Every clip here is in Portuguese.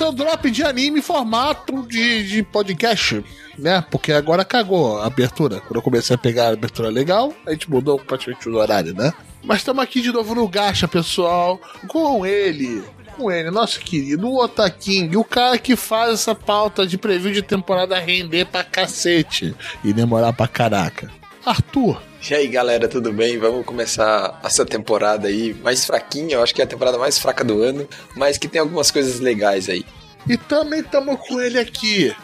Seu drop de anime em formato de, de podcast. Né? Porque agora cagou a abertura. Quando eu comecei a pegar a abertura legal, a gente mudou praticamente o horário, né? Mas estamos aqui de novo no Gacha, pessoal, com ele, com ele, nosso querido, Otaking, o cara que faz essa pauta de preview de temporada render pra cacete e demorar pra caraca. Arthur. E aí galera, tudo bem? Vamos começar essa temporada aí mais fraquinha, eu acho que é a temporada mais fraca do ano, mas que tem algumas coisas legais aí. E também estamos com ele aqui,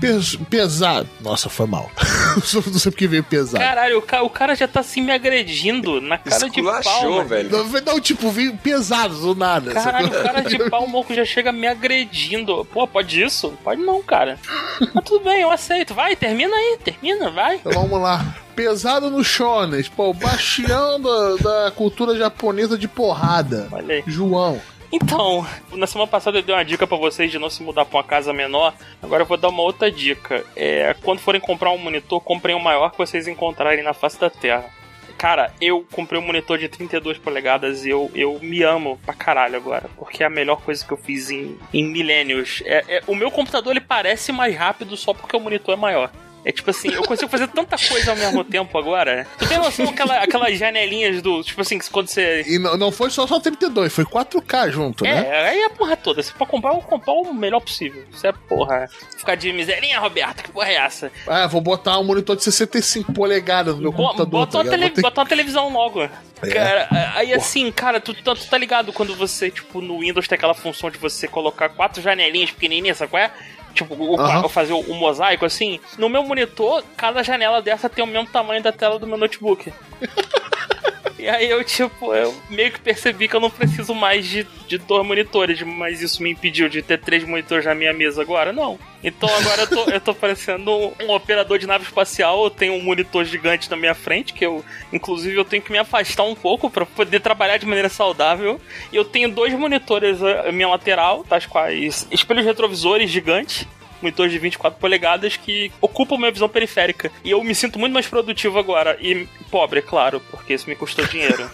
Pes pesado. Nossa, foi mal. não sei porque veio pesado. Caralho, o, ca o cara já tá assim me agredindo na cara Esculachou, de pau. velho. Não, não, tipo, veio pesado do nada. Caralho, o cara de pau, o moco já chega me agredindo. Pô, pode isso? Pode não, cara. Mas tudo bem, eu aceito. Vai, termina aí, termina, vai. Então vamos lá. Pesado no shonen, pô, o bastião da, da cultura japonesa de porrada. João. Então, na semana passada eu dei uma dica para vocês de não se mudar pra uma casa menor. Agora eu vou dar uma outra dica. É, quando forem comprar um monitor, comprem o maior que vocês encontrarem na face da Terra. Cara, eu comprei um monitor de 32 polegadas e eu, eu me amo pra caralho agora. Porque é a melhor coisa que eu fiz em, em milênios. É, é, o meu computador ele parece mais rápido só porque o monitor é maior. É tipo assim, eu consigo fazer tanta coisa ao mesmo tempo agora. Tu tem noção aquela, aquelas janelinhas do. Tipo assim, quando você. E não, não foi só, só 32, foi 4K junto, é, né? É, aí a porra toda. Se for comprar, eu vou comprar o melhor possível. Isso é porra. Ficar de miserinha, Roberto, que porra é essa? Ah, vou botar um monitor de 65 polegadas no meu Bo computador. Bota, tá uma, tele ter... bota uma televisão logo. É. Cara, aí porra. assim, cara, tu, tu, tu, tá ligado quando você, tipo, no Windows tem aquela função de você colocar quatro janelinhas pequenininhas, sabe qual é? Tipo, o, uhum. fazer o, o, mosaico assim. No meu monitor, cada janela dessa tem o mesmo tamanho da tela do meu notebook. E aí eu, tipo, eu meio que percebi que eu não preciso mais de, de dois monitores, mas isso me impediu de ter três monitores na minha mesa agora? Não. Então agora eu tô, eu tô parecendo um, um, operador de nave espacial, eu tenho um monitor gigante na minha frente, que eu, inclusive, eu tenho que me afastar um pouco para poder trabalhar de maneira saudável. E eu tenho dois monitores à minha lateral, tais quais espelhos retrovisores gigantes monitores de 24 polegadas que ocupam minha visão periférica. E eu me sinto muito mais produtivo agora. E pobre, é claro, porque isso me custou dinheiro.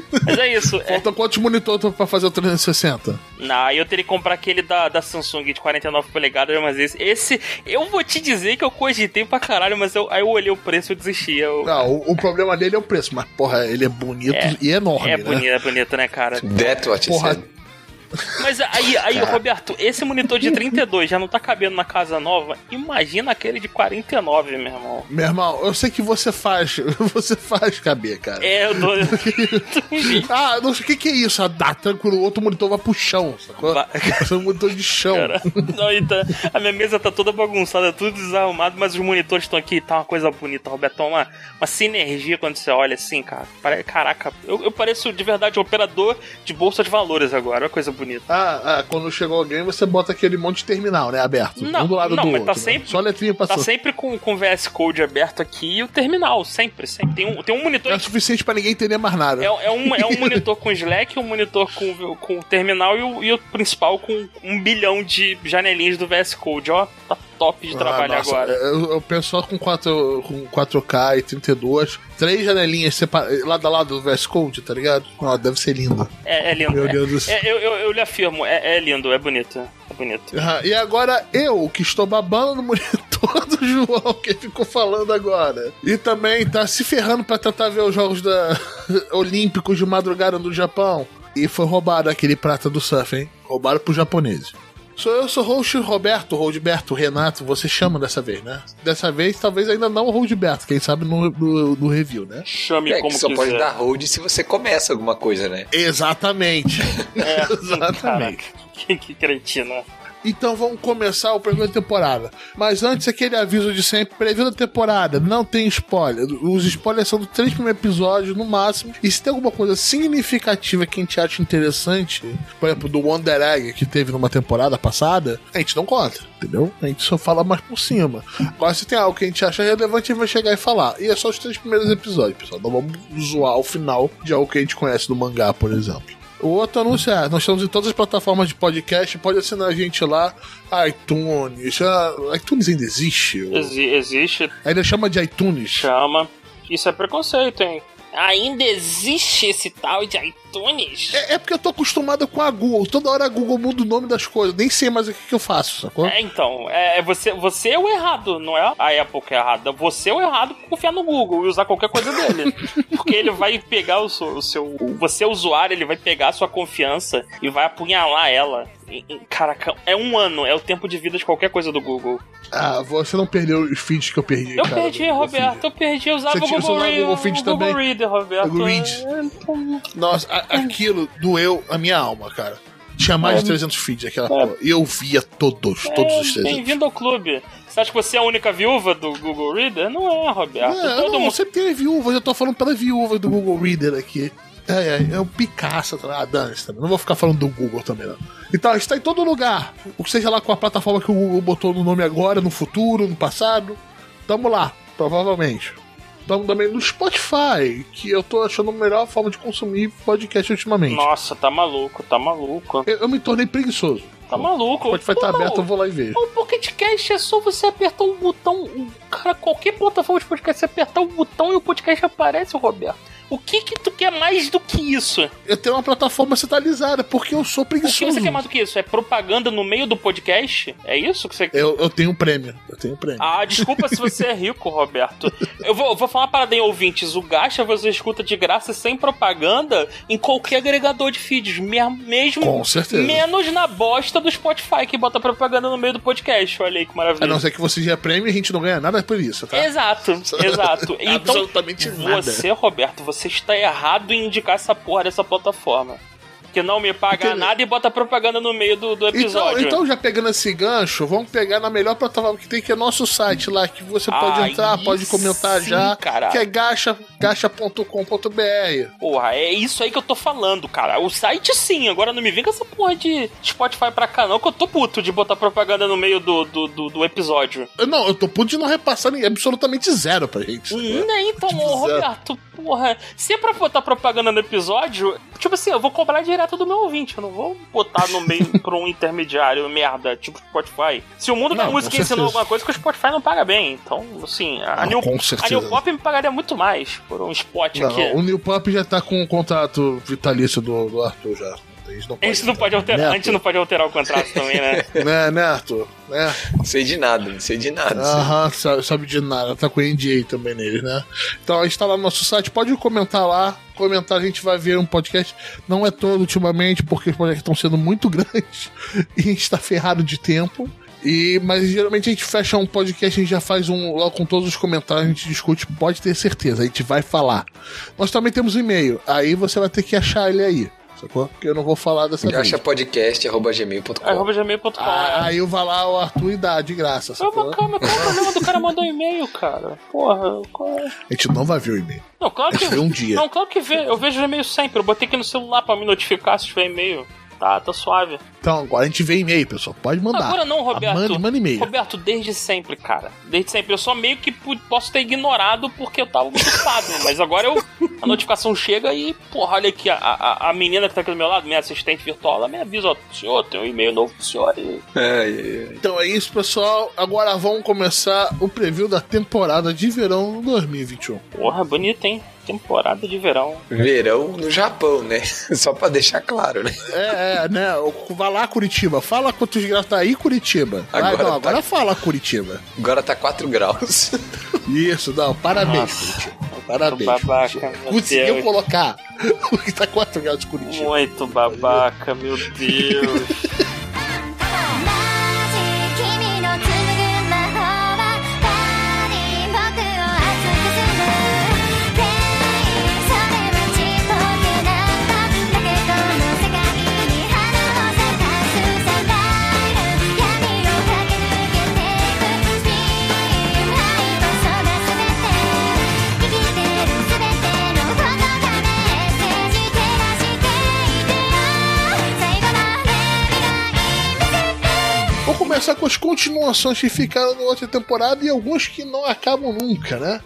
Mas é isso. Falta é... quantos monitores pra fazer o 360? Não, eu teria que comprar aquele da, da Samsung de 49 polegadas, mas esse, esse. Eu vou te dizer que eu cogitei pra caralho, mas eu, aí eu olhei o preço e desisti. Eu... Não, o, o, problema dele é o preço, mas porra, ele é bonito é, e enorme. É né? bonito, é bonito, né, cara? That's what porra, mas aí, aí Roberto, esse monitor de 32 já não tá cabendo na casa nova. Imagina aquele de 49, meu irmão. Meu irmão, eu sei que você faz. Você faz caber, cara. É, eu dou. ah, não sei o que, que é isso. Ah, dá tranquilo, o outro monitor vai pro chão, sacou? Vai. é um monitor de chão. Cara, não, então, a minha mesa tá toda bagunçada, tudo desarrumado, mas os monitores estão aqui, tá uma coisa bonita, Roberto. Uma, uma sinergia quando você olha assim, cara. Caraca, eu, eu pareço de verdade um operador de bolsa de valores agora. Uma coisa bonita bonito. Ah, ah, quando chegou alguém, você bota aquele monte de terminal, né? Aberto. Não, um do lado não, do mas tá outro. Tá sempre, né? Só letrinha passou. Tá sempre com, com o VS Code aberto aqui e o terminal. Sempre, sempre. Tem um, tem um monitor. É o suficiente para ninguém entender mais nada. É, é, um, é um monitor com Slack, um monitor com, com o terminal e o, e o principal com um bilhão de janelinhas do VS Code. Ó, tá top de ah, trabalho nossa, agora. Eu, eu penso só com, 4, com 4K e 32, três janelinhas separadas, lado a lado do VS Code, tá ligado? Oh, deve ser lindo. É, é lindo. Meu é, Deus do céu. É, eu, eu, eu lhe afirmo, é, é lindo, é bonito. É bonito. e agora eu, que estou babando no monitor do João, que ficou falando agora. E também tá se ferrando para tentar ver os Jogos da... Olímpicos de madrugada no Japão. E foi roubado aquele prata do surf, hein? Roubaram pro japoneses. Sou eu, sou host Roberto, Roldberto, Renato, você chama dessa vez, né? Dessa vez, talvez ainda não o Roldberto, quem sabe no, no, no, review, né? Chame é, como que só quiser. pode dar hold se você começa alguma coisa, né? Exatamente. É, Exatamente. Que, que cretino. Então vamos começar o primeira temporada. Mas antes, aquele aviso de sempre: preview da temporada, não tem spoiler. Os spoilers são dos três primeiros episódios, no máximo. E se tem alguma coisa significativa que a gente acha interessante, por exemplo, do Wonder Egg que teve numa temporada passada, a gente não conta, entendeu? A gente só fala mais por cima. Agora, se tem algo que a gente acha relevante, a gente vai chegar e falar. E é só os três primeiros episódios, pessoal. Não vamos zoar o final de algo que a gente conhece do mangá, por exemplo. O outro anúncio é: nós estamos em todas as plataformas de podcast, pode assinar a gente lá, iTunes. Já, iTunes ainda existe? Exi existe. Ainda chama de iTunes? Chama. Isso é preconceito, hein? Ainda existe esse tal de iTunes? É, é porque eu tô acostumado com a Google. Toda hora a Google muda o nome das coisas. Nem sei mais o que, que eu faço, sacou? É, então, é, é você, você é o errado, não é a Apple que é errada. Você é o errado por confiar no Google e usar qualquer coisa dele. porque ele vai pegar o seu, o seu. Você, usuário, ele vai pegar a sua confiança e vai apunhalar ela. Caraca, é um ano, é o tempo de vida de qualquer coisa do Google. Ah, você não perdeu os feeds que eu perdi. Eu cara, perdi, Roberto, eu perdi. Eu usava você o Google, Reader, Google Feed Google também? Reader, Roberto. Google Read. Nossa, a, aquilo doeu a minha alma, cara. Tinha mais É. de 300 feeds aquela porra. E eu via todos, todos os É, 300. Bem-vindo ao clube. Você acha que você é a única viúva do Google Reader? Não é, Roberto. É, Todo não, mundo. você tem viúvas, eu tô falando pela viúva do Google Reader aqui. É, é, é o Picasso, tá? ah, dane-se também. Não vou ficar falando do Google também, não. Então, está em todo lugar. O que seja lá com a plataforma que o Google botou no nome agora, no futuro, no passado. Tamo lá, provavelmente. Tamo também no Spotify, que eu tô achando a melhor forma de consumir podcast ultimamente. Nossa, tá maluco, tá maluco. Eu, eu me tornei preguiçoso. Tá maluco. O Spotify tá Pô, aberto, eu vou lá e vejo. O Pocket Cast é só você apertar um botão. Cara, qualquer plataforma de podcast, você apertar um botão e o podcast aparece, Roberto. O que que tu quer mais do que isso? Eu tenho uma plataforma centralizada, porque eu sou O que preguiçoso. você quer mais do que isso? É propaganda no meio do podcast? É isso que você quer? Eu, eu tenho um prêmio. Eu tenho um prêmio. Ah, desculpa se você é rico, Roberto. Eu vou, eu vou falar uma parada aí, ouvintes. O Gacha você escuta de graça sem propaganda em qualquer agregador de feeds, me- mesmo. Com certeza. Menos na bosta do Spotify, que bota propaganda no meio do podcast. Olha aí que A maravilha. não ser que você já prêmio e a gente não ganha nada por isso, tá? Exato, exato. Então, Absolutamente nada. você, Roberto, você está errado em indicar essa porra dessa plataforma. Que não me paga nada e bota propaganda no meio do, do Então, episódio. então, já pegando esse gancho, vamos pegar na melhor plataforma que tem, que é nosso site lá, que você pode entrar, pode comentar sim, já, cara. que é gacha, gacha.com.br. Porra, é isso aí que eu tô falando, cara. O site sim, agora não me vem com essa porra de Spotify pra cá, não, que eu tô puto de botar propaganda no meio do, do, do, do episódio. Não, eu tô puto de não repassar nem- absolutamente zero pra gente. Hum, né, então, Tipo. Roberto, porra, se é pra botar propaganda no episódio, tipo assim, eu vou cobrar direto do meu ouvinte, eu não vou botar no meio pra um intermediário, merda, tipo Spotify. Se o mundo da Não, música com ensinou alguma coisa, que o Spotify não paga bem. Então, assim, a, Ah, New, a. New Pop me pagaria muito mais por um spot Não, aqui. o New Pop já tá com o contrato vitalício do, do Arthur já. A gente não não pode alterar, Né, a gente não pode alterar o contrato também, né? Né, né, Arthur? Né? Não sei de nada, não sei de nada. Aham, sabe, sabe de nada, tá com NDA também nele, né? Então a gente tá lá no nosso site, pode comentar lá, comentar, a gente vai ver um podcast. Não é todo ultimamente, porque os podcasts estão sendo muito grandes e a gente tá ferrado de tempo. E, mas geralmente a gente fecha um podcast, a gente já faz um lá com todos os comentários, a gente discute, pode ter certeza, a gente vai falar. Nós também temos um e-mail, aí você vai ter que achar ele aí, sacou? Porque eu não vou falar dessa vez. Gachapodcast.gmail.com Arroba gmail.com. Ah, aí eu vou lá o Arthur e dá de graça, sacou? Calma, calma, qual é o problema do cara mandar um e-mail, cara? Porra, qual é? A gente não vai ver o e-mail. Não, claro que. Foi um dia. Não, claro que vê. Eu vejo e-mail sempre. Eu botei aqui no celular pra me notificar se tiver e-mail. Tá, tá suave. Então, agora a gente vê e-mail, pessoal. Pode mandar. Agora não, Roberto. Manda, manda e-mail. Roberto, desde sempre, cara. Desde sempre. Eu só meio que posso ter ignorado porque eu tava muito ocupado. mas agora eu. A notificação chega e, porra, olha aqui, a, a, a menina que tá aqui do meu lado, minha assistente virtual, ela me avisa, ó, senhor, tem um e-mail novo pro senhor aí. Então é isso, pessoal. Agora vamos começar o preview da temporada de verão 2021. Porra, bonito, hein? Temporada de verão. Verão no Japão, né? Só pra deixar claro, né? É, é, né? Vai lá, Curitiba. Fala quantos graus tá aí, Curitiba. Vai, Agora não, tá. agora fala, Curitiba. Agora tá 4 graus. Isso, não. Parabéns, Nossa. Curitiba. Parabéns. Babaca, Conseguiu Deus. colocar o que tá 4 graus de Curitiba. Muito babaca, meu Deus. 未来 Vou começar com as continuações que ficaram na outra temporada e alguns que não acabam nunca, né?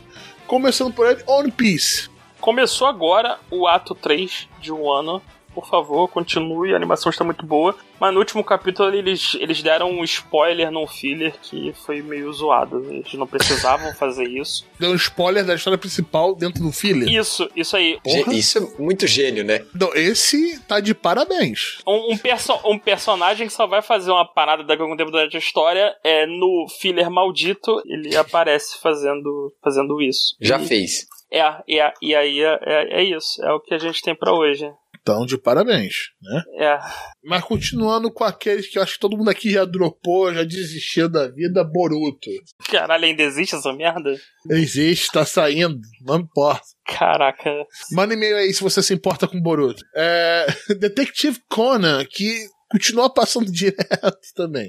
Começando por ele, One Piece. Começou agora o ato 3 de um ano. Por favor, continue, a animação está muito boa. Mas no último capítulo eles, eles deram um spoiler num filler que foi meio zoado. Eles não precisavam fazer isso. Deu um spoiler da história principal dentro do filler. Isso, isso aí. Porra. Isso é muito gênio, né? Não, esse tá de parabéns. Um, um, perso- um personagem que só vai fazer uma parada daqui a algum tempo durante a história é no filler maldito, ele aparece fazendo, fazendo isso. Já e, fez. É, é, e aí é, é, é isso. É o que a gente tem pra hoje. Então, de parabéns, né? É. Mas continuando com aqueles que eu acho que todo mundo aqui já dropou, já desistiu da vida, Boruto. Caralho, ainda existe essa merda? Existe, tá saindo, não importa. Caraca. Manda e-mail aí se você se importa com Boruto. É, Detective Conan, que continua passando direto também.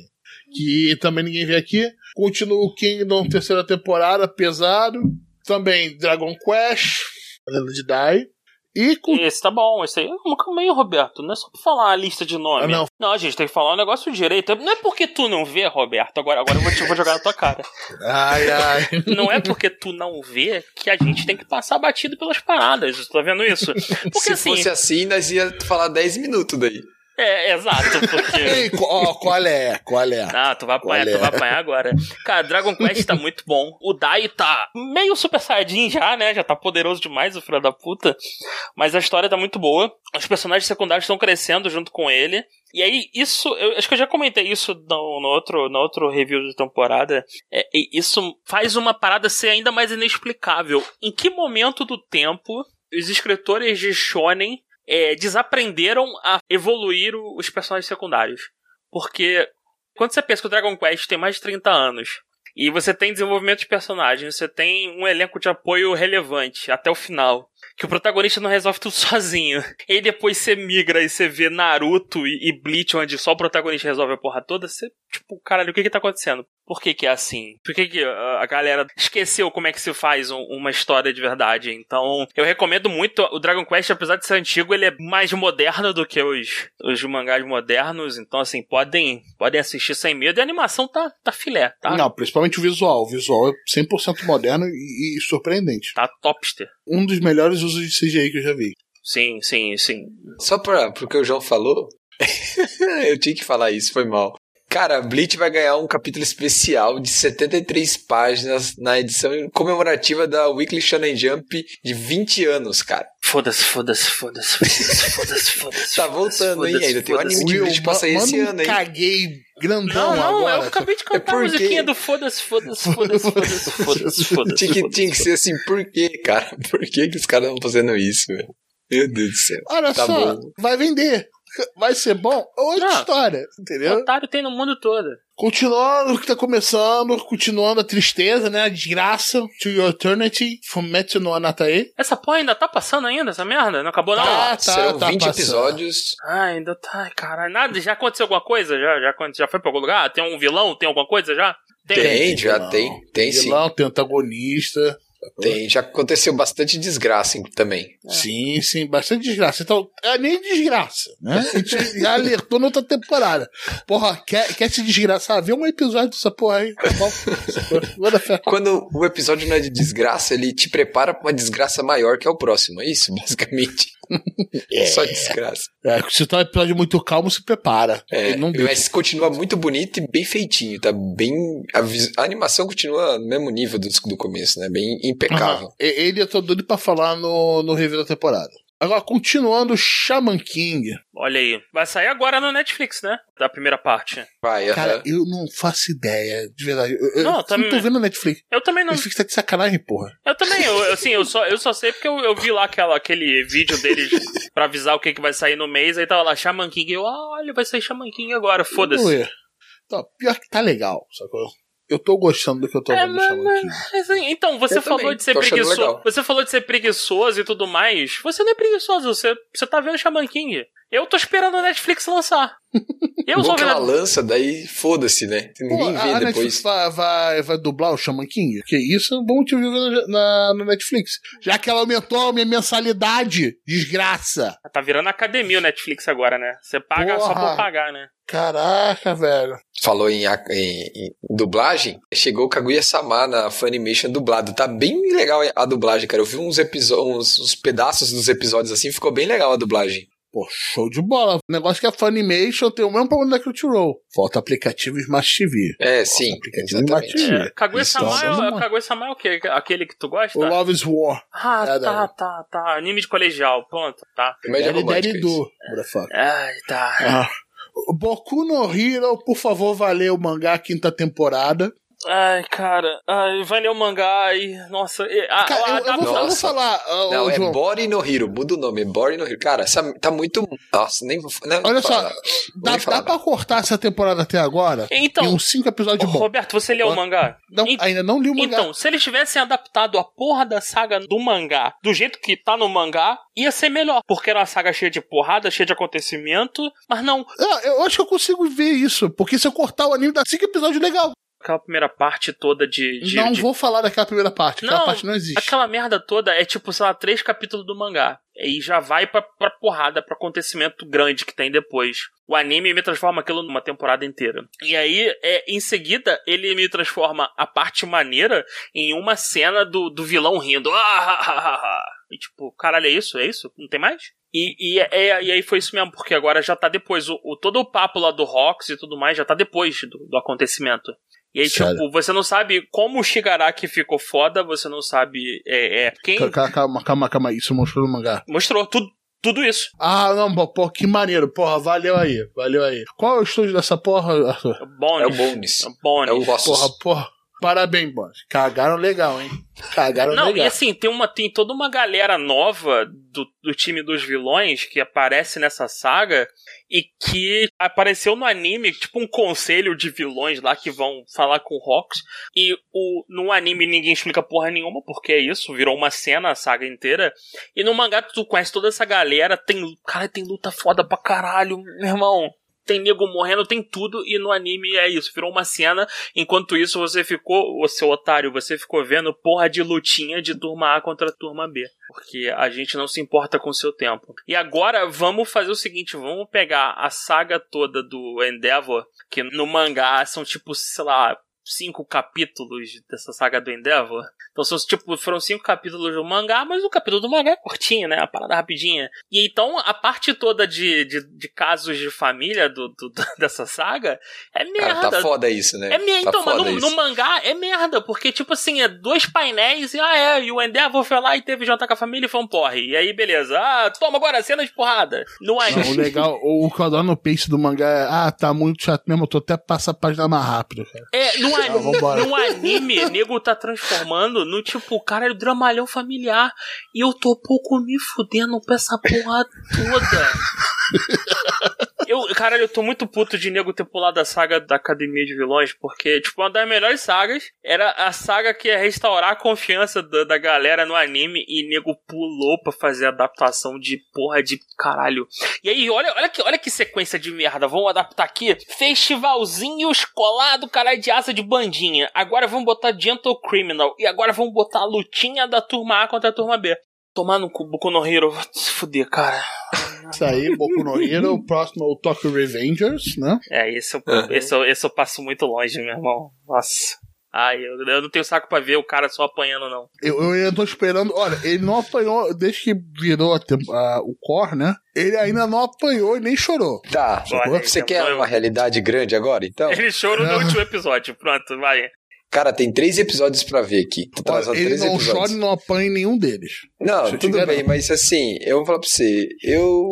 Que também ninguém vê aqui. Continua o Kingdom, terceira temporada, pesado. Também Dragon Quest, Lenda de Dai. E com Esse tá bom, esse aí. Mas Calma aí, Roberto. Não é só pra falar a lista de nome. Ah, não. a gente tem que falar um negócio direito. Não é porque tu não vê, Roberto. Agora, agora eu vou, te, vou jogar na tua cara. Ai, ai. Não é porque tu não vê que a gente tem que passar batido pelas paradas. Tu tá vendo isso? Porque Se assim. fosse assim, nós ia falar 10 minutos daí. É, exato, porque. Ei, ó, qual é? Qual é? Ah, tu vai apanhar, Olha. tu vai apanhar agora. Cara, Dragon Quest tá muito bom. O Dai tá meio Super Saiyajin já, né? Já tá poderoso demais, o filho da puta. Mas a história tá muito boa. Os personagens secundários estão crescendo junto com ele. E aí, isso, eu acho que eu já comentei isso no, no outro, no outro review de temporada. É, e isso faz uma parada ser ainda mais inexplicável. Em que momento do tempo os escritores de Shonen é, desaprenderam a evoluir os personagens secundários? Porque quando você pensa que o Dragon Quest tem mais de 30 anos e você tem desenvolvimento de personagens, você tem um elenco de apoio relevante até o final, que o protagonista não resolve tudo sozinho. E depois você migra e você vê Naruto e, e Bleach, onde só o protagonista resolve a porra toda, você, tipo, caralho, o que que tá acontecendo? Por que que é assim? Por que que ah, a galera esqueceu como é que se faz um- uma história de verdade? Então, eu recomendo muito o Dragon Quest, apesar de ser antigo, ele é mais moderno do que os, os mangás modernos, então assim, podem, podem assistir sem medo e a animação tá, tá filé, tá? Não, principalmente o visual. O visual é 100% moderno e, e surpreendente. Tá topster. Um dos melhores usos de CGI que eu já vi. Sim, sim, sim. Só pra, porque o João falou, eu tinha que falar isso, foi mal. Cara, Bleach vai ganhar um capítulo especial de 73 páginas na edição comemorativa da Weekly Shonen Jump de 20 anos, cara. Foda-se, foda-se, foda-se, foda-se, foda-se, foda-se. Tá voltando, hein? Ainda tem um anime de Bleach pra sair manda esse ano, hein? caguei grandão Não, não, agora. eu acabei de cantar É a porque- musiquinha do foda-se, foda-se, foda-se, foda-se, foda-se, foda-se. Tinha que, foda-se. tinha que ser assim, por quê, cara? Por que, que os caras estão fazendo isso, velho? Meu Deus do céu. Olha Tá só, bom. vai vender. Vai ser bom? É Outra Não. história, entendeu? Otário tem no mundo todo. Continuando o que tá começando, continuando a tristeza, né? A desgraça. To Your Eternity, Fumetsu no Anatae. Essa porra ainda tá passando ainda, essa merda? Não acabou não? Tá. Serão 20 passando. episódios. Ah, ainda tá. Ai, caralho. Nada, já aconteceu alguma coisa? Já, já, já foi pra algum lugar? Tem um vilão? Tem alguma coisa já? Tem, já vilão. tem. Tem sim. Vilão, tem antagonista. Tem. Já aconteceu bastante desgraça hein, também. Sim, sim, bastante desgraça. Então, é nem desgraça, né? A gente já alertou na outra temporada. Porra, quer, quer se desgraçar? Vê um episódio dessa porra aí. Tá bom? Quando o episódio não é de desgraça, ele te prepara pra uma desgraça maior que é o próximo. É isso, basicamente. É. Só desgraça. É, se tá um episódio muito calmo, se prepara. É, mas continua muito bonito e bem feitinho. Tá bem. A, a animação continua no mesmo nível do, do começo, né? Bem impecável. E- Ele eu tô doido pra falar no, no review da temporada. Agora, continuando, Shaman King. Olha aí. Vai sair agora no Netflix, né? Da primeira parte. Vai, Cara, aham. eu não faço ideia, de verdade. Eu, eu Não, não, também- tô vendo a Netflix. Eu também não. Netflix tá de sacanagem, porra. Eu também, eu, eu- assim, eu só, eu só sei porque eu, eu vi lá aquela, aquele vídeo deles pra avisar o que, que vai sair no mês, aí tava lá Shaman King, eu, ah, olha, vai sair Shaman King agora, foda-se. Tá, pior que tá legal, sacou? Eu tô gostando do que eu tô É, vendo do mas-. Mas, assim, Então, você Eu falou também, de ser tô preguiçoso. Você falou de ser preguiçoso e tudo mais. Você não é preguiçoso, você, você tá vendo Shaman King. Eu tô esperando a Netflix lançar. Eu Bom sou que ela lança, daí foda-se, né? Pô, Ninguém a vê a depois. Netflix vai, vai, vai dublar o Shaman King? Que isso, é bom te ver na, na, no Netflix. Já que ela aumentou a minha mensalidade. Desgraça. Tá virando academia o Netflix agora, né? Você paga só Porra. por pagar, né? Caraca, velho. Falou em, em- em dublagem, chegou o Kaguya-sama na Funimation dublado. Tá bem legal a dublagem, cara. Eu vi uns episódios, uns, uns pedaços dos episódios assim, ficou bem legal a dublagem. Pô, show de bola. O negócio que a Funimation tem o mesmo problema da Crunchyroll. Falta aplicativo Smart TV. É, sim, aplicativo exatamente. Smart TV. É, Kaguya-sama é, é o quê? Aquele que tu gosta? O Love is War. Ah, É, tá, daí. tá, tá. Anime de colegial, pronto, tá. Comédia romântica. Ai, tá. Ah. Boku no Hero, por favor, valeu o mangá quinta temporada. Ai, cara. Ai, vai ler o mangá e. Nossa. e- a- Cara, a- eu, eu vou, eu vou falar, Não, é João. Body no Hero, muda o nome, é Body no Hero. Cara, essa tá muito. Nossa, nem vou. Não, Olha só, dá, dá pra cortar essa temporada até agora Então, em uns cinco episódios bons. Roberto, você leu o mangá? Não, Ent- ainda não li o mangá. Então, se eles tivessem adaptado a porra da saga do mangá do jeito que tá no mangá, ia ser melhor. Porque era uma saga cheia de porrada, cheia de acontecimento. Mas não, Ah, eu acho que eu consigo ver isso, porque se eu cortar o anime dá cinco episódios legal. Aquela primeira parte toda de. de- não de- vou falar daquela primeira parte, aquela Não, parte não existe. Aquela merda toda é tipo, sei lá, três capítulos do mangá. E já vai pra, pra porrada, pra acontecimento grande que tem depois. O anime me transforma aquilo numa temporada inteira. E aí, é, em seguida, ele me transforma a parte maneira em uma cena do, do vilão rindo. Ah, ah, ah, ah, ah. E tipo, caralho, é isso? É isso? Não tem mais? E, e, é- e aí foi isso mesmo, porque agora já tá depois. O, o- todo o papo lá do Rox e tudo mais já tá depois do, do acontecimento. E aí, Sério? tipo, você não sabe como o Shigaraki ficou foda, você não sabe é, é, quem Calma, calma, calma, calma, isso mostrou no mangá. mostrou tudo, tudo isso. Ah, não, pô, pô, que maneiro, porra, valeu aí, valeu aí. Qual é o estúdio dessa porra, Arthur? É o Bones. É o Bones. É o Bones. É o Rossos. Porra, porra. Parabéns, boss. Cagaram legal, hein? Cagaram Não, legal. e assim, tem, uma, tem toda uma galera nova do, do time dos vilões que aparece nessa saga e que apareceu no anime, tipo um conselho de vilões lá que vão falar com o Rox. E o, no anime ninguém explica porra nenhuma, porque é isso, virou uma cena a saga inteira. E no mangá tu conhece toda essa galera, tem. Cara, tem luta foda pra caralho, meu irmão. Tem nego morrendo, tem tudo, e no anime é isso, virou uma cena. Enquanto isso, você ficou, ô seu otário, você ficou vendo porra de lutinha de turma A contra turma B. Porque a gente não se importa com o seu tempo. E agora vamos fazer o seguinte: vamos pegar a saga toda do Endeavor, que no mangá são tipo, sei lá, cinco capítulos dessa saga do Endeavor. Então são, tipo, foram cinco capítulos do mangá, mas o capítulo do mangá é curtinho, né? A parada rapidinha. E então a parte toda de, de, de casos de família do, do- dessa saga é merda. Cara, tá foda isso, né? É merda, tá então, mas foda no, isso. no mangá é merda, porque, tipo assim, é dois painéis e, ah, é, e o Endeavor foi lá e teve jantar com a família e foi um porre. E aí, beleza. Ah, toma agora, cena de porrada. Não é. Não, o legal, o, que eu adoro no pace do mangá é, ah, tá muito chato mesmo, eu tô até passando a página mais rápido, cara. É, no, Ah, anime, vambora. no anime, nego tá transformando no tipo, cara, é o dramalhão familiar. E eu tô pouco me fudendo pra essa porra toda. Eu, cara, eu tô muito puto de nego ter pulado a saga da Academia de Vilões, porque, tipo, uma das melhores sagas era a saga que ia restaurar a confiança da, da galera no anime e nego pulou pra fazer a adaptação de porra de caralho. E aí, olha, olha, que, olha que sequência de merda. Vamos adaptar aqui. Festivalzinho escolado, caralho de asa de bandinha. Agora vamos botar Gentle Criminal. E agora vamos botar a lutinha da turma A contra a turma B. Tomar no cu, Boku no Hero. Vai se fuder, cara. Isso aí, Boku no Hero, o próximo é o Tokyo Revengers, né? É, esse eu, Uhum. esse, eu, esse eu passo muito longe, meu irmão. Nossa. Ai, eu, eu não tenho saco pra ver o cara só apanhando, não. Eu, eu ainda tô esperando, olha, ele não apanhou, desde que virou a a- o core, né? Ele ainda não apanhou e nem chorou. Tá. Olha, Você quer eu- uma realidade grande agora, então? Ele chorou no Ah. último episódio. Pronto, vai. Cara, tem três episódios pra ver aqui. Tô Olha, ele três não episódios. chora e não apanha em nenhum deles. Não, tudo bem, mas assim, eu vou falar pra você, eu,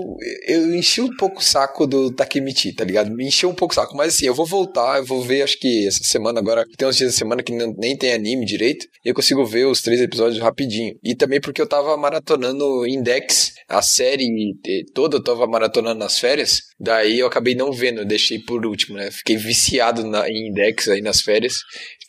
eu enchi um pouco o saco do Takemichi, tá ligado? Me encheu um pouco o saco, mas assim, eu vou voltar, eu vou ver, acho que essa semana agora, tem uns dias da semana que não- nem tem anime direito, e eu consigo ver os três episódios rapidinho. E também porque eu tava maratonando Index, a série toda eu tava maratonando nas férias, daí eu acabei não vendo, deixei por último, né? Fiquei viciado na, em Index aí nas férias,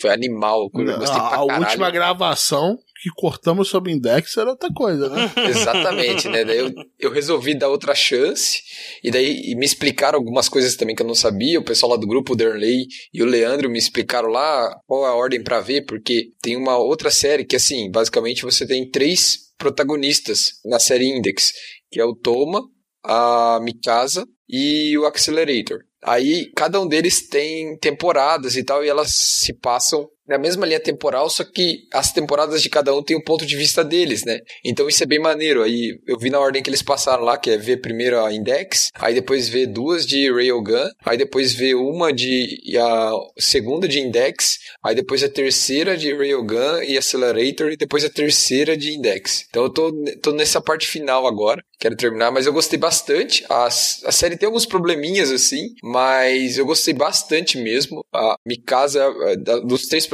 foi animal, eu gostei a pra a última gravação que cortamos sobre Index era outra coisa, né? Exatamente, né? Daí eu, eu resolvi dar outra chance, e daí e me explicaram algumas coisas também que eu não sabia. O pessoal lá do grupo, o Derley e o Leandro, me explicaram lá qual a ordem pra ver, porque tem uma outra série que, assim, basicamente você tem três protagonistas na série Index, que é o Toma, a Mikasa e o Accelerator. Aí cada um deles tem temporadas e tal, e elas se passam na mesma linha temporal, só que as temporadas de cada um tem o ponto de vista deles, né? Então isso é bem maneiro. Aí eu vi na ordem que eles passaram lá, que é ver primeiro a Index, aí depois ver duas de Railgun, aí depois ver uma de a segunda de Index, aí depois a terceira de Railgun e Accelerator, e depois a terceira de Index. Então eu tô, tô nessa parte final agora, quero terminar, mas eu gostei bastante. A, a série tem alguns probleminhas assim, mas eu gostei bastante mesmo. A Mikasa, eh, dos três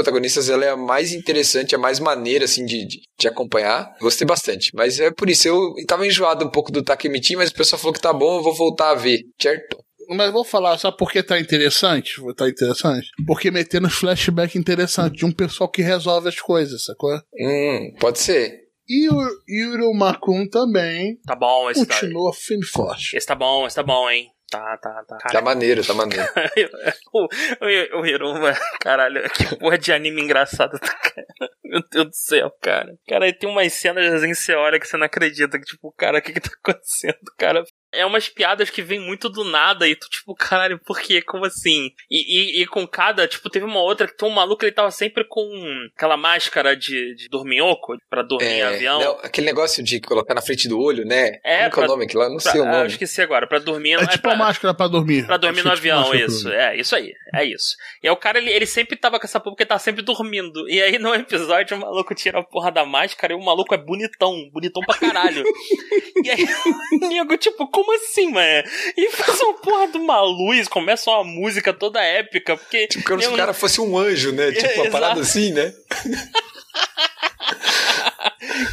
ela é a mais interessante, a mais maneira assim de, de, de acompanhar. Gostei bastante, mas é por isso eu tava enjoado um pouco do Takemichi, mas o pessoal falou que tá bom, eu vou voltar a ver, certo? Mas vou falar, sabe por que tá interessante? Tá interessante? Porque metendo flashback interessante de um pessoal que resolve as coisas, sacou? Hum, pode ser. E o Yuro Makun também Tá bom, esse tá, continua firme e forte. esse tá bom, esse tá bom, hein? Tá, tá, tá. Tá maneiro, tá maneiro. o, o, o Hiruma, caralho, que porra de anime engraçado do cara. Meu Deus do céu, cara. Cara, aí tem umas cenas assim que você olha que você não acredita, que tipo, cara, o que que tá acontecendo, cara? É umas piadas que vem muito do nada e tu, tipo, caralho, por quê? Como assim? E, e, e com cada, tipo, teve uma outra que tem um maluco, ele tava sempre com aquela máscara de, de dorminhoco pra dormir em avião. não, aquele negócio de colocar na frente do olho, né? É, Como que é o nome aquilo lá? Não Pra- sei o ah, eu nome. esqueci agora, pra dormir. É não tipo pra- a máscara pra dormir. Pra dormir no tipo avião, isso. É, isso aí. É isso. E aí o cara, ele, ele sempre tava com essa porra porque ele tava sempre dormindo. E aí no episódio o maluco tira a porra da máscara e o maluco é bonitão. Bonitão pra caralho. e aí o nego, tipo, como assim, mano? E faz uma porra de uma luz, começa uma música toda épica, porque... Tipo, como se o cara fosse um anjo, né? Tipo, uma Exato. parada assim, né?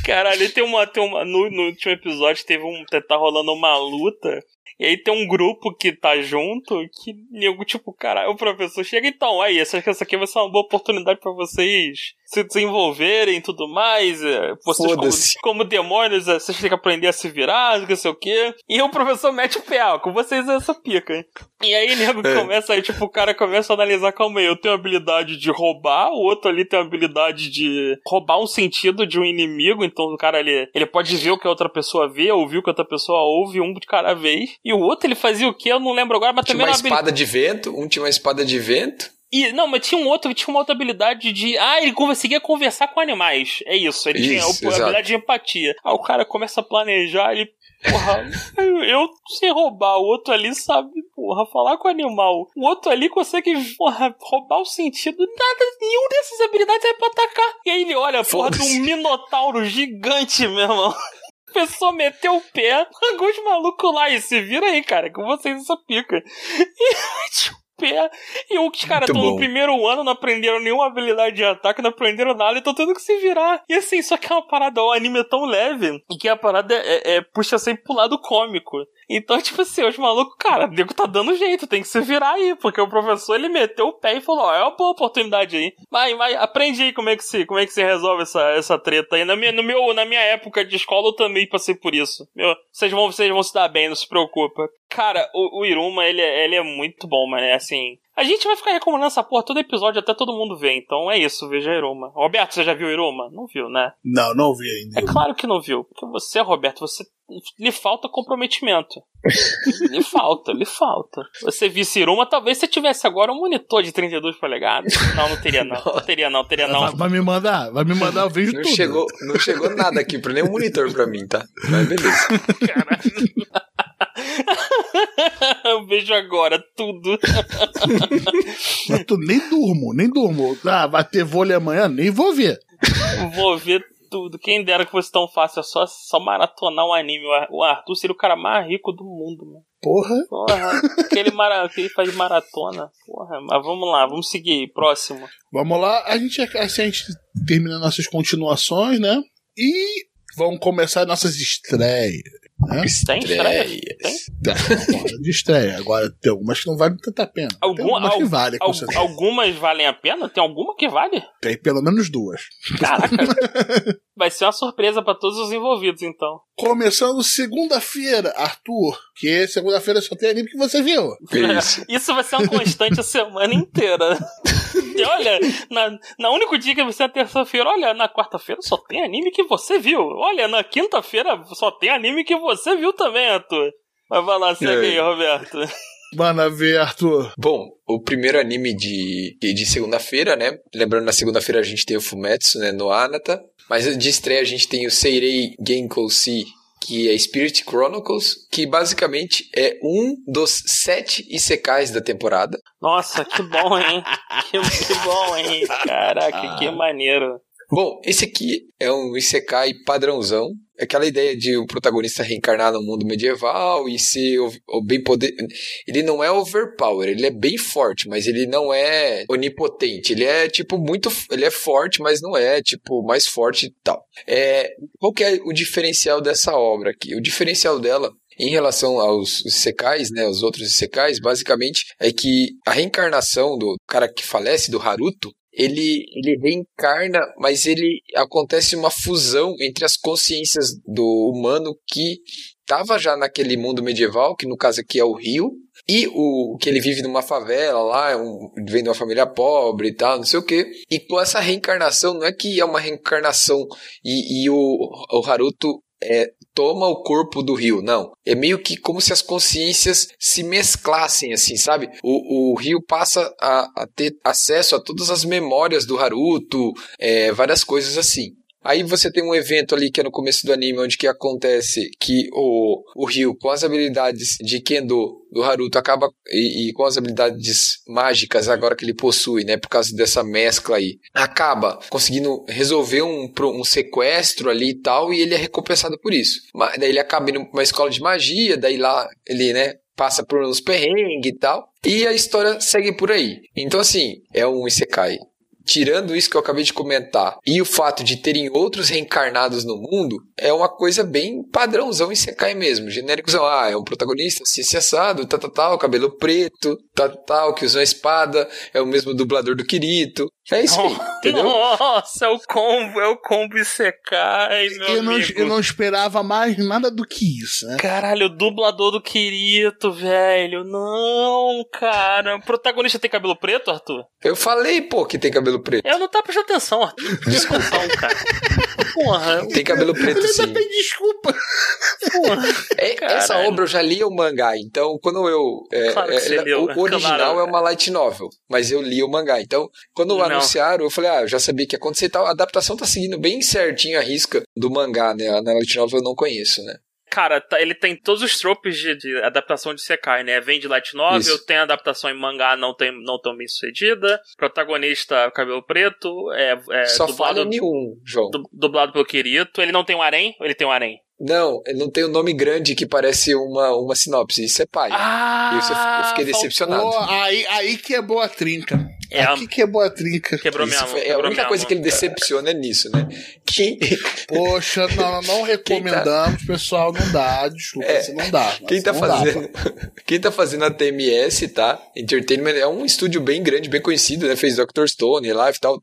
Caralho, tem uma. Tem uma no, no último episódio teve um. Tá rolando uma luta. E aí tem um grupo que tá junto que nego, tipo, caralho, o professor chega então, aí, essa, essa aqui vai ser uma boa oportunidade pra vocês se desenvolverem e tudo mais. é, Vocês, como, como demônios, é, vocês têm que aprender a se virar, não sei o quê. E o professor mete o pé, ó, com vocês é essa pica, hein? E aí, nego, É. começa aí, tipo, o cara começa a analisar, calma aí, eu tenho a habilidade de roubar, o outro ali tem a habilidade de roubar um sentido de um inimigo, então o cara, ele, ele pode ver o que a outra pessoa vê, ouvir o que a outra pessoa ouve, um de cada vez. E o outro, ele fazia o que? Eu não lembro agora, mas Tinha também uma era uma habilidade... espada de vento, um tinha uma espada de vento. E, não, mas tinha um outro tinha uma outra habilidade de. Ah, ele conseguia conversar com animais. É isso. Ele tinha Isso, a exato. habilidade de empatia. Aí o cara começa a planejar, ele. Porra, eu, sei roubar, o outro ali sabe, porra, falar com o animal. O outro ali consegue, porra, roubar o sentido. Nada, nenhum dessas habilidades é pra atacar. E aí ele olha, porra, de um minotauro gigante, meu irmão. A pessoa meteu o pé, largou os malucos lá e se vira aí, cara, com vocês essa pica. E mete o pé. E os caras estão no primeiro ano, não aprenderam nenhuma habilidade de ataque, não aprenderam nada, e estão tendo que se virar. E assim, só que é uma parada, o anime é tão leve, e que a parada é, é- puxa sempre pro lado cômico. Então, tipo assim, os malucos, cara, o nego tá dando jeito, tem que se virar aí, porque o professor ele meteu o pé e falou: ó, é uma boa oportunidade aí. Vai, vai, aprende aí como é que se, como é que se resolve essa, essa treta aí. Na minha, no meu, na minha época de escola eu também passei por isso. Meu, vocês vão, vocês vão se dar bem, não se preocupa. Cara, o, o Iruma, ele, é- ele é muito bom, mano. É assim. A gente vai ficar recomendando essa porra todo episódio até todo mundo ver. Então é isso, veja Iruma. Roberto, você já viu Iruma? Não viu, né? Não, não vi ainda. É claro que não viu. Porque você, Roberto, você. Lhe falta comprometimento. lhe falta, lhe falta. Você visse Iruma, talvez você tivesse agora um monitor de 32 polegadas. Não, não teria não. Não teria não, teria não. Vai, vai me mandar, vai me mandar, eu vejo Não tudo. chegou, não chegou nada aqui pra nenhum monitor pra mim, tá? Mas beleza. Eu vejo agora tudo. Mas tu nem durmo, nem durmo. Ah, vai ter vôlei amanhã, nem vou ver. Vou ver tudo. Quem dera que fosse tão fácil, é só, só maratonar um anime. O Ar- O Arthur seria o cara mais rico do mundo, mano. Porra. Porra, aquele, mara... que ele faz maratona. Porra, mas vamos lá, vamos seguir. Próximo. Vamos lá, a gente, assim, a gente termina nossas continuações, né? E vão começar nossas estreias. Né? Tem estreia? Tá, hora de estreia. Agora tem algumas que não valem tanta pena. tem Alguma- algumas que al- valem, Al- algumas valem a pena? Tem alguma que vale? Tem pelo menos duas. Caraca. Vai ser uma surpresa pra todos os envolvidos, então. Começando segunda-feira, Arthur. Que segunda-feira só tem anime que você viu. Isso. Isso vai ser uma constante a semana inteira. E olha, na, na único dia que ser a terça-feira, olha, na quarta-feira só tem anime que você viu. Olha, na quinta-feira só tem anime que você viu também, Arthur. Mas vai lá, segue É. aí, Roberto. Manda ver, Arthur. Bom, o primeiro anime de, de segunda-feira, né? Lembrando, na segunda-feira a gente tem o Fumetsu, né? No Anata. Mas de estreia a gente tem o Seirei Genkou Si, que é Spirit Chronicles, que basicamente é um dos sete isekais da temporada. Nossa, que bom, hein? que, que bom, hein? Caraca, que maneiro. Bom, esse aqui é um Isekai padrãozão. É Aquela ideia de o protagonista reencarnar no mundo medieval e ser o, o bem poder. Ele não é overpower, ele é bem forte, mas ele não é onipotente. Ele é tipo muito. Ele é forte, mas não é tipo mais forte e tal. É, qual que é o diferencial dessa obra aqui? O diferencial dela em relação aos secais, né, os outros secais, basicamente é que a reencarnação do cara que falece, do Haruto, ele, ele reencarna, mas ele acontece uma fusão entre as consciências do humano que estava já naquele mundo medieval, que no caso aqui é o Rio, e o que ele vive numa favela lá, um, vem de uma família pobre e tal, não sei o quê. E com essa reencarnação, não é que é uma reencarnação e, e o, o Haruto é, toma o corpo do Rio, não. É meio que como se as consciências se mesclassem, assim, sabe? O, o Rio passa a, a ter acesso a todas as memórias do Haruto, é, várias coisas assim. Aí você tem um evento ali que é no começo do anime, onde que acontece que o, o Ryu, com as habilidades de Kendo do Haruto, acaba e, e com as habilidades mágicas agora que ele possui, né, por causa dessa mescla aí, acaba conseguindo resolver um, um sequestro ali e tal, e ele é recompensado por isso. Mas daí ele acaba indo pra uma escola de magia, daí lá ele, né, passa por uns perrengues e tal, e a história segue por aí. Então, assim, é um Isekai tirando isso que eu acabei de comentar, e o fato de terem outros reencarnados no mundo, é uma coisa bem padrãozão em Sekai mesmo. Genéricozão, ah, é um protagonista, assim, assado, tal, tal, tal, cabelo preto, tal, tal, que usa uma espada, é o mesmo dublador do Kirito. É isso aí, entendeu? Nossa, é o combo, é o combo Isekai, meu Eu não, amigo. eu não esperava mais nada do que isso, né? Caralho, o dublador do Kirito, velho. Não, cara. O protagonista tem cabelo preto, Arthur? Eu falei, pô, que tem cabelo preto. Eu não tava prestando atenção, Arthur. Desculpa, cara. Porra, Tem cabelo preto, Ele sim. ainda tem desculpa. É, essa obra eu já li o mangá, então quando eu. é, Claro que é, leu, o né? original Claro. é uma light novel, mas eu li o mangá. Então, quando Não. anunciaram, eu falei, ah, eu já sabia que ia acontecer e tal. A adaptação tá seguindo bem certinho a risca do mangá, né? Na light novel eu não conheço, né? Cara, tá- ele tem todos os tropes de, de adaptação de Sekai, né? Vem de light novel, Isso. tem adaptação em mangá não, tem, não tão bem sucedida. Protagonista, cabelo preto, é, é Só dublado, falha nenhum, João. du- dublado pelo Kirito. Ele não tem um harém? Ou ele tem um harém? Não, não tem um nome grande que parece uma, uma sinopse. Isso é pai. Ah! Isso eu eu fiquei decepcionado. Aí, aí quebrou a trinca. É, Aqui quebrou a trinca. Quebrou Isso minha mão. é a única coisa mão. que ele decepciona é nisso, né? Quem, Poxa, não, não recomendamos, pessoal. Não dá, desculpa, É, você não dá. Quem tá não dá, fazendo, quem tá fazendo a TMS, tá? Entertainment é um estúdio bem grande, bem conhecido, né? Fez Dr. Stone, Life e tal,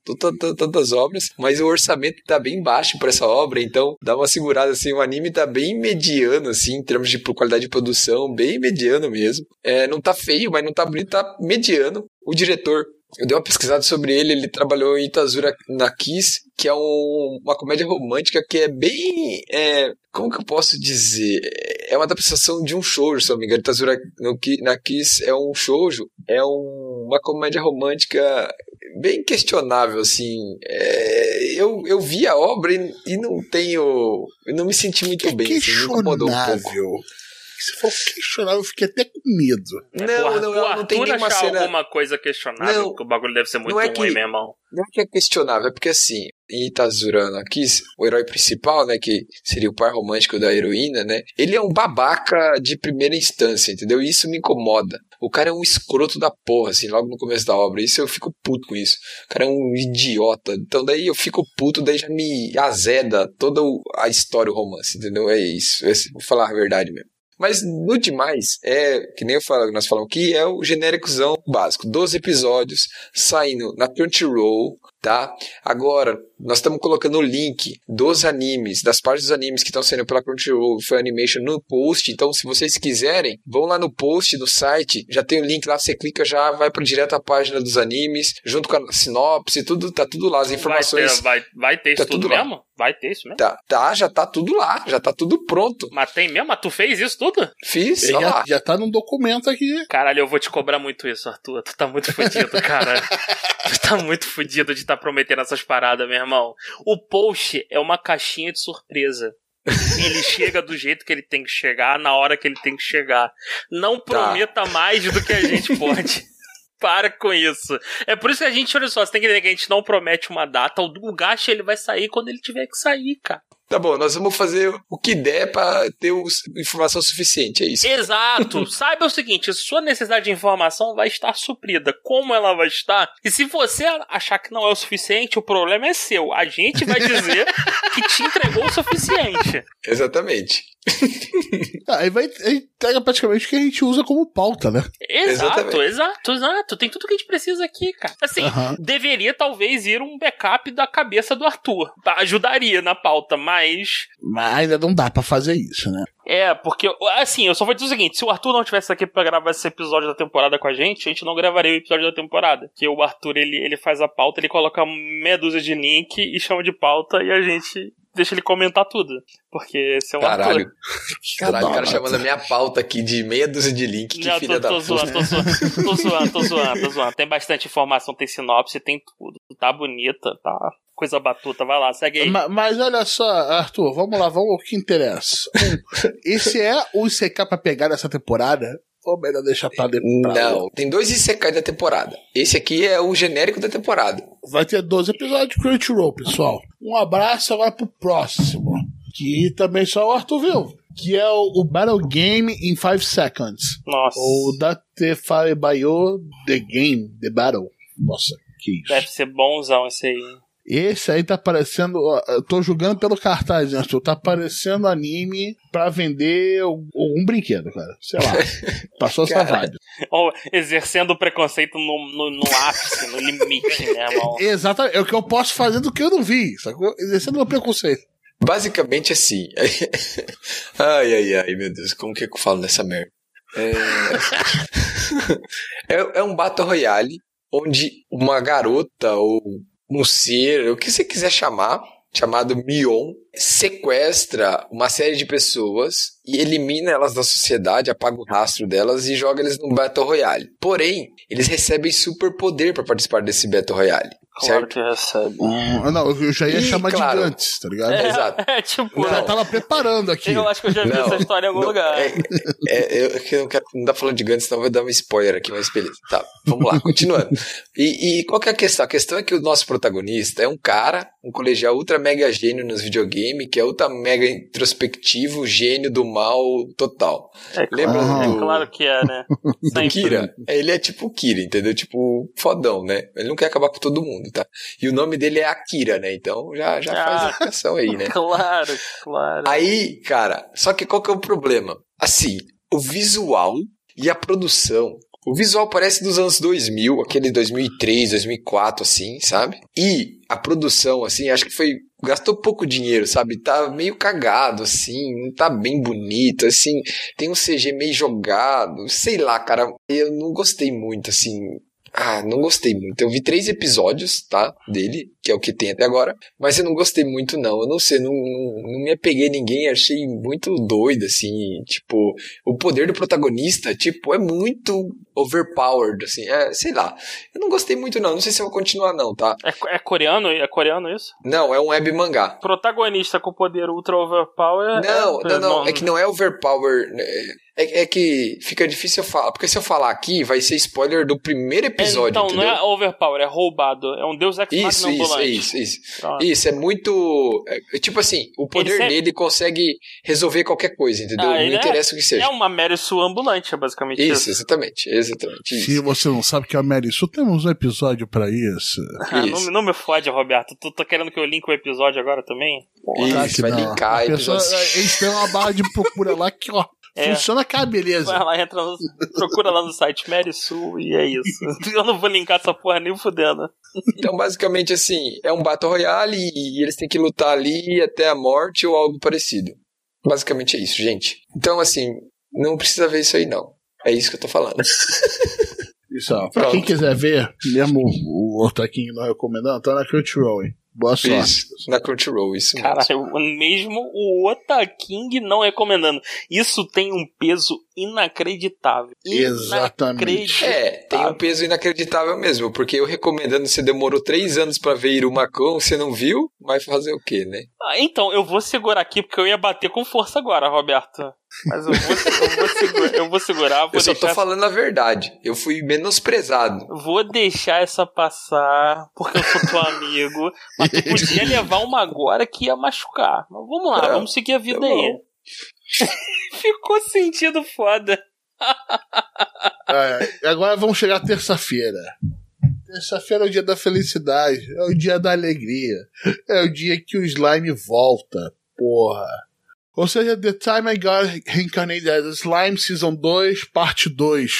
tantas obras, mas o orçamento tá bem baixo pra essa obra, então dá uma segurada assim, o anime tá bem mediano assim, em termos de qualidade de produção, bem mediano mesmo. É, não tá feio, mas não tá bonito, tá mediano. O diretor eu dei uma pesquisada sobre ele, ele trabalhou em Itazura na Kiss, que é um- uma comédia romântica que é bem. é, como que eu posso dizer? É uma adaptação de um shoujo, se não me engano. Itazura no, na Kiss é um shoujo, é um- uma comédia romântica bem questionável, assim. É, eu, eu vi a obra e, e não tenho. Eu não me senti muito Que é bem, assim, me incomodou um pouco. Se for questionável, eu fiquei até com medo. É, Não, não, Arthur- não, não tem nenhuma achar cena. alguma coisa questionável, Não, porque o bagulho deve ser muito não é ruim, que- meu irmão. Não é que é questionável, é porque assim, em Itazura no Kiss, o herói principal, né, que seria o par romântico da heroína, né, ele é um babaca de primeira instância, entendeu? E isso me incomoda. O cara é um escroto da porra, assim, logo no começo da obra. Isso eu fico puto com isso. O cara é um idiota. Então daí eu fico puto, daí já me azeda toda a história, o romance, entendeu? É isso. Vou falar a verdade mesmo. Mas no demais, é, que nem eu falo, nós falamos aqui, é o genéricozão básico. 12 episódios saindo na Crunchyroll tá? Agora, nós estamos colocando o link dos animes, das partes dos animes que estão saindo pela Crunchyroll Fan Animation no post. Então, se vocês quiserem, vão lá no post do site, já tem o link lá, você clica já, vai para direto à página dos animes, junto com a sinopse, tudo tá tudo lá, as informações. Vai ter, vai, vai ter isso Tá tudo, tudo lá. mesmo? Vai ter isso mesmo? Tá, tá, já tá tudo lá, já tá tudo pronto. Mas tem mesmo? Mas tu fez isso tudo? Fiz, já, lá. já tá num documento aqui. Caralho, eu vou te cobrar muito isso, Arthur. Tu tá muito fudido, cara. tu tá muito fudido de estar prometendo essas paradas, meu irmão. O post é uma caixinha de surpresa. Ele chega do jeito que ele tem que chegar, na hora que ele tem que chegar. Não prometa mais do que a gente pode. Para com isso. É por isso que a gente, olha só, você tem que entender que a gente não promete uma data. O, o gasto ele vai sair quando ele tiver que sair, cara. Tá bom, nós vamos fazer o que der pra ter informação suficiente, é isso. Exato. Saiba o seguinte: sua necessidade de informação vai estar suprida. Como ela vai estar? E se você achar que não é o suficiente, o problema é seu. A gente vai dizer que te entregou o suficiente. Exatamente. Ah, Aí vai aí pega praticamente o que a gente usa como pauta, né? Exato, Exatamente. exato, exato. Tem tudo que a gente precisa aqui, cara. Assim, deveria talvez ir um backup da cabeça do Arthur. Tá? Ajudaria na pauta, mas Mas ainda não dá pra fazer isso, né? É, porque, assim, eu só vou dizer o seguinte: se o Arthur não tivesse aqui pra gravar esse episódio da temporada com a gente, a gente não gravaria o episódio da temporada. Que o Arthur, ele, ele faz a pauta, ele coloca meia dúzia de link e chama de pauta e a gente deixa ele comentar tudo. Porque esse é o Caralho. Arthur. Caralho, o cara chamando a minha pauta aqui de meia dúzia de link, que Não, filha tô, da tô puta. zoando, tô zoando, tô zoando, tô zoando, tô zoando. Tem bastante informação, tem sinopse, tem tudo. Tá bonita, tá coisa batuta. Vai lá, segue aí. Ma- Mas, olha só, Arthur, vamos lá, vamos ao que interessa. Um, esse é o ICK pra pegar nessa temporada? Ou melhor deixar pra depois? Não, tem dois Isekai da temporada. Esse aqui é o genérico da temporada. Vai ter 12 episódios de Crunchyroll, pessoal. Um abraço agora pro próximo. Que também só o Arthur viu. Que é o, o Battle Game in 5 Seconds. Nossa, Ou Date Fire Bayo The Game, The Battle. Nossa, que isso. deve ser bonzão esse aí. Esse aí tá parecendo. Eu tô julgando pelo cartaz, né? Tá parecendo anime pra vender um, brinquedo, cara. Sei lá. Passou essa vibe. Ou exercendo o preconceito no, no, no ápice, no limite, né, irmão? Exatamente. É o que eu posso fazer do que eu não vi, sacou? Exercendo meu preconceito. Basicamente assim. ai, ai, ai, meu Deus, como que eu falo nessa merda? É... é, é um Battle Royale onde uma garota ou ser, o que você quiser chamar, chamado Mion, sequestra uma série de pessoas e elimina elas da sociedade, apaga o rastro delas e joga eles no Battle Royale. Porém, eles recebem superpoder para participar desse Battle Royale. Claro certo? que recebe. Hum, não, eu já ia Ih, chamar claro. de Gantz, tá ligado? É, Exato. é tipo, Eu já Não. tava preparando aqui. eu acho que eu já vi Não, essa história em algum não, lugar. É, é, eu, que eu não quero não dá falando de Gantz, senão vai dar um spoiler aqui, mas beleza. Tá, vamos lá, continuando. E, e qual que é a questão? A questão é que o nosso protagonista é um cara, um colegial ultra mega gênio nos videogames, que é ultra mega introspectivo, gênio do mal total. É, Lembra Ah. é do, claro que é, né? do. Kira? Ele é tipo Kira, entendeu? Tipo, fodão, né? Ele não quer acabar com todo mundo, tá? E o nome dele é Akira, né? Então já, já faz Ah. a ligação aí, né? Claro, claro. Aí, cara, só que qual que é o problema? Assim, o visual e a produção. O visual parece dos anos 2000, aquele 2003, 2004, assim, sabe? E a produção, assim, acho que foi. Gastou pouco dinheiro, sabe? Tá meio cagado, assim, não tá bem bonito, assim. Tem um CG meio jogado, sei lá, cara. Eu não gostei muito, assim. Ah, não gostei muito. Eu vi três episódios, tá? Dele, que é o que tem até agora. Mas eu não gostei muito, não. Eu não sei, não, não, não me apeguei a ninguém. Achei muito doido, assim. Tipo, o poder do protagonista, tipo, é muito overpowered, assim. É, sei lá. Eu não gostei muito, não. Não sei se eu vou continuar, não, tá? É, é coreano? É coreano isso? Não, é um web mangá. Protagonista com poder ultra overpower. Não, é, não, não. É que não é overpower. É, é que fica difícil eu falar. Porque se eu falar aqui, vai ser spoiler do primeiro episódio. Então, entendeu? não é overpower, é roubado. É um deus ex Isso, machina isso, ambulante. Isso, isso. Pronto. Isso, é muito. é, é tipo assim, o poder sempre- dele consegue resolver qualquer coisa, entendeu? Ah, não é- interessa o que seja. É uma Mary Sue ambulante, é basicamente Isso, isso. exatamente, exatamente. Se Isso. você não sabe que é a Mary Sue, temos um episódio pra isso. Ah, não, Isso. não me fode, Roberto. Tu tá querendo que eu link o episódio agora também? Isso, vai não. linkar A pessoa, episódios. Eles têm uma barra de procura lá que, ó. É. Funciona cá, beleza. Vai lá, entra no, procura lá no site Mary Sue e é isso. Eu não vou linkar essa porra nem fudendo. Então, basicamente, assim, é um Battle Royale e eles têm que lutar ali até a morte ou algo parecido. Basicamente é isso, gente. Então, assim, não precisa ver isso aí, não. É isso que eu tô falando. Isso, ó. Pra quem quiser ver, mesmo o aqui não recomendando, tá na Crunchyroll, hein? Boa sorte. Isso, na Crunchyroll, isso mesmo. Caralho, mesmo o Otaking não recomendando. Isso tem um peso inacreditável. Exatamente. É, tem um peso inacreditável mesmo, porque eu recomendando, você demorou três anos pra ver Irumacon, você não viu, vai fazer o quê, né? Ah, Então, eu vou segurar aqui porque eu ia bater com força agora, Roberto. Mas eu vou, eu vou, segurar, eu vou segurar, vou Eu só deixar, tô falando a verdade. Eu fui menosprezado. vou deixar essa passar porque eu sou teu amigo. Mas tu podia levar uma agora que ia machucar. Mas vamos lá, É, vamos seguir a vida tá aí. Ficou sentido foda. É, agora vamos chegar terça-feira. Terça-feira é o dia da felicidade, é o dia da alegria, é o dia que o slime volta, porra. Ou seja, The Time I Got Reincarnated as Slime Season 2, parte 2.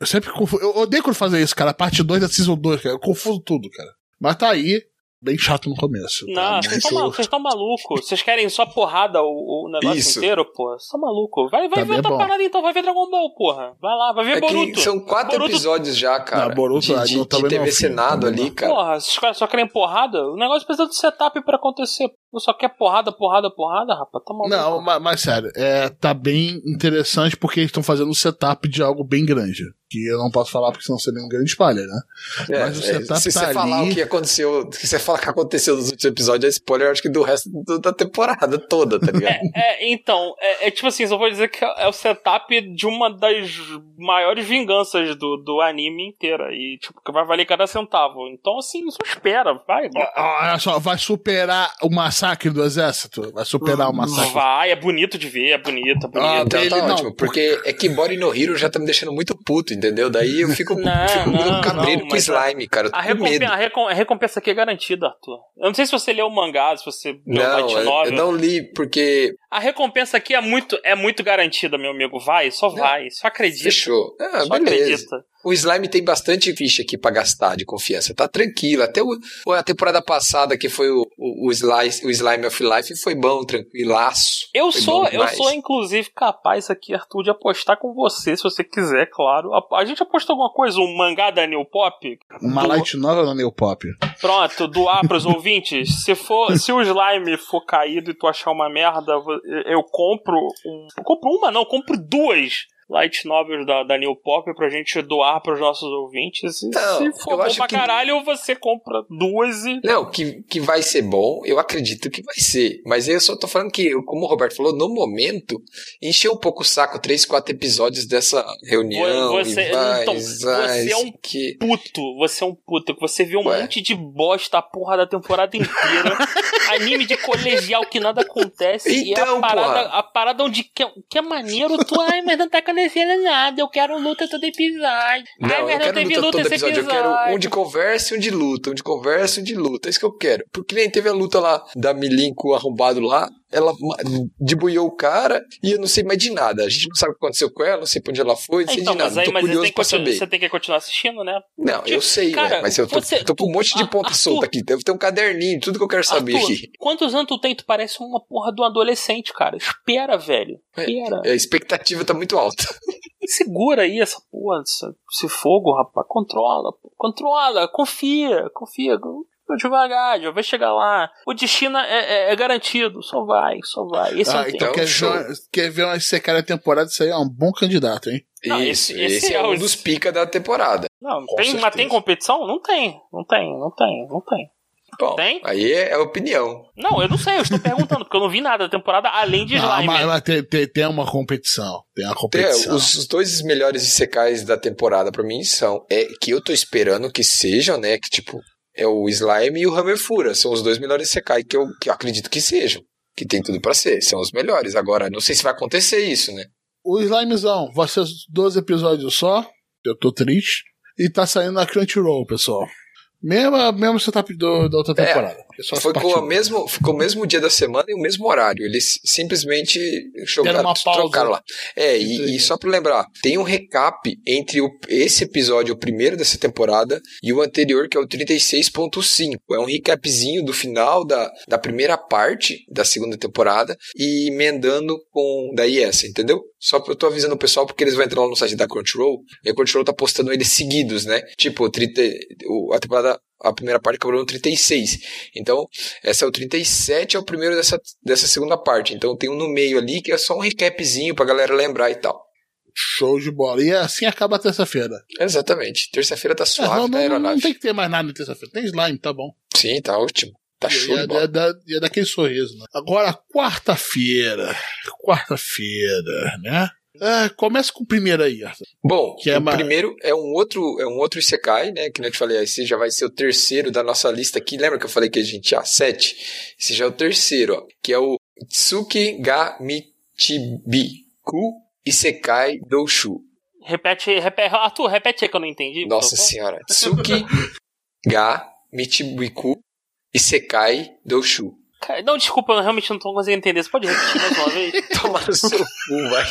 Eu sempre confundo. Eu odeio quando fazer isso, cara. Parte 2 da Season 2, cara. Eu confundo tudo, cara. Mas tá aí, bem chato no começo. tá? Não, vocês estão malucos, vocês estão malucos. Vocês querem só porrada o, o negócio Isso. inteiro, pô? Vocês estão malucos. Vai, vai Também ver é outra bom. parada então, vai ver Dragon Ball, porra. Vai lá, vai ver É Boruto. são quatro Boruto- episódios já, cara. Não, Boruto, de, ah, de, não, de não é TV o fim, Senado ali, não. cara. Porra, esses caras só querem porrada. O negócio precisa de setup pra acontecer. Só quer porrada, porrada, porrada, rapaz. Tá maluco. Não, mas, mas sério, é, tá bem interessante porque eles estão fazendo um setup de algo bem grande. Que eu não posso falar porque senão seria um grande spoiler, né? É, Mas o é, setup se tá você falar o que aconteceu, se você falar o que aconteceu nos últimos episódios, é spoiler, eu acho que do resto do- da temporada toda, tá ligado? É, então, é, é tipo assim, só vou dizer que é o setup de uma das maiores vinganças do, do anime inteira. E, tipo, que vai valer cada centavo. Então, assim, só espera, vai. Olha só, vai superar o massacre do exército? Vai superar o massacre. Vai, é bonito de ver, é bonito, é bonito. Ah, Então tá não, ótimo, porque é que Body no Hero já tá me deixando muito puto, entendeu? Daí eu fico, Não, fico não, cabreiro não, com slime, cara. A com recompensa, medo. a, recom- a recompensa aqui é garantida, Arthur. Eu não sei se você leu o mangá, se você leu Não, light eu, novel. eu não li, porque. A recompensa aqui é muito, é muito garantida, meu amigo. Vai, só vai, só acredita. Fechou. Ah, Só beleza. acredita. O slime tem bastante ficha aqui pra gastar de confiança. Tá tranquilo. Até o, a temporada passada, que foi o, o, o, Slice- o Slime of Life, foi bom, tranquilaço. Eu Foi sou, eu sou inclusive capaz aqui, Arthur, de apostar com você, se você quiser, claro. A, a gente apostou alguma coisa, um mangá da New Pop? Uma Do- light novel no New Pop. Pronto, doar pros ouvintes. Se for, se o slime for caído e tu achar uma merda, eu compro um, eu compro uma não, eu compro duas light novels da, da New Pop pra gente doar pros nossos ouvintes. E Não, se for bom pra que- caralho, você compra duas e Não, que, que vai ser bom, eu acredito que vai ser. Mas eu só tô falando que, como o Roberto falou, no momento, encheu um pouco o saco três, quatro episódios dessa reunião. Você- e vai, então, vai, você é um que... puto, você é um puto, que você vê um Ué. monte de bosta a porra da temporada inteira, anime de colegial que nada acontece, e Então, é a parada, porra. a parada onde que, que é maneiro, tu, ai, mas não tá acontecendo nada, eu quero luta todo episódio. ai, Não, mas eu não quero teve luta luta todo episódio. episódio. Eu quero um de conversa e um de luta. Um de conversa e um de luta. É isso que eu quero. Porque nem teve a luta lá da Milin com o arrombado lá. Ela debuiou o cara e eu não sei mais de nada. A gente não sabe o que aconteceu com ela, não sei pra onde ela foi, não sei Então, de nada. mas aí Tô mas você curioso tem, que pra continuar, saber. você tem que continuar assistindo, né? Não, eu sei, Cara, velho, mas eu tô, você- tô com um monte de ponta Arthur, solta aqui. Deve ter um caderninho, tudo que eu quero saber Arthur, aqui. quantos anos tu tem? Tu parece uma porra de um adolescente, cara. Espera, velho. Espera. A expectativa tá muito alta. Segura aí essa porra, esse, fogo, rapaz. Controla, controla, confia, confia. Devagar, já vai chegar lá. O destino é, é- é garantido, só vai, só vai. Esse é Ah, um então tempo. quer ver, uma- quer ver uma secar a temporada? Isso aí é um bom candidato, hein? Não, Isso, esse- esse, esse é, é um o- dos pica da temporada. Não, Com tem, mas tem competição? Não tem, não tem, não tem, não tem. Bom, Tem? aí é, é opinião. Não, eu não sei, eu estou perguntando, porque eu não vi nada da temporada além de slime. mas, mas tem, tem, tem uma competição. Tem uma É, competição. os, os dois melhores secais da temporada pra mim são é que eu tô esperando que sejam, né? Que tipo é o Slime e o Hammerfura, são os dois melhores secais que eu, que eu acredito que sejam, que tem tudo pra ser, são os melhores. Agora não sei se vai acontecer isso, né? O Slimezão, vai ser 12 episódios só. Eu tô triste. E tá saindo na Crunchyroll, pessoal. Mesmo, mesmo setup do, da outra É. temporada. Só Foi com partes o mesmo, ficou o mesmo dia da semana e o mesmo horário. Eles simplesmente jogaram, uma pausa. trocaram lá. É, e, e só pra lembrar, tem um recap entre o- esse episódio, o primeiro dessa temporada, e o anterior, que é o 36.5. É um recapzinho do final da, da primeira parte da segunda temporada e emendando com daí essa, entendeu? Só que eu tô avisando o pessoal porque eles vão entrar lá no site da Crunchyroll e a Crunchyroll tá postando eles seguidos, né? Tipo, o 30, o- a temporada, a primeira parte acabou no 36. Então, essa é o 37, é o primeiro dessa, dessa segunda parte. Então tem um no meio ali que é só um recapzinho pra galera lembrar e tal. Show de bola. E assim acaba a terça-feira. Exatamente. Terça-feira tá É, suave não, na não, aeronave. não tem que ter mais nada na terça-feira. Tem slime, tá bom. Sim, tá ótimo. Tá E show é, de bola. é da- é daquele sorriso, né? Agora, quarta-feira. Quarta-feira, né? É, começa com o primeiro aí, Arthur. Bom, Que é o uma- primeiro é um outro, é um outro Isekai, né? Que nem eu te falei, esse já vai ser o terceiro da nossa lista aqui. Lembra que eu falei que a gente tinha sete? Esse já é o terceiro, ó. Que é o Tsuki ga Michibi Ku Isekai Doushu. Repete, repete. Arthur, repete aí que eu não entendi. Nossa senhora. Tsuki ga Michibiku Isekai Doushu. Cara, Não, desculpa, eu realmente não tô conseguindo entender. Você pode repetir mais uma vez? Toma no seu cu, vai.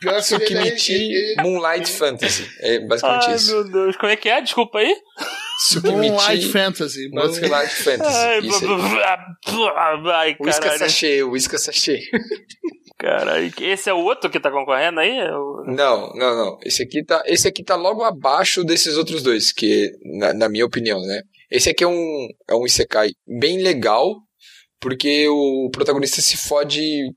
Pior que Tsukimichi Moonlight Fantasy. É basicamente Ai, isso. meu Deus. Como é que é? Desculpa aí. Moonlight Fantasy. Moonlight Fantasy. Ai, Isso aí. Ai, Whisca caralho. sachê, whisca sachê. Caralho. Esse é o outro que tá concorrendo aí? É Não, não, não. Esse aqui tá, esse aqui tá logo abaixo desses outros dois, que na, na minha opinião, né? Esse aqui é um é um isekai bem legal, porque o protagonista se fode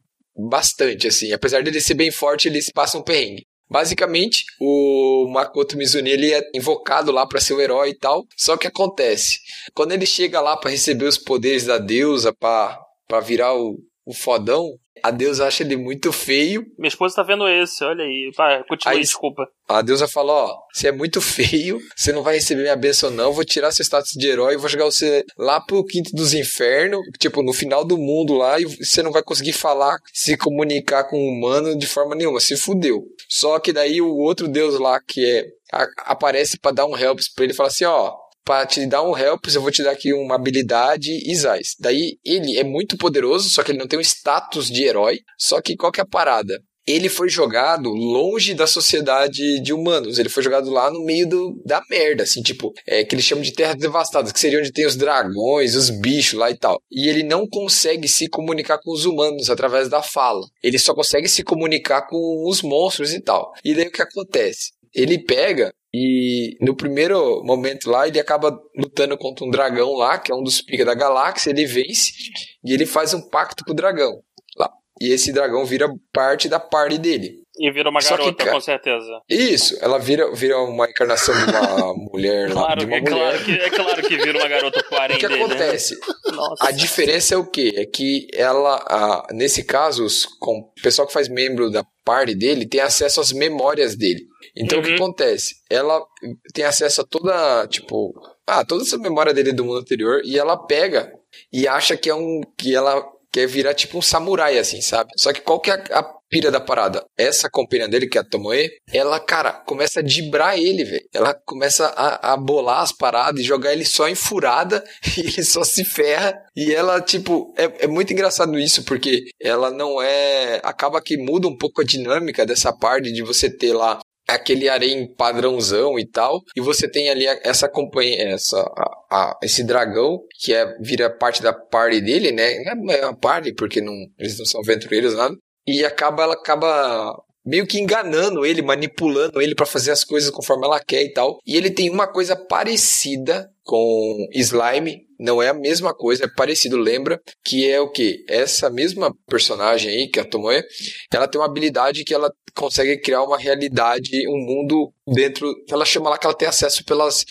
bastante assim, apesar dele ser bem forte, ele se passa um perrengue. Basicamente, o Makoto Mizune ele é invocado lá pra ser o herói e tal. Só que acontece, quando ele chega lá pra receber os poderes da deusa, pra virar o, o fodão, a deusa acha ele muito feio Minha esposa tá vendo esse, olha aí. Vai, continue, Aí- desculpa. a deusa fala, ó, você é muito feio, você não vai receber minha bênção não, vou tirar seu status de herói, vou jogar você lá pro quinto dos infernos, tipo, no final do mundo lá, e você não vai conseguir falar, se comunicar com o humano de forma nenhuma, se fudeu. Só que daí o outro deus lá, que é, a- aparece pra dar um helps pra ele, fala assim, ó, pra te dar um helps, eu vou te dar aqui uma habilidade Isais. Daí ele é muito poderoso, só que ele não tem o status de herói, só que qual que é a parada? ele foi jogado longe da sociedade de humanos. Ele foi jogado lá no meio do, da merda, assim, tipo, é que eles chamam de terras devastadas, que seria onde tem os dragões, os bichos lá e tal. E ele não consegue se comunicar com os humanos através da fala. Ele só consegue se comunicar com os monstros e tal. E daí o que acontece? Ele pega e no primeiro momento lá, ele acaba lutando contra um dragão lá, que é um dos pica da galáxia, ele vence e ele faz um pacto com o dragão lá. E esse dragão vira parte da party dele. E vira uma Só que, garota, cara- com certeza. Isso, ela vira, vira uma encarnação de uma mulher lá, Claro, de uma é, mulher. claro que, é claro que vira uma garota pro O que dele, né? acontece? Nossa. A diferença é o quê? É que ela, a- nesse caso, os, com, o pessoal que faz membro da party dele tem acesso às memórias dele. Então o que Uhum. acontece? Ela tem acesso a toda, tipo, ah, toda essa memória dele do mundo anterior e ela pega e acha que é um que ela quer virar tipo um samurai assim, sabe? Só que qual que é a, a pira da parada? Essa companhia dele, que é a Tomoe, ela, cara, começa a dibrar ele, velho. Ela começa a, a bolar as paradas e jogar ele só em furada e ele só se ferra. E ela, tipo, é, é muito engraçado isso, porque ela não é. Acaba que muda um pouco a dinâmica dessa parte de você ter lá aquele harém padrãozão e tal, e você tem ali essa companhia, essa, a- a- esse dragão, que é, vira parte da party dele, né? Não é uma party, porque não, eles não são aventureiros, nada. E acaba, ela acaba meio que enganando ele, manipulando ele pra fazer as coisas conforme ela quer e tal. E ele tem uma coisa parecida com Slime, não é a mesma coisa, é parecido, lembra? Que é o que? Essa mesma personagem aí, que é a Tomoe, ela tem uma habilidade que ela consegue criar uma realidade, um mundo dentro. Ela chama lá que ela tem acesso pelas.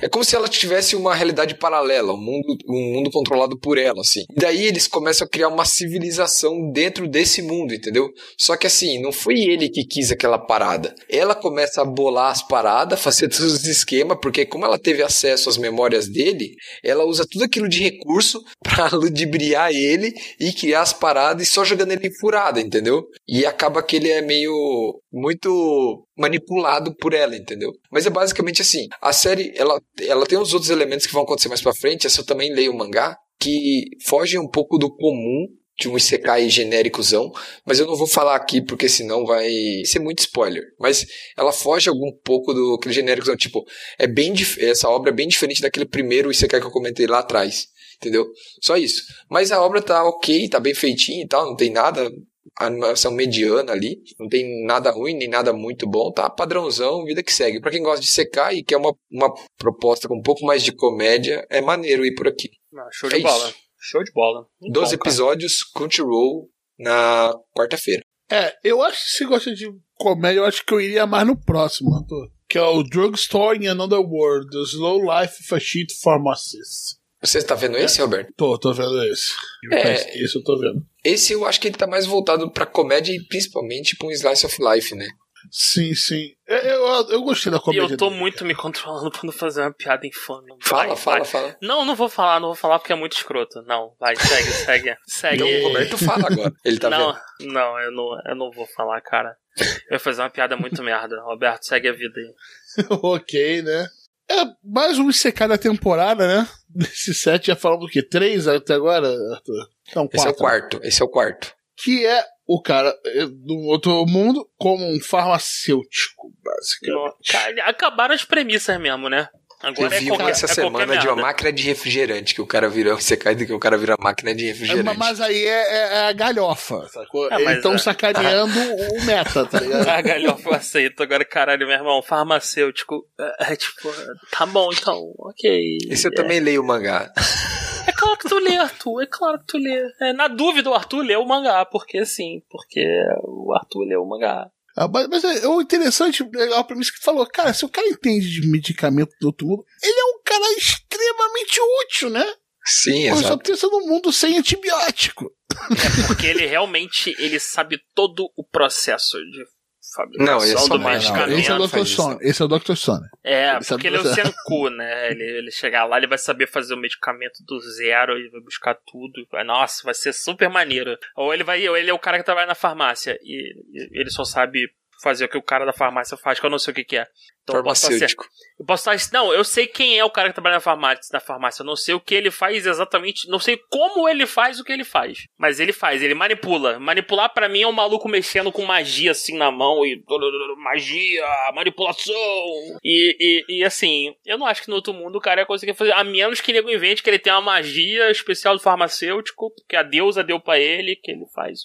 É como se ela tivesse uma realidade paralela, um mundo, um mundo controlado por ela, assim. E daí eles começam a criar uma civilização dentro desse mundo, entendeu? Só que assim, não foi ele que quis aquela parada. Ela começa a bolar as paradas, fazer todos os esquemas, porque como ela teve acesso às memórias dele, ela usa tudo aquilo de recurso pra ludibriar ele e criar as paradas e só jogando ele em furada, entendeu? E acaba que ele é meio muito manipulado por ela, entendeu? Mas é basicamente assim, a série, ela, ela tem uns outros elementos que vão acontecer mais pra frente, essa eu também leio o mangá, que fogem um pouco do comum de um Isekai genéricozão, mas eu não vou falar aqui porque senão vai ser muito spoiler. Mas ela foge algum pouco do aquele genéricozão, tipo, é bem essa obra é bem diferente daquele primeiro Isekai que eu comentei lá atrás, entendeu? Só isso. Mas a obra tá ok, tá bem feitinha e tal, não tem nada a animação mediana ali, não tem nada ruim nem nada muito bom, tá padrãozão, vida que segue. Pra quem gosta de secar e quer uma, uma proposta com um pouco mais de comédia, é maneiro ir por aqui. Ah, show É de bola. isso. Show de bola. Muito 12 bom, episódios, Crunchyroll, na quarta-feira. É, eu acho que se gosta de comédia, eu acho que eu iria mais no próximo, Arthur. Que é o Drugstore in Another World, The Slow Life of a Sheet Pharmacist. Você tá vendo esse, Roberto? Tô, tô vendo esse. É. Esse eu tô vendo. Esse eu acho que ele tá mais voltado pra comédia e principalmente pra um slice of life, né? Sim, sim. Eu, eu, eu gostei da E comédia. eu tô dele. muito me controlando pra não fazer uma piada infame. Fala, Vai, fala, vai. fala. Não, não vou falar, não vou falar porque é muito escroto. Não, vai, segue, segue. Segue. Então o Roberto fala agora. Ele tá não, vendo. não, eu não, eu não vou falar, cara. Eu ia fazer uma piada muito merda. Roberto, segue a vida aí. ok, né? É mais um ICK da temporada, né? Desse set já falamos do quê? Três até agora, Arthur? Não, Esse é o quatro. quarto. Esse é o quarto. Que é o cara é, do outro mundo como um farmacêutico, basicamente. Cara, acabaram as premissas mesmo, né? Eu Agora é vi qualquer, essa é semana de uma merda. máquina de refrigerante, que o cara vira você cai do que o cara vira máquina de É, refrigerante. mas aí é, é- é a galhofa, sacou? Ah, mas Eles estão é. sacaneando o meta, tá ligado? A galhofa eu aceito. Agora, caralho, meu irmão, farmacêutico. É, é tipo, tá bom, então, ok. Esse eu é, também leio o mangá. É claro que tu lê, Arthur. É claro que tu lê. É, na dúvida, o Arthur lê o mangá. Porque sim, porque o Arthur lê o mangá. Ah, Mas, mas é, o interessante, legal pra mim, isso que falou, cara, se o cara entende de medicamento do outro mundo, ele é um cara extremamente útil, né? Sim, Pô, só exato. pensa num mundo sem antibiótico. É porque ele realmente ele sabe todo o processo de fabricação ele é só do mais, não, medicamento. esse é o não Dr. isso, Stone. Esse é o Dr. Stone. É, Ele porque ele é o. Senku, né? Ele, ele chegar lá, ele vai saber fazer o medicamento do zero, ele vai buscar tudo. Vai, nossa, vai ser super maneiro. Ou ele vai, ou ele é o cara que trabalha na farmácia e, e ele só sabe fazer o que o cara da farmácia faz, que eu não sei o que, que é. Então eu posso, estar, Farmacêutico. eu posso estar. Não, eu sei quem é o cara que trabalha na farmácia, na farmácia. Eu não sei o que ele faz exatamente. Não sei como ele faz o que ele faz. Mas ele faz, ele manipula. Manipular pra mim é um maluco mexendo com magia assim na mão e. Magia, manipulação. E, e, e, assim, eu não acho que no outro mundo o cara ia conseguir fazer. A menos que ele invente que ele tem uma magia especial do farmacêutico, que a deusa deu pra ele, que ele faz.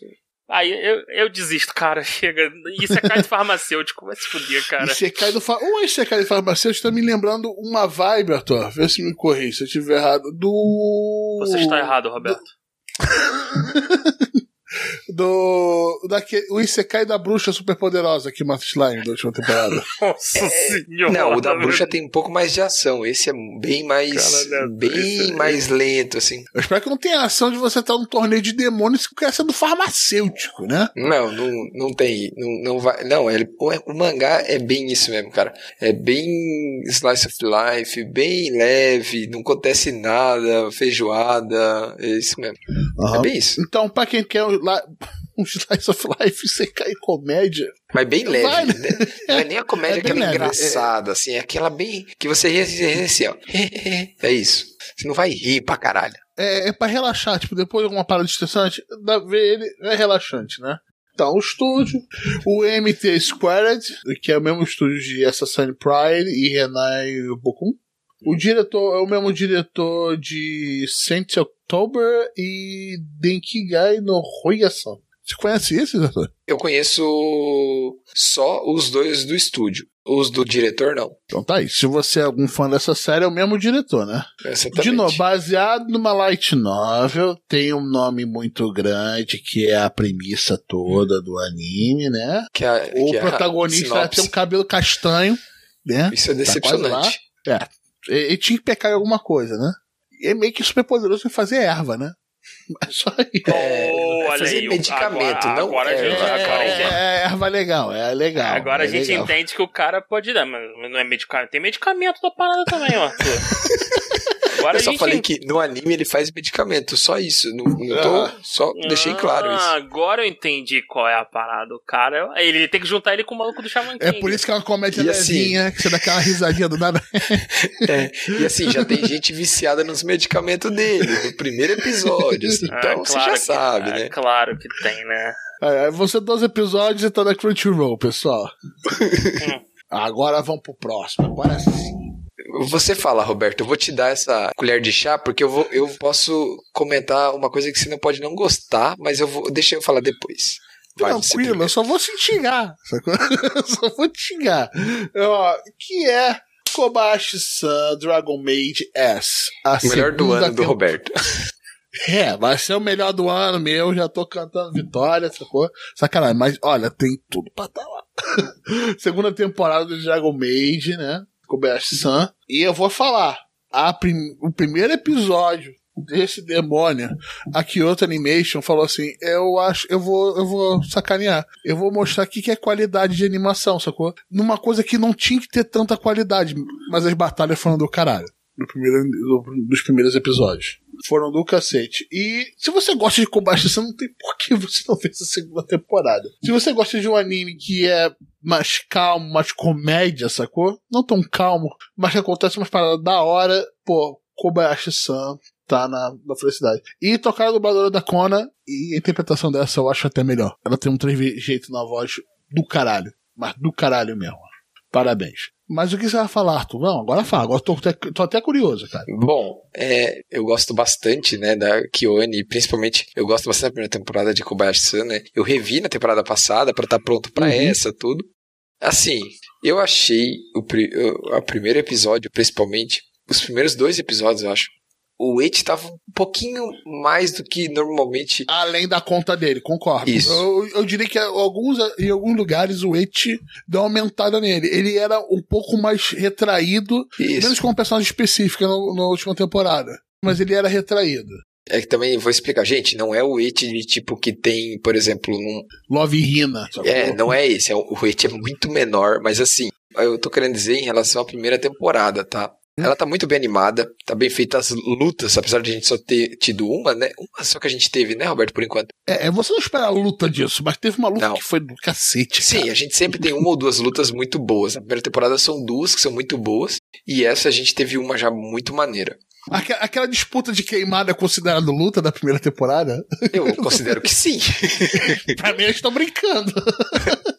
Aí eu, eu desisto, cara. Chega. Isso é cara de farmacêutico. Vai se fuder, cara. E você cai do fa... Esse cai do farmacêutico tá me lembrando uma vibe, Arthur. Vê se me corrige se eu estiver errado. Do. Você está errado, Roberto. Do. Daquele... O Isekai da bruxa superpoderosa que mata slime da última temporada. Nossa senhora. Não, o da bruxa tem um pouco mais de ação. Esse é bem mais. Caralho, bem esse- mais lento, assim. Eu espero que não tenha ação de você estar num torneio de demônios que quer ser do farmacêutico, né? Não, não, não tem. Não, não vai. Não, ele, o, o mangá é bem isso mesmo, cara. É bem slice of life, bem leve, não acontece nada, feijoada. É isso mesmo. É bem isso. Então, pra quem quer um, slice of life, você cai comédia. Mas bem leve. Vai, né? né? Não é nem a comédia É aquela leve, engraçada, assim, é aquela bem. que você ri assim, assim, ó. É isso. Você não vai rir pra caralho. É, é pra relaxar, tipo, depois de alguma parada estressante, dá, ver ele é relaxante, né? Então, o estúdio, o MT Squared, que é o mesmo estúdio de Assassin's Pride e Renai Bokun. O diretor é o mesmo diretor de Saint October e Denkigai no Royasan. Você conhece esses, Arthur? Eu conheço só os dois do estúdio. Os do diretor, não. Então tá aí. Se você é algum fã dessa série, é o mesmo diretor, né? Exatamente. De novo, baseado numa light novel, tem um nome muito grande, que é a premissa toda do anime, né? Que a, O que a protagonista sinopse. tem um cabelo castanho, né? Isso é Tá decepcionante. É. Ele tinha que pecar em alguma coisa, né? E é meio que super poderoso em fazer erva, né? Mas só isso. Oh, olha fazer aí, medicamento, agora, não agora, a erva. gente, agora, a É, é erva legal, é legal. agora a é gente legal. entende que o cara pode dar, mas não é medicamento. Tem medicamento da parada também, ó. Agora Eu só a gente falei que no anime ele faz medicamento, só isso. Não, não tô, Ah. só deixei claro Ah, isso. agora eu entendi qual é a parada. O cara, ele tem que juntar ele com o maluco do Shaman É King. por isso que é uma comédia E assim- levinha, que você dá aquela risadinha do nada. É, e assim, já tem gente viciada nos medicamentos dele, no primeiro episódio. assim, Ah, então você já que- sabe, ah, né? Claro que tem, né? É, ser 12 episódios e tá na Crunchyroll, pessoal. Hum. Agora vamos pro próximo. Agora sim. Você fala, Roberto, eu vou te dar essa colher de chá, porque eu, vou, eu posso comentar uma coisa que você não pode não gostar, mas eu vou. Deixa eu falar depois. Vai, Tranquilo, eu só vou te xingar. Eu só vou te xingar. Ó, que é Kobashi-san Dragon Maid S. A O melhor do ano do tempo- Roberto. É, vai ser o melhor do ano meu, já tô cantando vitória, sacou? Sacanagem, mas olha, tem tudo pra tá lá. Segunda temporada do Dragon Maid, né? Kobayashi-san. E eu vou falar, prim- o primeiro episódio desse demônio, a Kyoto Animation falou assim, eu acho, eu vou, eu vou sacanear. Eu vou mostrar aqui que é qualidade de animação, sacou? Numa coisa que não tinha que ter tanta qualidade, mas as batalhas foram do caralho. Primeiro, do- dos primeiros episódios. Foram do cacete. E se você gosta de Kobashi, você não tem por que você não fez a segunda temporada. Se você gosta de um anime que é mais calmo, mais comédia, sacou? Não tão calmo, mas que acontece umas paradas da hora, pô, Kobayashi-san tá na, na felicidade. E tocar a dubladora da Kona, e a interpretação dessa eu acho até melhor. Ela tem um trejeito na voz do caralho. Mas do caralho mesmo. Parabéns. Mas o que você vai falar, Arthur? Não, agora fala. Agora tô, até- tô até curioso, cara. Bom, é, eu gosto bastante, né, da Kyoane, principalmente eu gosto bastante da primeira temporada de Kobayashi-san, né? Eu revi na temporada passada pra estar pronto pra Uhum. essa, tudo. Assim, eu achei o, o, o primeiro episódio, principalmente, os primeiros dois episódios, eu acho. O Eit tava um pouquinho mais do que normalmente. Além da conta dele, concordo. Isso. Eu, eu diria que alguns, em alguns lugares o Eti deu uma aumentada nele. Ele era um pouco mais retraído, Isso. menos com uma personagem específica no- na última temporada. Mas ele era retraído. É que também vou explicar, gente, não é o Eit de tipo que tem, por exemplo, um, Love Rina. É, não é esse. É, o rate é muito menor, mas assim, eu tô querendo dizer em relação à primeira temporada, tá? Ela tá muito bem animada, tá bem feita as lutas, apesar de a gente só ter tido uma, né? Uma só que a gente teve, né, Roberto, por enquanto. É, é, você não espera a luta disso, mas teve uma luta Não. que foi do cacete. Sim, cara. a gente sempre tem uma ou duas lutas muito boas. Na primeira temporada são duas que são muito boas, e essa a gente teve uma já muito maneira. Aque- Aquela disputa de queimada é considerada luta da primeira temporada? Eu considero que sim. pra mim, eles estão brincando.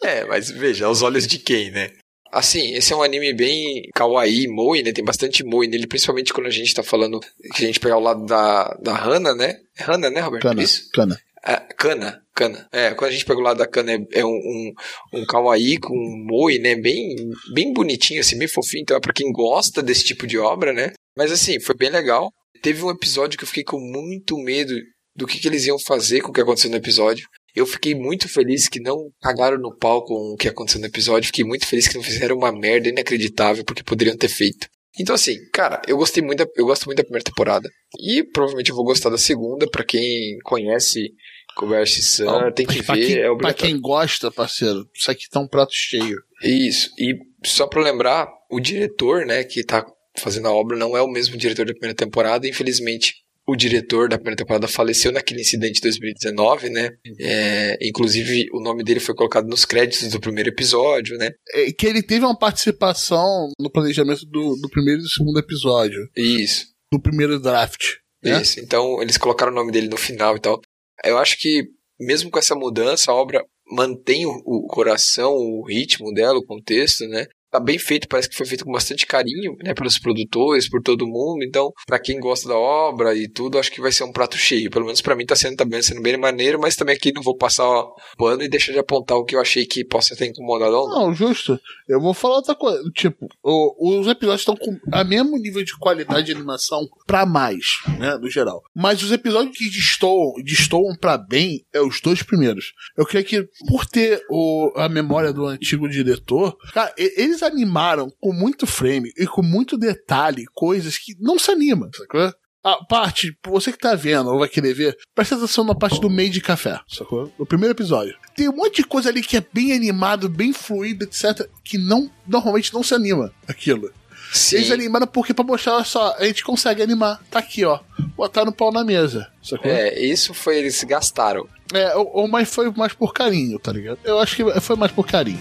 É, mas veja, aos olhos de quem, né? Assim, esse é um anime bem kawaii, moe, né? Tem bastante moe nele, principalmente quando a gente tá falando que a gente pegar o lado da, da Hana, né? É Hana, né, Roberto? Cana, Isso? cana. Ah, Kana, Kana. É, quando a gente pega o lado da Kana é, é um, um, um kawaii com um moe, né? Bem, bem bonitinho, assim, bem fofinho. Então é pra quem gosta desse tipo de obra, né? Mas assim, foi bem legal. Teve um episódio que eu fiquei com muito medo do que, que eles iam fazer com o que aconteceu no episódio. Eu fiquei muito feliz que não cagaram no pau com o que aconteceu no episódio. Fiquei muito feliz que não fizeram uma merda inacreditável porque poderiam ter feito. Então assim, cara, eu gostei muito, da, eu gosto muito da primeira temporada. E provavelmente eu vou gostar da segunda, pra quem conhece Kobayashi-san, Ó, tem que pra ver, quem, é pra quem gosta, parceiro, isso aqui tá um prato cheio. Isso. E só pra lembrar, o diretor, né, que tá fazendo a obra não é o mesmo diretor da primeira temporada. Infelizmente, o diretor da primeira temporada faleceu naquele incidente de 2019, né? É, inclusive, o nome dele foi colocado nos créditos do primeiro episódio, né? É, que ele teve uma participação no planejamento do, do primeiro e do segundo episódio, Isso. do primeiro draft. Né? Isso. Então, eles colocaram o nome dele no final e tal. Eu acho que, mesmo com essa mudança, a obra mantém o, o coração, o ritmo dela, o contexto, né? Tá bem feito, parece que foi feito com bastante carinho, né? Pelos produtores, por todo mundo. Então, pra quem gosta da obra e tudo, acho que vai ser um prato cheio. Pelo menos pra mim tá sendo, tá bem, sendo bem maneiro, mas também aqui não vou passar o pano e deixar de apontar o que eu achei que possa ter incomodado ou não. Não, justo. Eu vou falar outra coisa. Tipo, os episódios estão com a mesmo nível de qualidade de animação pra mais, né, no geral. Mas os episódios que destoam, destoam pra bem é os dois primeiros. Eu creio que, por ter o, a memória do antigo diretor, cara, eles animaram com muito frame e com muito detalhe coisas que não se anima, sacou? A parte, você que tá vendo ou vai querer ver, presta atenção na parte do meio de café, sacou? No primeiro episódio. Tem um monte de coisa ali que é bem animado, bem fluido, etc., que não, normalmente não se anima aquilo. Sim. Eles animaram porque pra mostrar, olha só, a gente consegue animar. Tá aqui, ó. Botar no pau na mesa. Sacou? É, isso foi, eles gastaram. É, ou, ou mais foi mais por carinho, tá ligado? Eu acho que foi mais por carinho.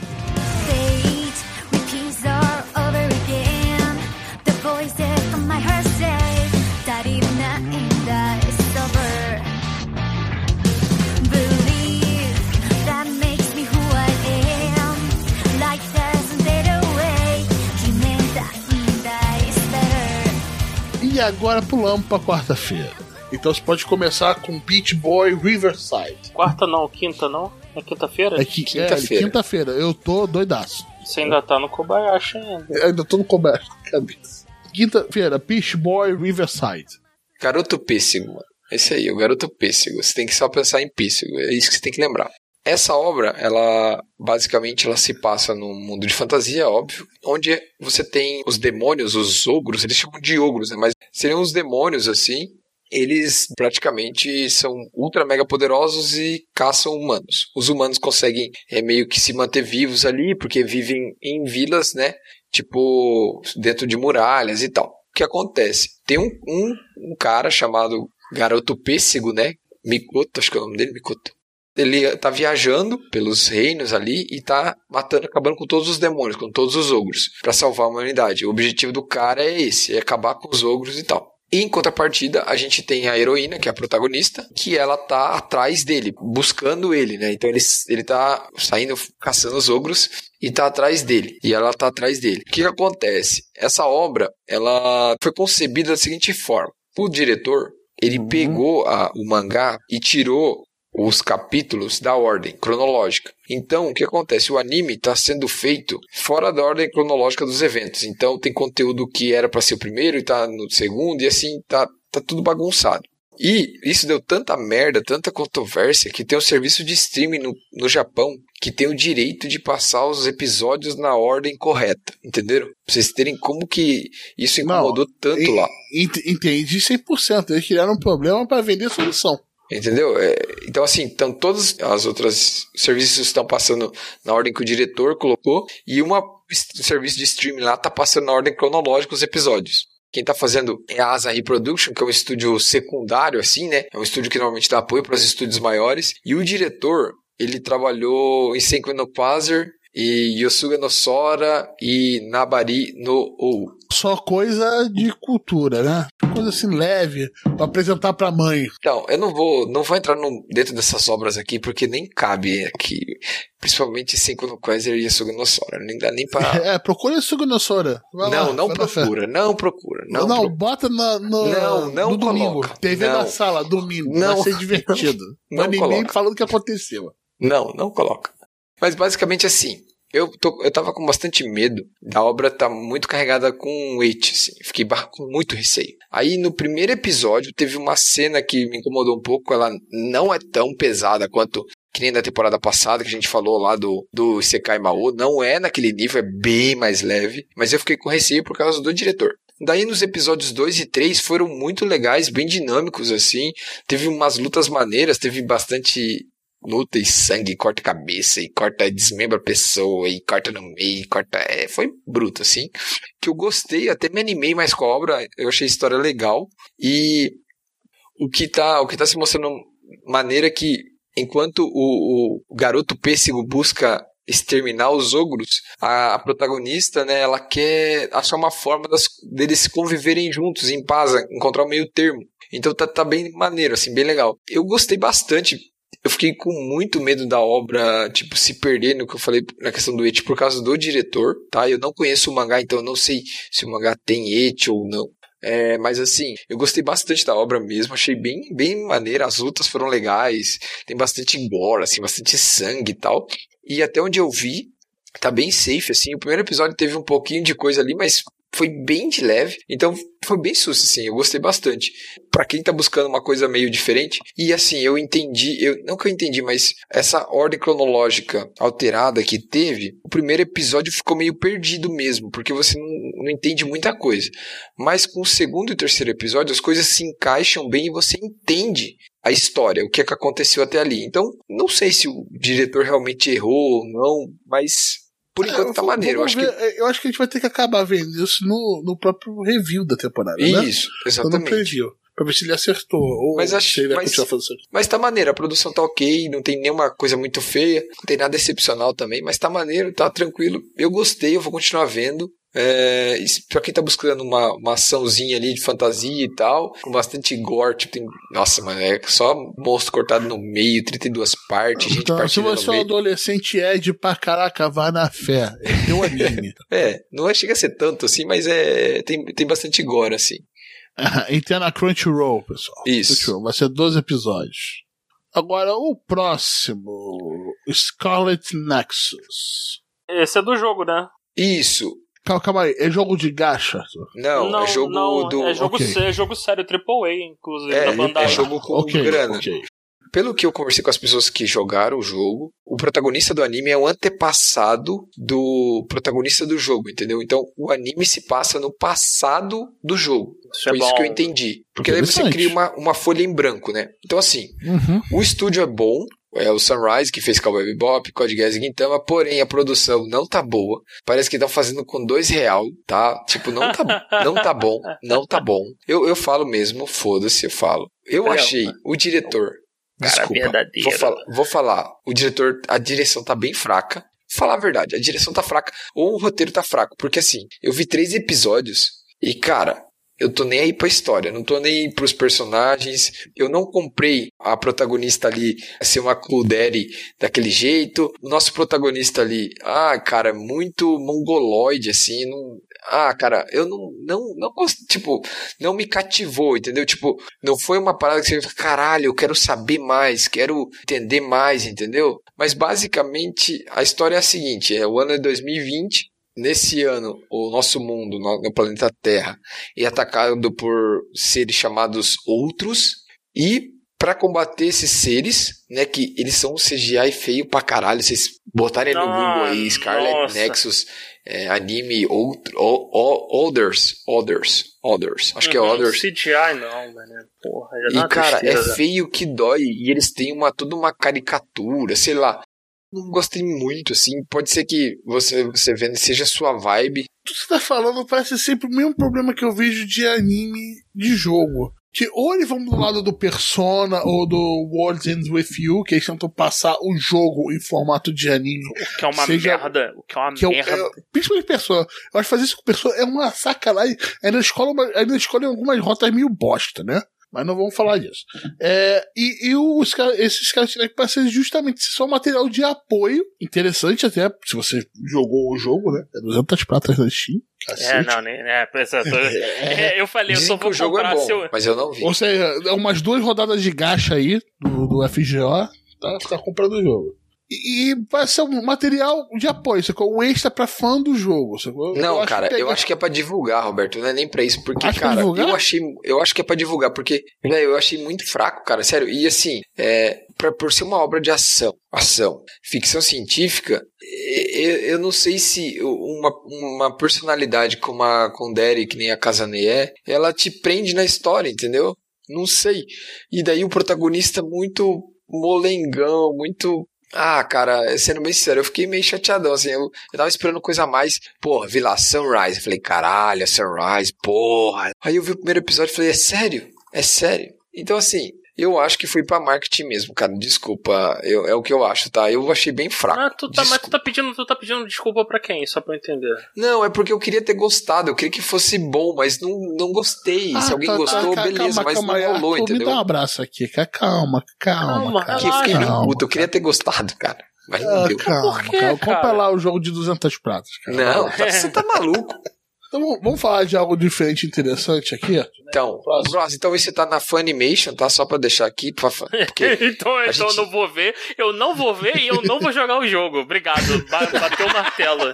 Agora pulamos pra quarta-feira. Então você pode começar com Beach Boy Riverside. Quarta não, quinta não. É quinta-feira? É que- Quinta-feira. É, quinta-feira. Eu tô doidaço. Você ainda tá no Kobayashi ainda. Eu ainda tô no na cabeça. Quinta-feira, Beach Boy Riverside. Garoto Pêssego, mano. Esse aí, o Garoto Pêssego. Você tem que só pensar em pêssego. É isso que você tem que lembrar. Essa obra, ela basicamente ela se passa num mundo de fantasia, óbvio, onde você tem os demônios, os ogros, eles chamam de ogros, né? Mas seriam os demônios assim. Eles praticamente são ultra mega poderosos e caçam humanos. Os humanos conseguem é, meio que se manter vivos ali, porque vivem em vilas, né? Tipo, dentro de muralhas e tal. O que acontece? Tem um, um, um cara chamado Garoto Pêssego, né? Mikoto, acho que é o nome dele, Mikoto. Ele tá viajando pelos reinos ali e tá matando, acabando com todos os demônios, com todos os ogros, para salvar a humanidade. O objetivo do cara é esse, é acabar com os ogros e tal. E em contrapartida, a gente tem a heroína, que é a protagonista, que ela tá atrás dele, buscando ele, né? Então ele, ele tá saindo, caçando os ogros e tá atrás dele. E ela tá atrás dele. O que, que acontece? Essa obra, ela foi concebida da seguinte forma. O diretor, ele pegou a- o mangá e tirou os capítulos da ordem cronológica. Então, o que acontece? O anime está sendo feito fora da ordem cronológica dos eventos. Então, tem conteúdo que era para ser o primeiro e está no segundo, e assim, tá, tá tudo bagunçado. E isso deu tanta merda, tanta controvérsia, que tem um serviço de streaming no, no Japão que tem o direito de passar os episódios na ordem correta. Entenderam? Pra vocês terem como que isso Não, incomodou tanto E- lá. ent- Entendi 100%. Eles criaram um problema pra vender solução. Entendeu? É, então, assim, então todas as outras serviços estão passando na ordem que o diretor colocou e uma s- serviço de streaming lá tá passando na ordem cronológica os episódios. Quem tá fazendo é a Asa Reproduction, que é um estúdio secundário, assim, né? É um estúdio que normalmente dá apoio para os estúdios maiores. E o diretor, ele trabalhou em Senku no Pazer e Yosuga no Sora e Nabari no Ou. Só coisa de cultura, né? Coisa assim leve pra apresentar pra mãe. Então, eu não vou, não vou entrar no- dentro dessas obras aqui, porque nem cabe aqui. Principalmente Cinco no Quasar e Yasuga no Sora. Nem dá nem pra. É, procura isso no Sora. Vai lá, não, não na fé. procura, não procura. Não, Não, procura. bota na, no, Não, não no domingo. coloca. TV Não. na sala, domingo. Não. Vai ser divertido. Não Anime coloca. falando o que aconteceu. Não, não coloca. Mas basicamente assim, eu, tô, eu tava com bastante medo da obra tá muito carregada com weight, assim. Fiquei com muito receio. Aí no primeiro episódio teve uma cena que me incomodou um pouco. Ela não é tão pesada quanto que nem da temporada passada que a gente falou lá do, do Isekai Mao. Não é naquele nível, é bem mais leve. Mas eu fiquei com receio por causa do diretor. Daí nos episódios 2 e 3 foram muito legais, bem dinâmicos assim. Teve umas lutas maneiras, teve bastante luta e sangue, corta cabeça e corta, desmembra a pessoa e corta no meio, corta. É, foi bruto, assim. Que eu gostei, até me animei mais com a obra, eu achei a história legal. E o que tá, o que tá se mostrando maneira que enquanto o, o garoto pêssego busca exterminar os ogros, a, a protagonista, né, ela quer achar uma forma das, deles conviverem juntos, em paz, encontrar o meio termo. Então tá, tá bem maneiro, assim, bem legal. Eu gostei bastante eu fiquei com muito medo da obra, tipo, se perder no que eu falei na questão do et por causa do diretor, tá? Eu não conheço o mangá, então eu não sei se o mangá tem et ou não. É, mas assim, eu gostei bastante da obra mesmo, achei bem, bem maneira, as lutas foram legais, tem bastante gore, assim, bastante sangue e tal. E até onde eu vi, tá bem safe, assim. O primeiro episódio teve um pouquinho de coisa ali, mas foi bem de leve. Então foi bem susto, assim. Eu gostei bastante. Pra quem tá buscando uma coisa meio diferente. E assim, eu entendi. Eu, não que eu entendi, mas essa ordem cronológica alterada que teve, o primeiro episódio ficou meio perdido mesmo. Porque você não, não entende muita coisa. Mas com o segundo e terceiro episódio, as coisas se encaixam bem e você entende a história, o que é que aconteceu até ali. Então, não sei se o diretor realmente errou ou não, mas por enquanto É, tá maneiro. Eu acho que. ver, Eu acho que a gente vai ter que acabar vendo isso no, no próprio review da temporada, né? Isso, no exatamente. preview. Pra ver se ele acertou. Ou Mas acho- se ele vai mas- continuar fazendo isso. Mas tá maneiro, a produção tá ok, não tem nenhuma coisa muito feia, não tem nada excepcional também, mas tá maneiro, tá tranquilo. Eu gostei, eu vou continuar vendo. É, pra quem tá buscando uma, uma açãozinha ali de fantasia e tal, com bastante gore, tipo, tem. Nossa, mano, é só monstro cortado no meio, 32 partes, gente Então, se você é um adolescente Ed pra caraca, vá na fé. É teu anime. É, não é, chega a ser tanto assim, mas é tem, tem bastante gore, assim. Entra na Crunchyroll, pessoal. Isso. Crunchyroll, vai ser 12 episódios. Agora, o próximo: Scarlet Nexus. Esse é do jogo, né? Isso. Calma, calma aí. É jogo de gacha? Arthur? Não, é jogo não, do. É jogo, ok. sé- é jogo sério, AAA, inclusive, É, da Bandai. é jogo com Ok, grana. ok. Pelo que eu conversei com as pessoas que jogaram o jogo, o protagonista do anime é o antepassado do protagonista do jogo, entendeu? Então o anime se passa no passado do jogo. Isso é Foi isso bom. que eu entendi. Porque daí você Interessante. cria uma, uma folha em branco, né? Então, assim, Uhum. o estúdio é bom. É o Sunrise, que fez Cowboy Bebop, Code Geass e Gintama, porém a produção não tá boa. Parece que estão fazendo com dois real, tá? Tipo, não tá, não tá bom, não tá bom. Eu, eu falo mesmo, foda-se, eu falo. Eu achei o diretor... Cara Desculpa, verdadeiro. vou falar, vou falar. O diretor, a direção tá bem fraca. Vou falar a verdade, a direção tá fraca ou o roteiro tá fraco. Porque assim, eu vi três episódios e, cara, eu tô nem aí pra história, não tô nem aí pros personagens. Eu não comprei a protagonista ali ser uma Kuderi daquele jeito. O nosso protagonista ali, ah, cara, é muito mongoloide, assim. Não, ah, cara, eu não, não, não gosto, tipo, não me cativou, entendeu? Tipo, não foi uma parada que você fica, caralho, eu quero saber mais, quero entender mais, entendeu? Mas basicamente a história é a seguinte: é o ano é 2020. Nesse ano, o nosso mundo, no no planeta Terra, é atacado por seres chamados outros. E para combater esses seres, né, que eles são um CGI feio pra caralho, vocês botarem no Google aí, Scarlet nossa. Nexus, é, anime outro, o- o- Others, Others, Others, acho que é Uhum, Others. CGI não, mano. Porra, E cara, tristeza. é feio que dói. E eles têm uma toda uma caricatura, sei lá. Não gostei muito, assim. Pode ser que você, você vendo seja a sua vibe. Tudo que você tá falando parece sempre o mesmo problema que eu vejo de anime de jogo. Que ou eles vão do lado do Persona ou do World Ends With You, que eles tentam passar o jogo em formato de anime. O que é uma seja- merda. O que é uma Que é, merda. é, principalmente Persona. Eu acho que fazer isso com Persona é uma sacanagem. Ainda escolhem, ainda escolhem algumas rotas meio bosta, né? Mas não vamos falar disso. É, e e os, ca- esses caras tiveram que passar justamente só material de apoio. Interessante até, se você jogou o jogo, né? É 200 pratas na Steam. É, cacete. não, nem. É, pensa, tô- é, eu falei, eu só vou o jogo é comprar bom, seu. mas eu não vi. Ou seja, é umas duas rodadas de gacha aí do, do FGO, tá, tá comprando o jogo. E, vai ser um material de apoio, sacou? Um extra pra fã do jogo, sacou? Não, acho cara, que eu acho que é pra divulgar, Roberto. Não é nem pra isso. Porque, pra cara, eu achei. Eu acho que é pra divulgar, porque, velho, eu achei muito fraco, cara. Sério. E assim, é, pra, por ser uma obra de ação, ação, ficção científica, e- e- eu não sei se uma, uma personalidade como a Condere, que nem a Kazane é, ela te prende na história, entendeu? Não sei. E daí o protagonista muito molengão, muito. Ah, cara, sendo bem sincero, eu fiquei meio chateadão, assim, eu, eu tava esperando coisa a mais, porra, vi lá, Sunrise, falei, caralho, Sunrise, porra. Aí eu vi o primeiro episódio e falei, é sério? É sério? Então, assim, eu acho que foi pra marketing mesmo, cara, desculpa, eu- é o que eu acho, tá? Eu achei bem fraco. Ah, tu tá, mas tu tá pedindo, tu tá pedindo desculpa pra quem? Só pra eu entender. Não, é porque eu queria ter gostado, eu queria que fosse bom, mas não, não gostei. Se Ah, alguém tá, tá, gostou, calma, beleza, mas calma não rolou, entendeu? Me dá um abraço aqui, cara. Calma, calma, Calma, cara. Que eu fiquei calma, puto, eu queria ter gostado, cara. Mas não Ah, deu. calma, Por quê, cara. Compra lá o jogo de 200 pratas, cara. Não, tá- você tá maluco. Então vamos- falar de algo diferente e interessante aqui? Então, próximo. então esse tá na Funimation, tá? Só pra deixar aqui. Pra, porque então então eu gente- não vou ver, eu não vou ver e eu não vou jogar o jogo. Obrigado, ba- bateu o martelo.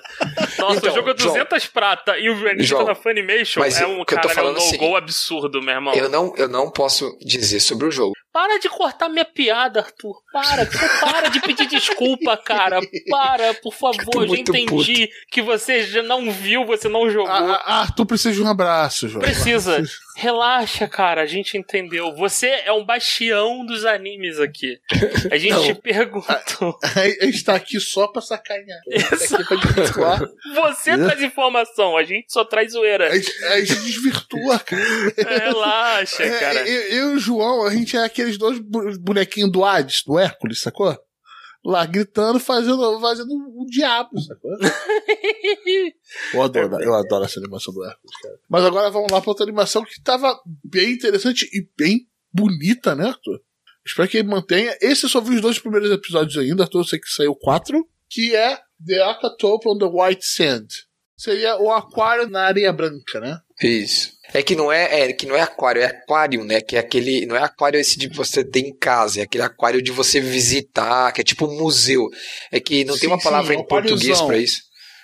Nossa, Então, o jogo é João. 200 prata e o João, tá na Funimation mas é um que eu tô cara, é um é o no-go seguinte, absurdo, meu irmão. eu não, eu não posso dizer sobre o jogo. Para de cortar minha piada, Arthur. Para, para de pedir desculpa, cara. Para, por favor. já entendi que você já não viu, você não jogou. Ah, ah, Arthur precisa de um abraço, João. Precisa. Relaxa, cara, a gente entendeu. Você é um bastião dos animes aqui. A gente Não. te perguntou. A gente tá aqui só pra sacanear. A tá aqui pra desvirtuar. Você traz informação, a gente só traz zoeira. A gente, a gente desvirtua, cara. Relaxa, É, cara. eu, eu e o João, a gente é aqueles dois bonequinhos do Hades, do Hércules, sacou? Lá gritando, fazendo, fazendo o diabo, sacou? eu, adoro, eu adoro essa animação do Hércules, cara. Mas agora vamos lá pra outra animação que tava bem interessante e bem bonita, né, Arthur? Espero que ele mantenha. Esse eu só vi os dois primeiros episódios ainda, Arthur, eu sei que saiu quatro, que é The Akatope on the White Sand. Seria o aquário na areia branca, né? Isso. É que não é, é que não é aquário, é aquário, né? Que é aquele, não é aquário esse de você tem em casa, é aquele aquário de você visitar, que é tipo um museu. É que não Sim, tem uma sim, palavra em aquáriozão. português pra isso.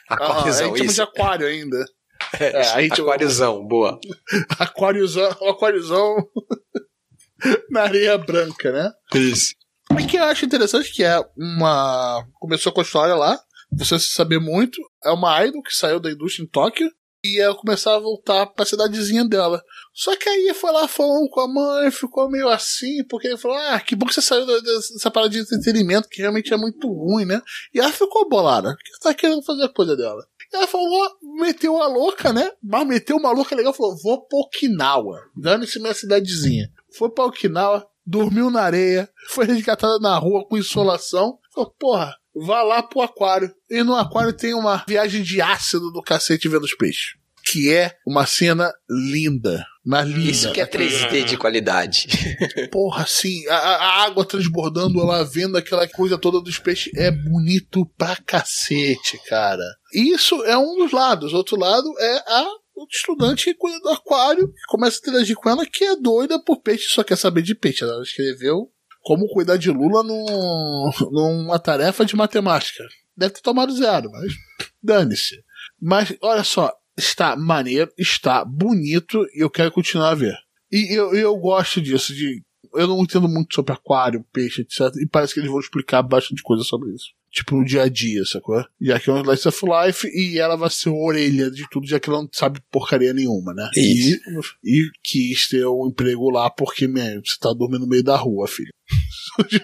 Ah, a Aquáriozão, gente chama isso. de aquário ainda. É, É, a gente- aquáriozão, boa. Aquáriozão, o aquáriozão na areia branca, né? Isso. E que eu acho interessante que é uma. Começou com a história lá, você se saber muito. É uma idol que saiu da indústria em Tóquio e ela começar a voltar pra cidadezinha dela. Só que aí foi lá falando com a mãe, ficou meio assim, porque ele falou: Ah, que bom que você saiu dessa parada de entretenimento, que realmente é muito ruim, né? E ela ficou bolada, porque tá querendo fazer a coisa dela. E ela falou, meteu a louca, né? Mas meteu uma louca legal, falou: Vou pra Okinawa, dando-se minha cidadezinha. Foi pra Okinawa, dormiu na areia, foi resgatada na rua com insolação. Falou, porra, vá lá pro aquário. E no aquário tem uma viagem de ácido do cacete vendo os peixes. Que é uma cena linda. Mas linda. Isso que é 3D de qualidade. Porra, assim, a, a água transbordando, ela vendo aquela coisa toda dos peixes. É bonito pra cacete, cara. Isso é um dos lados. Outro lado é a o estudante que cuida do aquário, que começa a interagir com ela, que é doida por peixe, só quer saber de peixe. Ela escreveu como cuidar de Lula num, numa tarefa de matemática. Deve ter tomado zero, mas dane-se. Mas olha só, está maneiro, está bonito e eu quero continuar a ver. E eu, eu gosto disso, de. Eu não entendo muito sobre aquário, peixe, etc. E parece que eles vão explicar bastante coisa sobre isso. Tipo, no dia a dia, sacou? E aqui é um Slice of Life e ela vai ser a orelha de tudo, já que ela não sabe porcaria nenhuma, né? Isso. E, e quis ter um emprego lá porque, man, você tá dormindo no meio da rua, filho.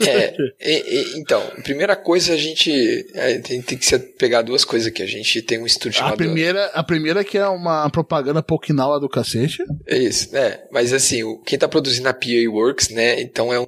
É, e- e- então, primeira coisa a gente é, tem, tem que pegar duas coisas aqui. A gente tem um estúdio A chamado. primeira, a primeira que é uma propaganda pra Okinawa do cacete. É isso, né? Mas assim, o- quem tá produzindo a PA Works, né? Então é um,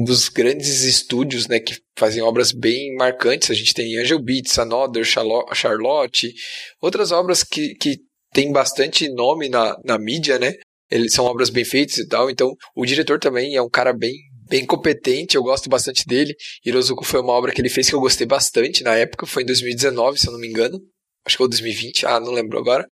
um dos grandes estúdios, né? Que fazem obras bem marcantes. A gente tem Angel Beats, Another, Charlo- Charlotte, outras obras que, que tem bastante nome na, na mídia, né? Eles são obras bem feitas e tal. Então, o diretor também é um cara bem bem competente, eu gosto bastante dele. Hirozuko foi uma obra que ele fez que eu gostei bastante na época, foi em 2019, se eu não me engano. Acho que foi 2020, ah, não lembro agora.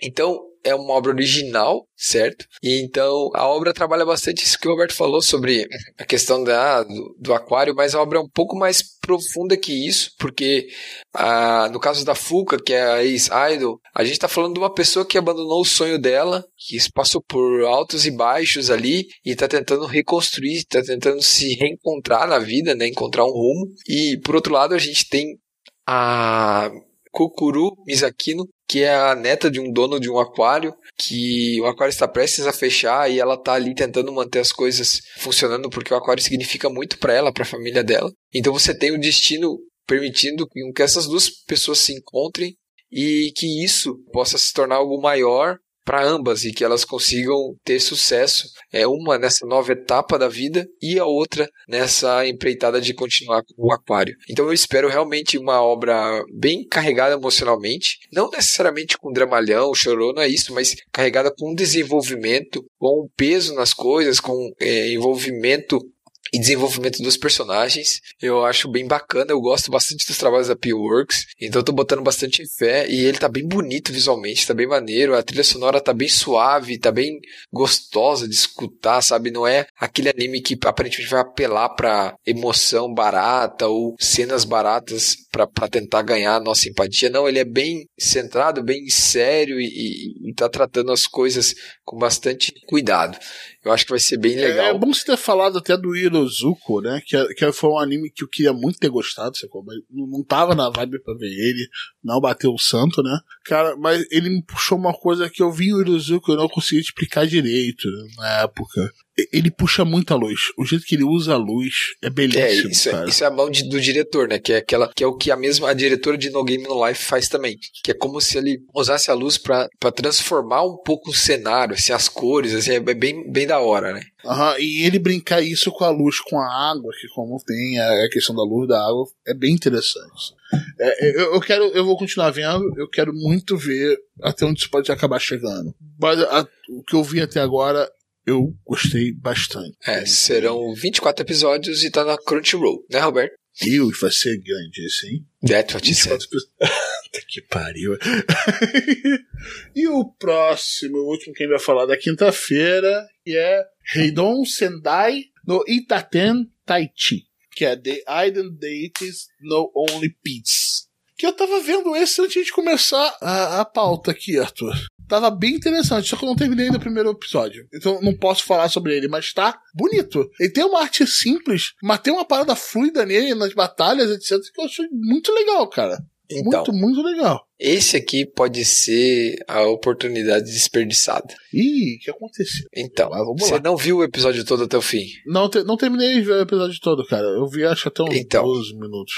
Então, é uma obra original, certo? E então a obra trabalha bastante isso que o Roberto falou sobre a questão da, do, do aquário, mas a obra é um pouco mais profunda que isso, porque ah, no caso da Fuka, que é a ex-idol, a gente está falando de uma pessoa que abandonou o sonho dela, que passou por altos e baixos ali e está tentando reconstruir, está tentando se reencontrar na vida, né? Encontrar um rumo. E por outro lado, a gente tem a Kokuru Misakino, que é a neta de um dono de um aquário, que o aquário está prestes a fechar e ela tá ali tentando manter as coisas funcionando porque o aquário significa muito para ela, para a família dela. Então você tem o destino permitindo que essas duas pessoas se encontrem e que isso possa se tornar algo maior para ambas e que elas consigam ter sucesso. É uma nessa nova etapa da vida e a outra nessa empreitada de continuar com o aquário. Então eu espero realmente uma obra bem carregada emocionalmente, não necessariamente com dramalhão, chorou, não é isso, mas carregada com desenvolvimento, com peso nas coisas, com é, envolvimento e desenvolvimento dos personagens. Eu acho bem bacana, eu gosto bastante dos trabalhos da P-Works, então eu tô botando bastante fé e ele tá bem bonito visualmente, tá bem maneiro, a trilha sonora tá bem suave, tá bem gostosa de escutar, sabe? Não é aquele anime que aparentemente vai apelar pra emoção barata ou cenas baratas pra tentar ganhar a nossa empatia. Não, ele é bem centrado, bem sério e, e, e tá tratando as coisas com bastante cuidado. Eu acho que vai ser bem É, legal. é bom você ter falado até do Hirozuko, né? Que, que foi um anime que eu queria muito ter gostado, sacou? Mas não, não tava na vibe pra ver ele, não bateu o santo, né? Cara, mas ele me puxou uma coisa que eu vi o Hirozuko e eu não conseguia explicar direito né, na época. Ele puxa muita luz. O jeito que ele usa a luz é É, belíssimo, isso, é- cara. isso é a mão de- do diretor, né? Que é aquela que é o que a mesma a diretora de No Game No Life faz também, que é como se ele usasse a luz pra pra transformar um pouco o cenário, assim, as cores, assim, é bem bem da hora, né? Aham, e ele brincar isso com a luz, com a água, que como tem a, a questão da luz, da água, é bem interessante. É, é, eu, eu quero, eu vou continuar vendo, eu quero muito ver até onde isso pode acabar chegando. Mas a- o que eu vi até agora, eu gostei bastante. É, serão 24 episódios e tá na Crunchyroll, né, Roberto? E vai ser grande esse, hein? That's what you said. 24 pessoas. Puta que pariu. e o próximo, o último que a gente vai falar da quinta-feira, que é Heidon Sendai no Itaten Taichi, que é The Identities No Only Peace. Que eu tava vendo esse antes de começar a, a pauta aqui, Arthur. Tava bem interessante, só que eu não terminei ainda o primeiro episódio. Então não posso falar sobre ele, mas tá bonito. Ele tem uma arte simples, mas tem uma parada fluida nele nas batalhas, etc. Que eu achei muito legal, cara. Então, Muito, muito legal. esse aqui pode ser a oportunidade desperdiçada. Ih, o que aconteceu? Então, você não viu o episódio todo até o fim. Não, te- não terminei de ver o episódio todo, cara. Eu vi acho até uns Então. 12 minutos.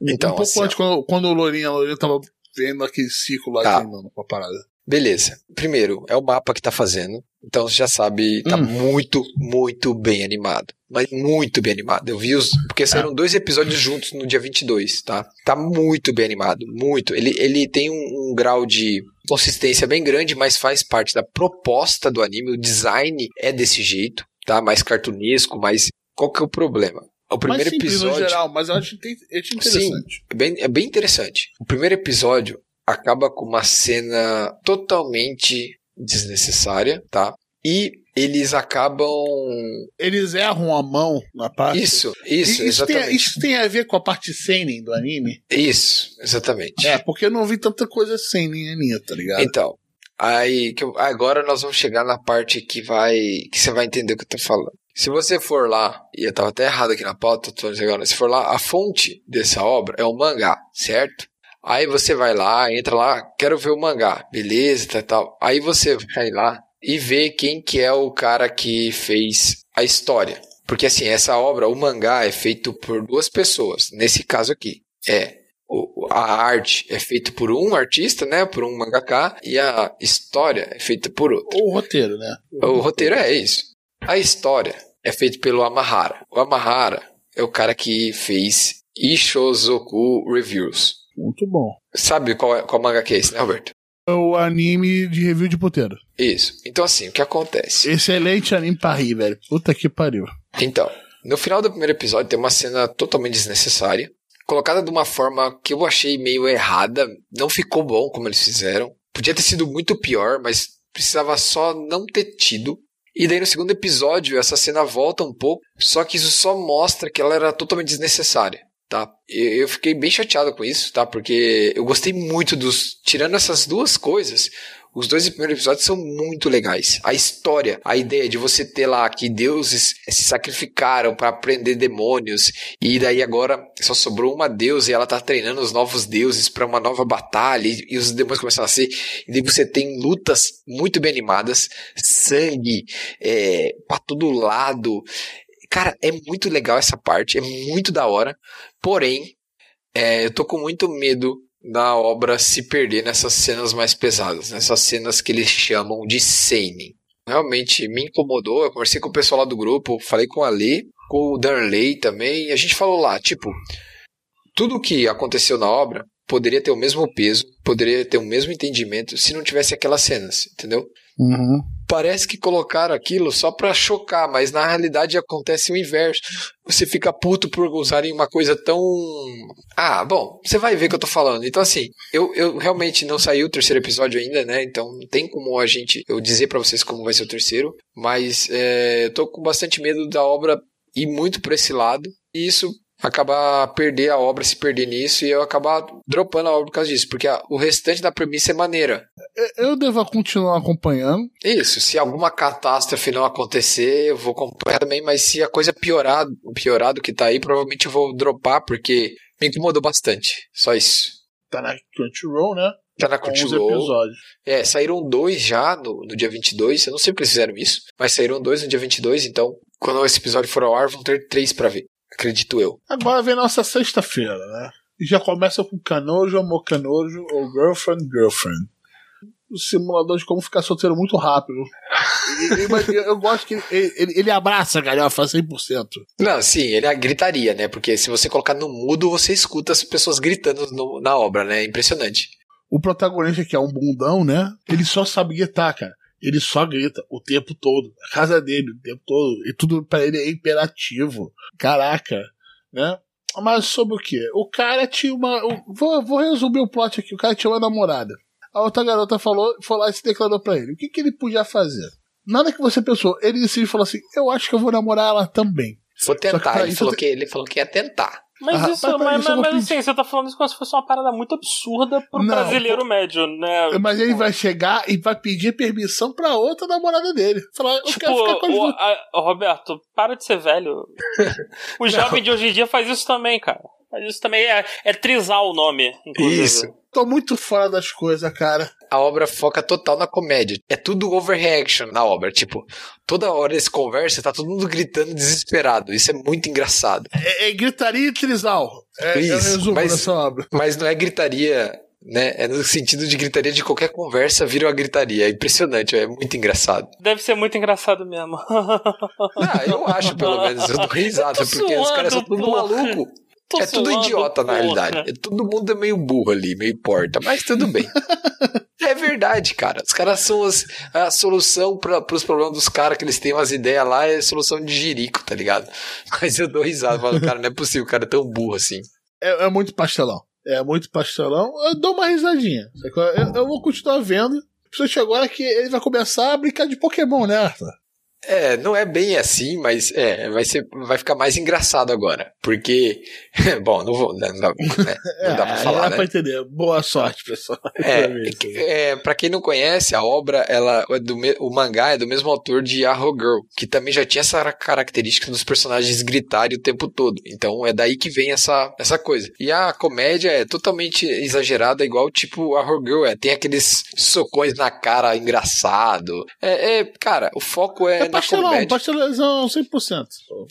Então, um pouco assim, ó. antes, quando, quando o Lourinha, a Lourinha tava vendo aquele ciclo lá Tá. com a parada. Beleza. Primeiro, é o mapa que tá fazendo. Então você já sabe, tá Hum. muito, muito bem animado. Mas muito bem animado. Eu vi os. Porque saíram dois episódios juntos no dia 22, tá? Tá muito bem animado. Muito. Ele, ele tem um, um grau de consistência bem grande, mas faz parte da proposta do anime. O design é desse jeito, tá? Mais cartunesco, mas. Qual que é o problema? O primeiro simples episódio. no geral, mas eu acho, eu acho interessante. É bem, é bem interessante. O primeiro episódio acaba com uma cena totalmente desnecessária, tá? E eles acabam. Eles erram a mão na parte. Isso, isso, isso, tem, exatamente. isso tem a ver com a parte seinen do anime? Isso, exatamente. É, porque eu não vi tanta coisa seinen ali, tá ligado? Então, aí que eu- agora nós vamos chegar na parte que vai. que você vai entender o que eu tô falando. Se você for lá, e eu tava até errado aqui na pauta, tô agora, se for lá, a fonte dessa obra é o mangá, certo? Aí você vai lá, entra lá, quero ver o mangá, beleza, tal, tal. Aí você vai lá e vê quem que é o cara que fez a história. Porque assim, essa obra, o mangá é feito por duas pessoas. Nesse caso aqui, é a arte é feita por um artista, né, por um mangaka, e a história é feita por outro. Ou o roteiro, né? O roteiro é isso. A história é feita pelo Amahara. O Amahara é o cara que fez Ishozoku Reviews. Muito bom. Sabe qual, é, qual manga que é esse, né, Roberto? É o anime de review de puteiro. Isso. Então, assim, o que acontece? Excelente anime pra rir, velho. Puta que pariu. Então, no final do primeiro episódio tem uma cena totalmente desnecessária, colocada de uma forma que eu achei meio errada, não ficou bom como eles fizeram. Podia ter sido muito pior, mas precisava só não ter tido. E daí no segundo episódio essa cena volta um pouco, só que isso só mostra que ela era totalmente desnecessária, tá? Eu fiquei bem chateado com isso, tá? Porque eu gostei muito dos tirando essas duas coisas, os dois primeiros episódios são muito legais. A história, a ideia de você ter lá que deuses se sacrificaram para prender demônios e daí agora só sobrou uma deusa e ela tá treinando os novos deuses para uma nova batalha e, os demônios começam a ser e daí você tem lutas muito bem animadas, sangue é, para todo lado. Cara, é muito legal essa parte, é muito da hora. Porém, é, eu tô com muito medo da obra se perder nessas cenas mais pesadas, nessas cenas que eles chamam de seinen. Realmente me incomodou. Eu conversei com o pessoal lá do grupo, falei com a Lê, com o Darley também, e a gente falou lá, tipo, tudo que aconteceu na obra poderia ter o mesmo peso, poderia ter o mesmo entendimento se não tivesse aquelas cenas, entendeu? Uhum. Parece que colocaram aquilo só pra chocar, mas na realidade acontece o inverso. Você fica puto por usarem uma coisa tão. Ah, bom, você vai ver o que eu tô falando. Então, assim, eu, eu realmente não saiu o terceiro episódio ainda, né? Então não tem como a gente. Eu dizer pra vocês como vai ser o terceiro. Mas é, eu tô com bastante medo da obra ir muito por esse lado. E isso acabar perder a obra, se perder nisso, e eu acabar dropando a obra por causa disso, porque a- o restante da premissa é maneira. Eu devo continuar acompanhando. Isso, se alguma catástrofe não acontecer, eu vou acompanhar também, mas se a coisa piorar, piorar do que tá aí, provavelmente eu vou dropar, porque me incomodou bastante. Só isso. Tá na Crunchyroll, né? Tá na 11 Crunchyroll. É, saíram dois já no, no dia 22. Eu não sei porque eles fizeram isso, mas saíram dois no dia 22. Então, quando esse episódio for ao ar, vão ter três pra ver. Acredito eu. Agora vem nossa sexta-feira, né? E já começa com Canojo, Amor Canojo ou Girlfriend, Girlfriend. O simulador de como ficar solteiro muito rápido. E- e- mas eu, eu gosto que ele, ele, ele abraça a galhofa 100%. Não, sim, ele é a gritaria, né? Porque se você colocar no mudo, você escuta as pessoas gritando no- na obra, né? É impressionante. O protagonista, que é um bundão, né? Ele só sabe gritar, cara. Ele só grita o tempo todo. A casa dele o tempo todo. E tudo pra ele é imperativo. Caraca, né? Mas sobre o quê? O cara tinha uma. Vou, vou resumir o plot aqui. O cara tinha uma namorada. A outra garota falou, foi lá e se declarou pra ele. O que, que ele podia fazer? Nada que você pensou. Ele decidiu e falou assim: Eu acho que eu vou namorar ela também. Vou que tentar. Ele isso falou, tem- que, ele falou que ia tentar. Mas Ah, isso, mas isso eu mas, mas assim, você tá falando isso como se fosse uma parada muito absurda pro Não, brasileiro médio, né? Mas ele vai chegar e vai pedir permissão pra outra namorada dele. Falar: Eu Tipo, quero ficar com as o- a- Roberto, para de ser velho. O jovem de hoje em dia faz isso também, cara. Mas isso também é, é trisal o nome, inclusive. Isso. Tô muito fora das coisas, cara. A obra foca total na comédia. É tudo overreaction na obra. Tipo, toda hora eles conversam, tá todo mundo gritando desesperado. Isso é muito engraçado. É, é gritaria e trisal. É, é Isso, resumo mas- dessa obra. Mas não é gritaria, né? É no sentido de gritaria de qualquer conversa vira uma gritaria. É impressionante, é muito engraçado. Deve ser muito engraçado mesmo. Ah, eu acho, pelo menos. Eu dou risada, porque os caras são suando, tudo porra. maluco. Tô é tudo idiota, na realidade. É, todo mundo é meio burro ali, meio porta, mas tudo bem. é verdade, cara. Os caras são as- a solução para os problemas dos caras que eles têm umas ideias lá, é solução de jirico, tá ligado? Mas eu dou risada, falo, cara, não é possível, o cara é tão burro assim. É, é muito pastelão. É muito pastelão. Eu dou uma risadinha. Eu, eu vou continuar vendo. Principalmente agora que ele vai começar a brincar de Pokémon, né, Arthur? É, não é bem assim, mas é, vai ser, vai ficar mais engraçado agora, porque, bom, não vou, não dá, né, não dá pra É, falar, dá né? pra entender. Boa sorte, pessoal. É, é, pra quem não conhece, a obra, ela é do o mangá é do mesmo autor de Arrow Girl, que também já tinha essa característica dos personagens gritarem o tempo todo. Então é daí que vem essa, essa coisa. E a comédia é totalmente exagerada, igual tipo Arrow Girl é. Tem aqueles socões na cara engraçado. É, é, cara, o foco é, É na pastelão, comédia. pastelão 100%.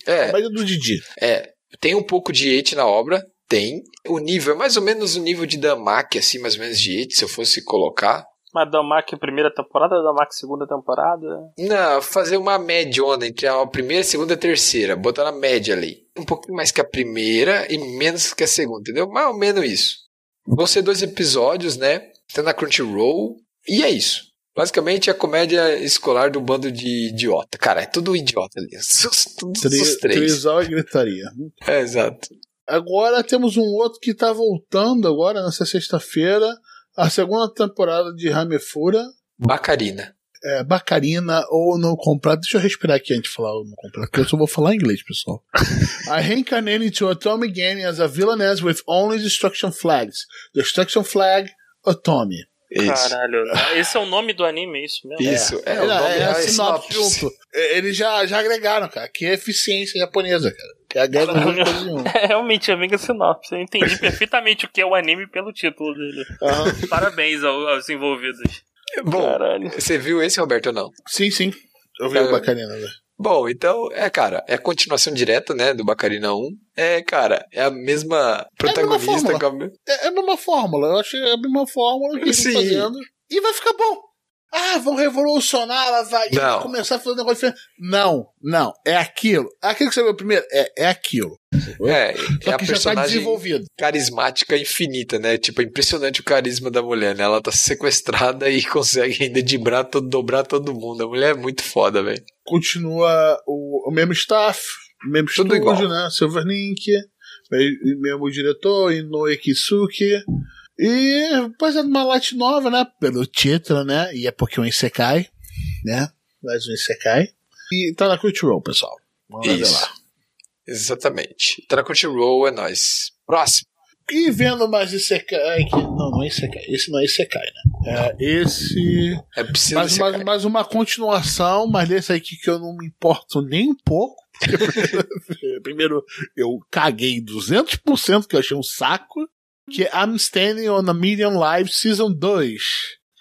É. Comédia do Didi. É, tem um pouco de hate na obra, tem. O nível é mais ou menos o nível de Damaki, assim, mais ou menos de hate, se eu fosse colocar. Mas Damac primeira temporada, Damac segunda temporada. Não, fazer uma médiona entre a primeira, segunda e a terceira. Botar na média ali. Um pouquinho mais que a primeira e menos que a segunda, entendeu? Mais ou menos isso. Vão ser dois episódios, né? Tá na Crunchyroll. E é isso. Basicamente, a comédia escolar do bando de idiota. Cara, é tudo idiota ali. Todos Tri, os três. trisal e gritaria. É, exato. Agora temos um outro que tá voltando agora, nessa sexta-feira. A segunda temporada de Ramefura. Bacarina. É, Bacarina ou No Completo. Deixa eu respirar aqui antes de falar o No Completo, porque eu só vou falar inglês, pessoal. I reincarnated into Atomic Game as a villainess with only destruction flags. Destruction flag, Atomy. Isso. Caralho. Esse é o nome do anime, é isso mesmo? Isso. É, É, o nome é, é a a sinopse junto. É, Eles já, já agregaram, cara, que é eficiência japonesa, cara. Que agrega coisa nenhuma. É realmente a mega sinopse. Eu entendi perfeitamente o que é o anime pelo título dele. Aham. Parabéns ao- aos envolvidos. Bom, Caralho. você viu esse, Roberto, ou não? Sim, sim. Eu vi É. o velho. Bom, então, é, cara, é a continuação direta, né, do Bacarina 1. É, cara, é a mesma protagonista fórmula. com a me- É, é a mesma fórmula. Eu achei a mesma fórmula que eles fazendo. E vai ficar bom. Ah, vão revolucionar, ela vai começar a fazer um negócio diferente. Não, não. É aquilo. Aquilo que você viu primeiro, é, é aquilo. É, Só é a tá personagem desenvolvido. carismática infinita, né? Tipo, é impressionante o carisma da mulher, né? Ela tá sequestrada e consegue ainda dibrar todo, dobrar todo mundo. A mulher é muito foda, velho. Continua o, o mesmo staff, o mesmo Tudo estúdio, igual. né? Silverlink, me- mesmo diretor, Inoue Kisuke. E fazendo uma light nova, né? Pelo título, né? E é porque o Isekai, né? Mais um Isekai. E tá na Crunchyroll, pessoal. Vamos Isso. lá. Exatamente. Tá na Crunchyroll, é nóis. Próximo. E vendo mais Isekai. que- Não, não é Isekai. Esse não é Isekai, né? É esse. É piscina Mais, mais, mais uma continuação, mas desse aqui que eu não me importo nem um pouco. Primeiro, eu caguei 200% que eu achei um saco. Que é I'm Standing on a Million Live Season 2.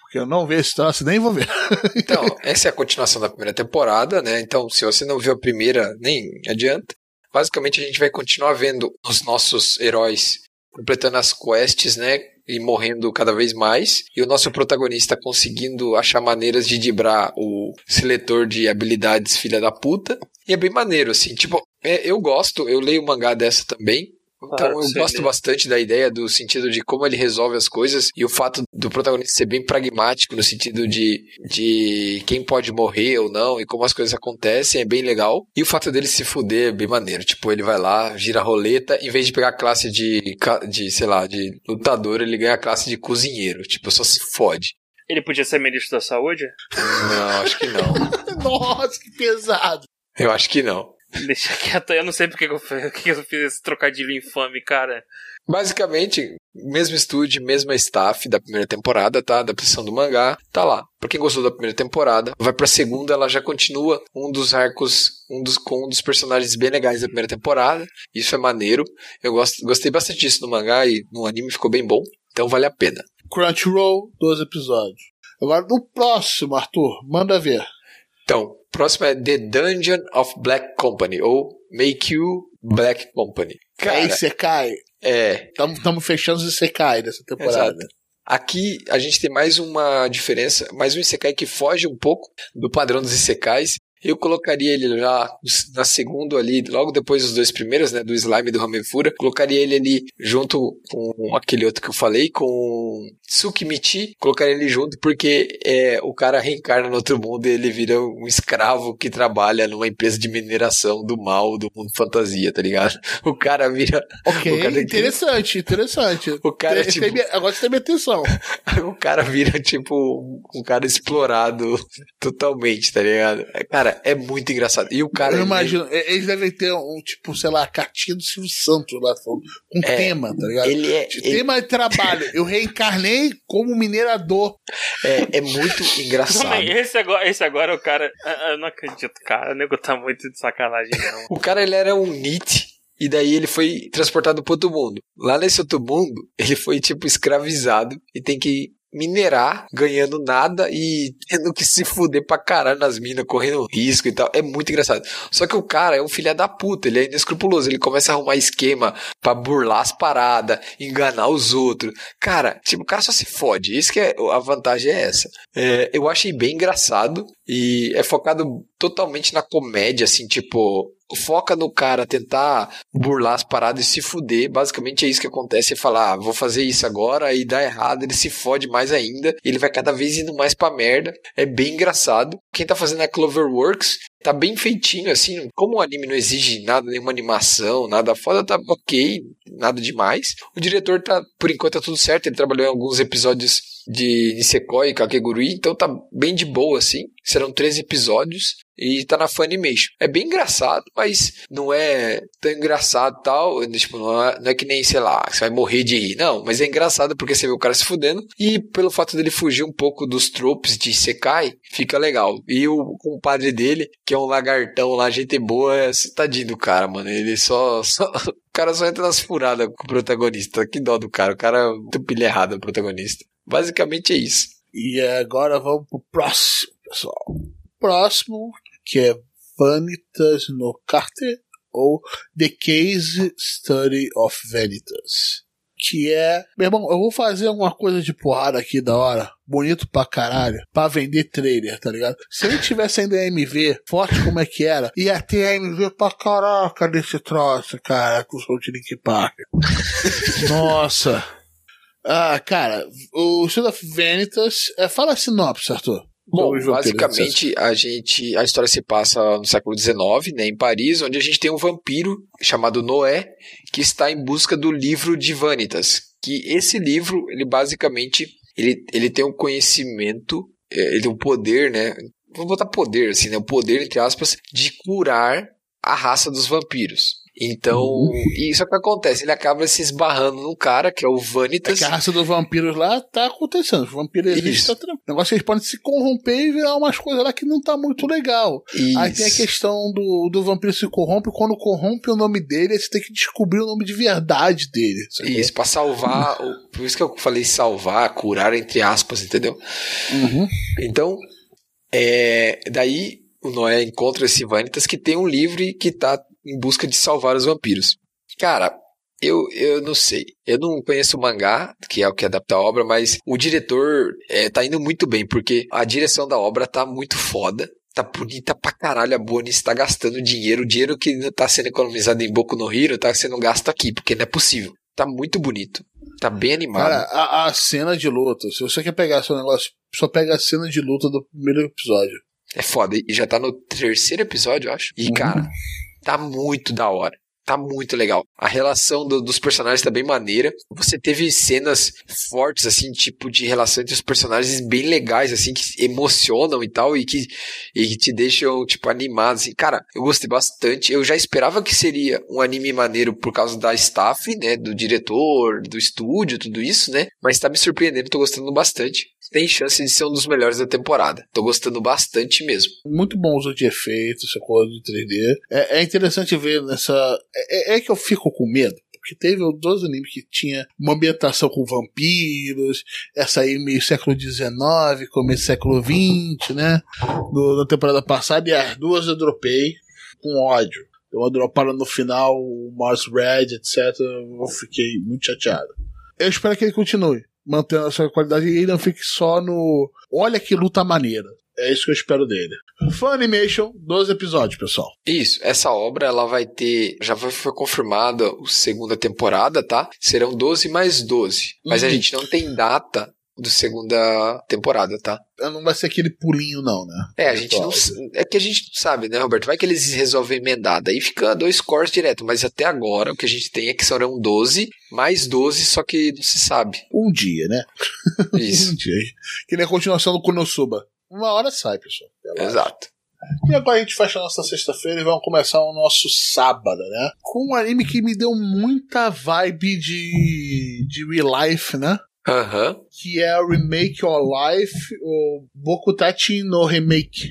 Porque eu não vejo esse troço, nem vou ver. Então, essa é a continuação da primeira temporada, né? Então, se você não viu a primeira, nem adianta. Basicamente, a gente vai continuar vendo os nossos heróis completando as quests, né? E morrendo cada vez mais. E o nosso protagonista conseguindo achar maneiras de dibrar o seletor de habilidades filha da puta. E é bem maneiro, assim. Tipo, é, eu gosto, eu leio mangá dessa também. Então Claro, eu gosto lê. bastante da ideia do sentido de como ele resolve as coisas e o fato do protagonista ser bem pragmático no sentido de, de quem pode morrer ou não e como as coisas acontecem é bem legal. E o fato dele se fuder é bem maneiro. Tipo, ele vai lá, gira a roleta, em vez de pegar a classe de, de sei lá, de lutador, ele ganha a classe de cozinheiro. Tipo, só se fode. Ele podia ser ministro da saúde? Não, acho que não. Nossa, que pesado. Eu acho que não. Deixa quieto, eu não sei porque que eu, fiz- que eu fiz esse trocadilho infame, cara. Basicamente, mesmo estúdio, mesma staff da primeira temporada, tá? Adaptação do mangá, tá lá. Pra quem gostou da primeira temporada, vai pra segunda, ela já continua um dos arcos, um dos, com um dos personagens bem legais da primeira temporada. Isso é maneiro. Eu gosto, gostei bastante disso no mangá e no anime ficou bem bom. Então vale a pena. Crunchyroll, 12 episódios. Agora, no próximo, Arthur, manda ver. Então, próximo é The Dungeon of Black Company, ou Make You Black Company. Cara, é Isekai. é, Estamos fechando os Isekai dessa temporada. Exato. Aqui a gente tem mais uma diferença, mais um Isekai que foge um pouco do padrão dos Isekais. Eu colocaria ele lá na segunda ali, logo depois dos dois primeiros, né, do Slime e do Ramefura. Colocaria ele ali junto com aquele outro que eu falei, com Tsukimichi. Colocaria ele junto porque é, o cara reencarna no outro mundo e ele vira um escravo que trabalha numa empresa de mineração do mal, do mundo fantasia, tá ligado? O cara vira... Ok, cara tem- interessante, interessante. O cara, Tem- tipo- tem minha- agora você tem minha atenção. o cara vira, tipo, um cara explorado totalmente, tá ligado? É, Cara, é muito engraçado. E o cara. Eu ele- imagino, e- eles devem ter um, tipo, sei lá, cartinha do Silvio Santos lá, com É, tema, tá ligado? Ele é, De ele Tema de trabalho. Eu reencarnei como minerador. é, é muito engraçado. Também, esse agora, esse agora é o cara. ah, Eu não acredito, cara. O nego tá muito de sacanagem, não. O cara, ele era um NIT. E daí ele foi transportado para outro mundo. Lá nesse outro mundo, ele foi, tipo, escravizado e tem que minerar, ganhando nada e tendo que se fuder pra caralho nas minas, correndo risco e tal. É muito engraçado. Só que o cara é um filho da puta, ele é inescrupuloso. Ele começa a arrumar esquema pra burlar as paradas, enganar os outros. Cara, tipo, o cara só se fode. Isso que é, a vantagem é essa. É, eu achei bem engraçado e é focado totalmente na comédia, assim, tipo, foca no cara tentar burlar as paradas e se fuder. Basicamente é isso que acontece: é falar, ah, vou fazer isso agora e dá errado, ele se fode mais ainda, ele vai cada vez indo mais pra merda. É bem engraçado. Quem tá fazendo é Cloverworks. Tá bem feitinho, assim. Como o anime não exige nada, nenhuma animação, nada foda, tá ok, nada demais. O diretor tá, por enquanto, tá tudo certo. Ele trabalhou em alguns episódios de Nisekoi e Kakegurui, então tá bem de boa, assim. Serão três episódios e tá na Funimation. É bem engraçado, mas não é tão engraçado tal. Tipo, não é, não é que nem, sei lá, você vai morrer de rir. Não, mas é engraçado porque você vê o cara se fudendo e pelo fato dele fugir um pouco dos tropes de Sekai, fica legal. E o compadre dele, que é um lagartão lá, gente boa, é tadinho do cara, mano. Ele só. só o cara só entra nas furadas com o protagonista. Que dó do cara. O cara é muito pilha errada, o protagonista. Basicamente é isso. E agora vamos pro próximo, pessoal. Próximo, que é Vanitas no Carter, ou The Case Study of Vanitas. Que é. Meu irmão, eu vou fazer alguma coisa de porrada aqui da hora, bonito pra caralho, pra vender trailer, tá ligado? Se ele tivesse ainda MV, forte como é que era, ia ter MV pra caraca desse troço, cara, com o som de Link Park. Nossa. Ah, cara, o Study of Vanitas. É, fala a sinopse, Arthur. Bom, basicamente a gente a história se passa no século XIX, né, em Paris, onde a gente tem um vampiro chamado Noé que está em busca do livro de Vanitas. Que esse livro, ele basicamente ele, ele tem um conhecimento, é, ele tem um poder, né? Vou botar poder assim, né? O poder entre aspas de curar a raça dos vampiros. Então, isso é o que acontece. Ele acaba se esbarrando num cara, que é o É Vanitas. que a raça dos vampiros lá tá acontecendo. Os vampiros Isso. existem, tá tranquilo. O negócio é que eles podem se corromper e virar umas coisas lá que não tá muito legal. Aí tem a Isso. questão do, do vampiro se corrompe. Quando corrompe o nome dele, você tem que descobrir o nome de verdade dele. sacou? Isso, pra salvar. Por isso que eu falei salvar, curar, entre aspas, entendeu? Uhum. Então, é, daí o Noé encontra esse Vanitas que tem um livro que tá em busca de salvar os vampiros. Cara, eu, eu não sei. Eu não conheço o mangá, que é o que adapta a obra, mas o diretor é, tá indo muito bem, porque a direção da obra tá muito foda. Tá bonita pra caralho a Bonis, tá gastando dinheiro. O dinheiro que tá sendo economizado em Boku no Hero tá sendo gasto aqui, porque não é possível. Tá muito bonito. Tá bem animado. Cara, a, a cena de luta, se você quer pegar seu negócio, só pega a cena de luta do primeiro episódio. É foda. E já tá no terceiro episódio, eu acho. E, Uhum. cara, tá muito da hora. Tá muito legal. A relação do- dos personagens tá bem maneira. Você teve cenas fortes, assim, tipo, de relação entre os personagens bem legais, assim, que emocionam e tal, e que, e que te deixam, tipo, animado, assim. Cara, eu gostei bastante. Eu já esperava que seria um anime maneiro por causa da staff, né, do diretor, do estúdio, tudo isso, né? Mas tá me surpreendendo, tô gostando bastante. Tem chance de ser um dos melhores da temporada. Tô gostando bastante mesmo. Muito bom uso de efeitos, essa coisa de 3D. É, é interessante ver nessa. É, é que eu fico com medo. Porque teve dois animes que tinha uma ambientação com vampiros, essa aí meio século XIX, começo século XX, né? No, na temporada passada, e as duas eu dropei com ódio. Deu uma dropada no final, o Mars Red, etc. Eu fiquei muito chateado. Eu espero que ele continue, mantendo a sua qualidade e não fique só no. Olha que luta maneira. É isso que eu espero dele. Funimation, 12 episódios, pessoal. Isso, essa obra ela vai ter, já foi, confirmada a segunda temporada, tá? Serão 12 mais 12. Mas a Uhum. gente não tem data do segunda temporada, tá? Não vai ser aquele pulinho, não, né? É, a gente não. É que a gente não sabe, né, Roberto? Vai que eles resolvem emendar. Daí fica dois cores direto. Mas até agora o que a gente tem é que serão 12 mais 12, só que não se sabe. Um dia, né? Isso, Um dia. Que nem a continuação do Konosuba. Uma hora sai, pessoal. Exato. E agora a gente fecha a nossa sexta-feira e vamos começar o nosso sábado, né? Com um anime que me deu muita vibe de, de real life, né? Aham. que é o Remake Your Life, o Bokutachi no Remake.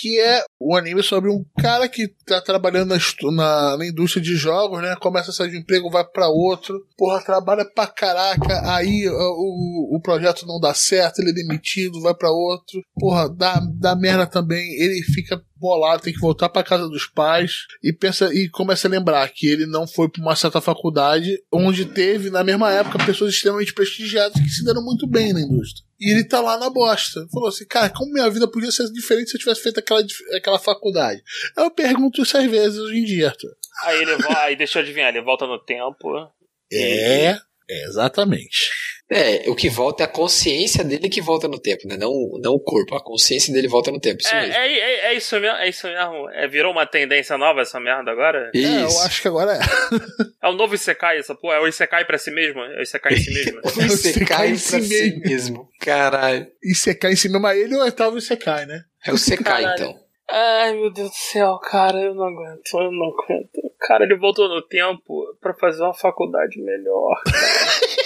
Que é um anime sobre um cara que tá trabalhando na, na- na indústria de jogos, né? Começa a sair de um emprego, vai pra outro. Porra, trabalha pra caraca. Aí o, o projeto não dá certo, ele é demitido, vai pra outro. Porra, dá, dá merda também. Ele fica bolado, tem que voltar pra casa dos pais. E pensa e começa a lembrar que ele não foi pra uma certa faculdade, onde teve, na mesma época, pessoas extremamente prestigiadas que se deram muito bem na indústria. E ele tá lá na bosta. Falou assim, cara, como minha vida podia ser diferente se eu tivesse feito aquela, aquela faculdade? Eu pergunto isso às vezes hoje em dia, Arthur. Aí ele aí deixa eu adivinhar, ele volta no tempo. É, é, exatamente. É, o que volta é a consciência dele que volta no tempo, né? Não, não o corpo. A consciência dele volta no tempo. Isso É, mesmo. é, é, é isso mesmo, é isso mesmo. É, virou uma tendência nova essa merda agora? É, eu Isso. acho que agora é. É o novo Isekai essa porra? É o Isekai pra si mesmo? É o Isekai em si mesmo? Você cai em pra si si mesmo. mesmo. Caralho. E você cai em cima, mas ele ou oitavo e você cai, né? É o Sekai, então. Ai, meu Deus do céu, cara, eu não aguento, eu não aguento. Cara, ele voltou no tempo pra fazer uma faculdade melhor. cara.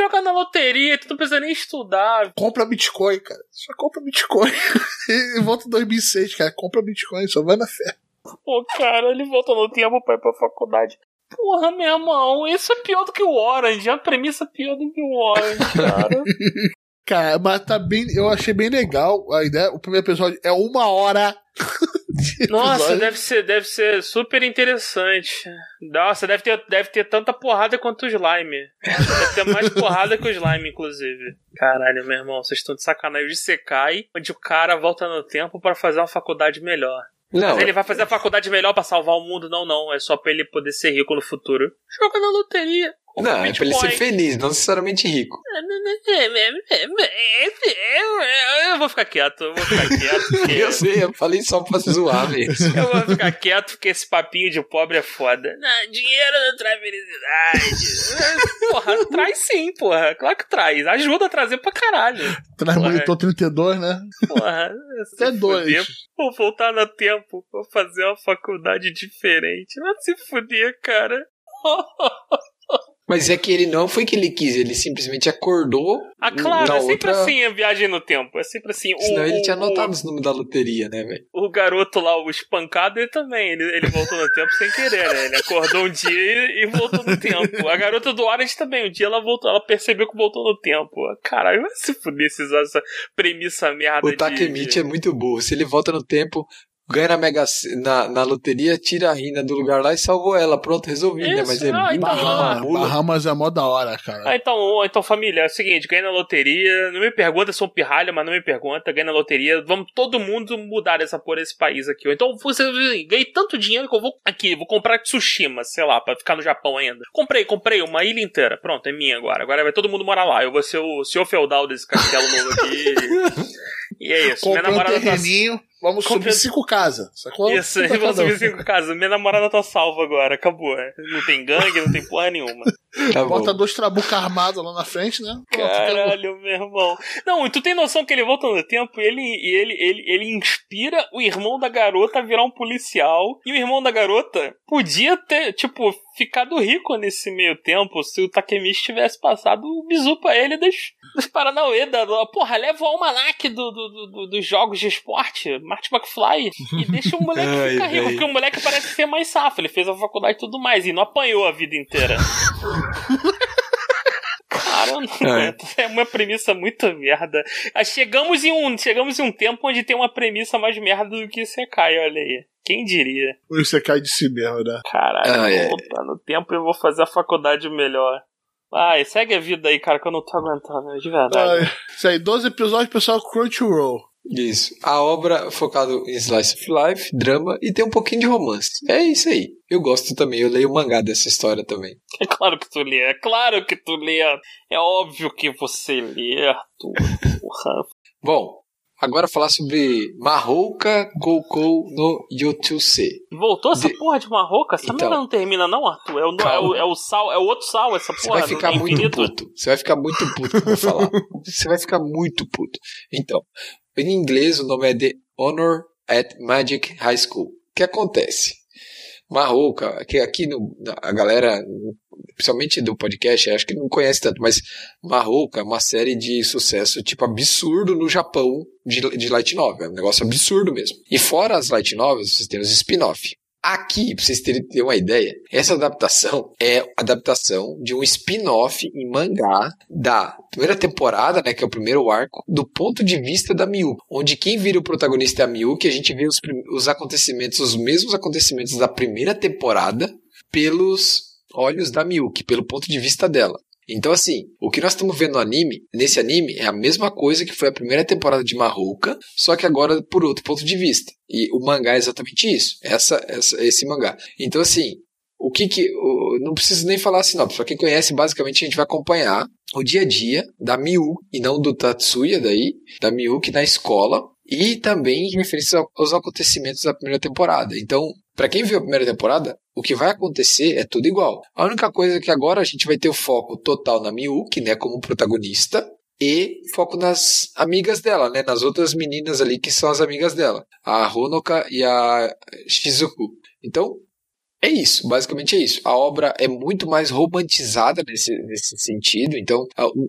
Joga na loteria, tu não precisa nem estudar. Compra Bitcoin, cara. Só compra Bitcoin. e volta em 2006, cara. Compra Bitcoin, só vai na fé. Pô, cara, ele voltou no tempo pra ir pra faculdade. Porra, meu irmão, isso é pior do que o Orange. A premissa é pior do que o Orange, cara. Cara, mas tá bem. Eu achei bem legal a ideia. O primeiro episódio é uma hora. de Nossa, episódio. deve ser, deve ser super interessante. Nossa, deve ter, deve ter tanta porrada quanto o slime. Deve ter mais porrada que o slime, inclusive. Caralho, meu irmão, vocês estão de sacanagem. O Isekai, onde o cara volta no tempo pra fazer uma faculdade melhor. Não, Mas ele vai fazer a faculdade melhor pra salvar o mundo? Não, não. É só pra ele poder ser rico no futuro. Joga na loteria. Não, é pra ele ser feliz, não necessariamente rico. Eu vou ficar quieto, eu vou ficar quieto. Porque... Eu sei, eu falei só pra zoar mesmo. Eu vou ficar quieto porque esse papinho de pobre é foda. Não, dinheiro não traz felicidade. porra, traz sim, porra. Claro que traz. Ajuda a trazer pra caralho. Traz Porra. monitor 32, né? Porra. se Até dois. fuder. Vou voltar no tempo. Vou fazer uma faculdade diferente. Vai se fuder, cara. Mas é que ele não foi que ele quis, ele simplesmente acordou. Ah, claro, é sempre outra... assim a viagem no tempo. É sempre assim. O- Senão ele o- tinha o- anotado os números da loteria, né, velho? o garoto lá, o espancado, ele também. Ele, ele voltou no tempo sem querer, né? Ele acordou um dia e, e voltou no tempo. A garota do Orange também. Um dia ela voltou, ela percebeu que voltou no tempo. Caralho, vai se fuder se usar essa premissa merda O Takemichi de... é muito burro. Se ele volta no tempo, ganha na, mega, na, na loteria, tira a Rina do lugar lá e salvou ela. Pronto, resolvido, né? Mas é ah, muito então, uma Bahamas. Bahamas é mó da hora, cara. Ah, então, então, família, é o seguinte, ganha na loteria. Não me pergunta, sou um pirralha, mas não me pergunta, ganha na loteria. Vamos todo mundo mudar essa porra desse país aqui. Ou então, você ganhei tanto dinheiro que eu vou aqui, vou comprar Tsushima, sei lá, pra ficar no Japão ainda. Comprei, comprei uma ilha inteira. Pronto, é minha agora. Agora vai todo mundo morar lá. Eu vou ser o senhor feudal desse castelo novo aqui. e é isso. Minha Comprei um namorada tá vamos Comprei- subir cinco casas. Sacou? Isso, um. subir cinco casas. Minha namorada tá salva agora, acabou. Não tem gangue, não tem porra nenhuma. Bom. Bota dois trabucos armados lá na frente, né? Pronto, acabou. Caralho, meu irmão. Não, e tu tem noção que ele volta no tempo e ele, e ele, ele, ele inspira o irmão da garota a virar um policial. E o irmão da garota podia ter, tipo, ficado rico nesse meio tempo se o Takemichi tivesse passado o bizu pra ele dos, dos Paranauê. Da, porra, leva o almanac do, do, do- do- dos jogos de esporte, Marty McFly, e deixa o moleque Ai, ficar rico, véi. porque o moleque parece ser mais safo. Ele fez a faculdade e tudo mais, e não apanhou a vida inteira. Cara, Ai. aguento. É uma premissa muito merda. Ah, Chegamos em, um, chegamos em um tempo onde tem uma premissa mais merda do que Sekai, olha aí. Quem diria? Você cai de si mesmo, né? Caralho, Ah, é. vou voltar no tempo e vou fazer a faculdade melhor. Ai, segue a vida aí, cara, que eu não tô aguentando, de verdade. Ai, isso aí, 12 episódios, pessoal, Crunchyroll. Isso. A obra focada em slice of life, drama e tem um pouquinho de romance. É isso aí. Eu gosto também, eu leio o mangá dessa história também. É claro que tu lê, é claro que tu lê. É óbvio que você lê, Arthur. Bom, agora falar sobre Mahouka Goukou no Yotuse. Voltou essa De- porra de Marroca? Essa Então. não termina, não, Arthur? É o, é, o, é o sal, é o outro sal, essa Você porra. vai ficar é muito puto. Você vai ficar muito puto que eu vou falar. Você vai ficar muito puto. Então, em inglês o nome é The Honor at Magic High School. O que acontece? Marroca, que aqui no, a galera, principalmente do podcast, acho que não conhece tanto, mas Marroca é uma série de sucesso tipo absurdo no Japão de, de light novel. É um negócio absurdo mesmo. E fora as light novels, vocês têm os spin-off. Aqui, pra vocês terem uma ideia, essa adaptação é adaptação de um spin-off em mangá da primeira temporada, né, que é o primeiro arco, do ponto de vista da Miyuki, onde quem vira o protagonista é a Miyuki, a gente vê os, os acontecimentos, os mesmos acontecimentos da primeira temporada pelos olhos da Miyuki, pelo ponto de vista dela. Então, assim, o que nós estamos vendo no anime, nesse anime, é a mesma coisa que foi a primeira temporada de Mahouka, só que agora por outro ponto de vista. E o mangá é exatamente isso, essa, essa, esse mangá. Então, assim, o que que. não preciso nem falar assim, não. Pra quem conhece, basicamente a gente vai acompanhar o dia a dia da Miu, e não do Tatsuya daí, da Miyuki na escola, e também em referência ao- aos acontecimentos da primeira temporada. Então, pra quem viu a primeira temporada, o que vai acontecer é tudo igual. A única coisa é que agora a gente vai ter o foco total na Miyuki, né, como protagonista, e foco nas amigas dela, né, nas outras meninas ali que são as amigas dela, a Honoka e a Shizuku. Então, é isso, basicamente é isso. A obra é muito mais romantizada nesse, nesse sentido, então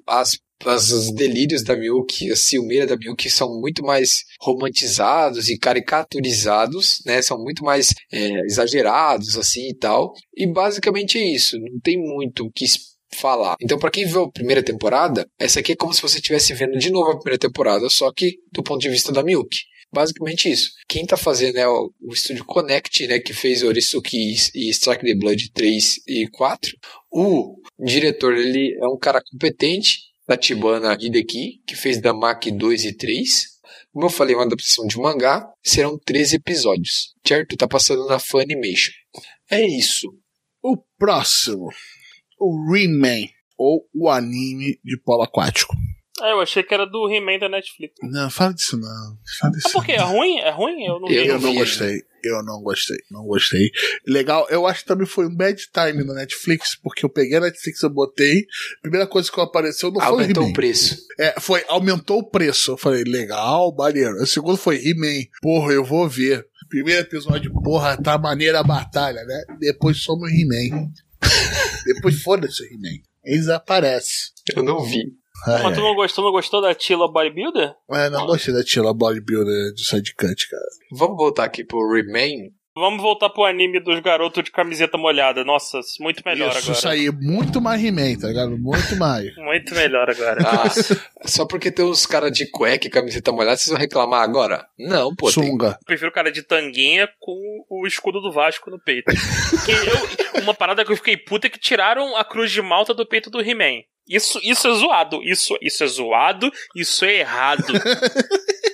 as- os delírios da Miyuki, a ciumeira da Miyuki são muito mais romantizados e caricaturizados, né? São muito mais é, exagerados, assim e tal. E basicamente é isso, não tem muito o que falar. Então, pra quem viu a primeira temporada, essa aqui é como se você estivesse vendo de novo a primeira temporada, só que do ponto de vista da Miyuki. Basicamente isso. Quem tá fazendo é o, o estúdio Connect, né, que fez Orisuki e, e Strike the Blood 3 e 4. O diretor, ele é um cara competente, Tachibana Hideki, que fez Damaki 2 e 3. Como eu falei, uma adaptação de mangá, serão 13 episódios, certo? Tá passando na Funimation. É isso. O próximo. o Rayman, ou o anime de polo aquático. Ah, eu achei que era do He-Man da Netflix. Não, fala disso não. Fala disso Ah, por quê? É ruim? É ruim? Eu não vi. Eu Eu não gostei. Eu não gostei. Não gostei. Legal, eu acho que também foi um bad time na Netflix, porque eu peguei a Netflix, eu botei. Primeira coisa que apareceu não foi o Aumentou o preço. É, foi, aumentou o preço. Eu falei, legal, maneiro. O segundo foi He-Man. Porra, eu vou ver. Primeiro episódio, porra, tá maneira a batalha, né? Depois some o He-Man. Depois foda-se o He-Man. Eles aparecem. Eu não vi. Ai, Mas tu não gostou, não gostou da Tila Bodybuilder? É, não gostei da Tila Bodybuilder de Sidecut, cara. Vamos voltar aqui pro Remain. Vamos voltar pro anime dos garotos de camiseta molhada. Nossa, muito melhor Isso, agora. isso aí, muito mais He-Man, tá ligado? Muito mais. Muito melhor agora. Ah, só porque tem uns caras de cueca e camiseta molhada, vocês vão reclamar agora? Não, pô. Tem... Sunga. Eu prefiro o cara de tanguinha com o escudo do Vasco no peito. Que eu- uma parada que eu fiquei puta é que tiraram a cruz de malta do peito do He-Man. Isso, isso é zoado. Isso, isso é zoado. Isso é errado.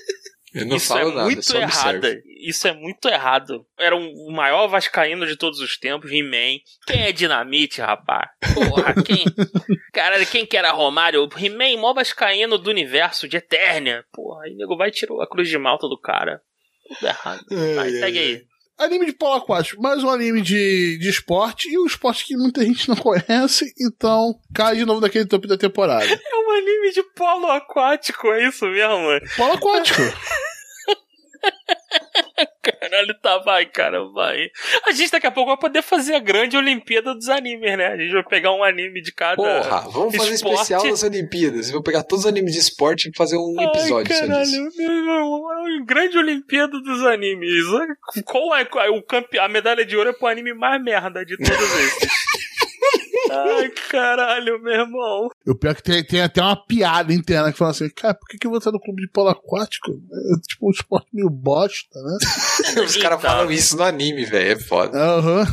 Eu não isso falo é nada, muito errado. Isso é muito errado. Era um- o maior vascaíno de todos os tempos, He-Man. Quem é Dinamite, rapaz? Porra, quem? Caralho, quem que era Romário? He-Man, maior vascaíno do universo, de Eternia. Porra, aí nego vai e tirou a cruz de malta do cara. Tudo errado. Vai, segue aí. Anime de polo aquático, mais um anime de, de esporte, e um esporte que muita gente não conhece, então cai de novo naquele topo da temporada. É um anime de polo aquático, é isso mesmo? Polo aquático. Caralho, tá, vai, cara, vai. A gente daqui a pouco vai poder fazer a grande Olimpíada dos animes, né? A gente vai pegar um anime de cada. Porra, vamos fazer esporte. especial das Olimpíadas. Vou pegar todos os animes de esporte e fazer um episódio Ai, só caralho, disso. meu irmão, é uma grande Olimpíada dos animes. Qual é qual é o campe... a medalha de ouro é pro anime mais merda de todos esses? Ai, caralho, meu irmão. O pior é que tem, tem até uma piada interna que fala assim, cara, por que, que eu vou estar no clube de polo aquático? É tipo um esporte meio bosta, né? Os caras falam isso no anime, velho. É foda. Aham.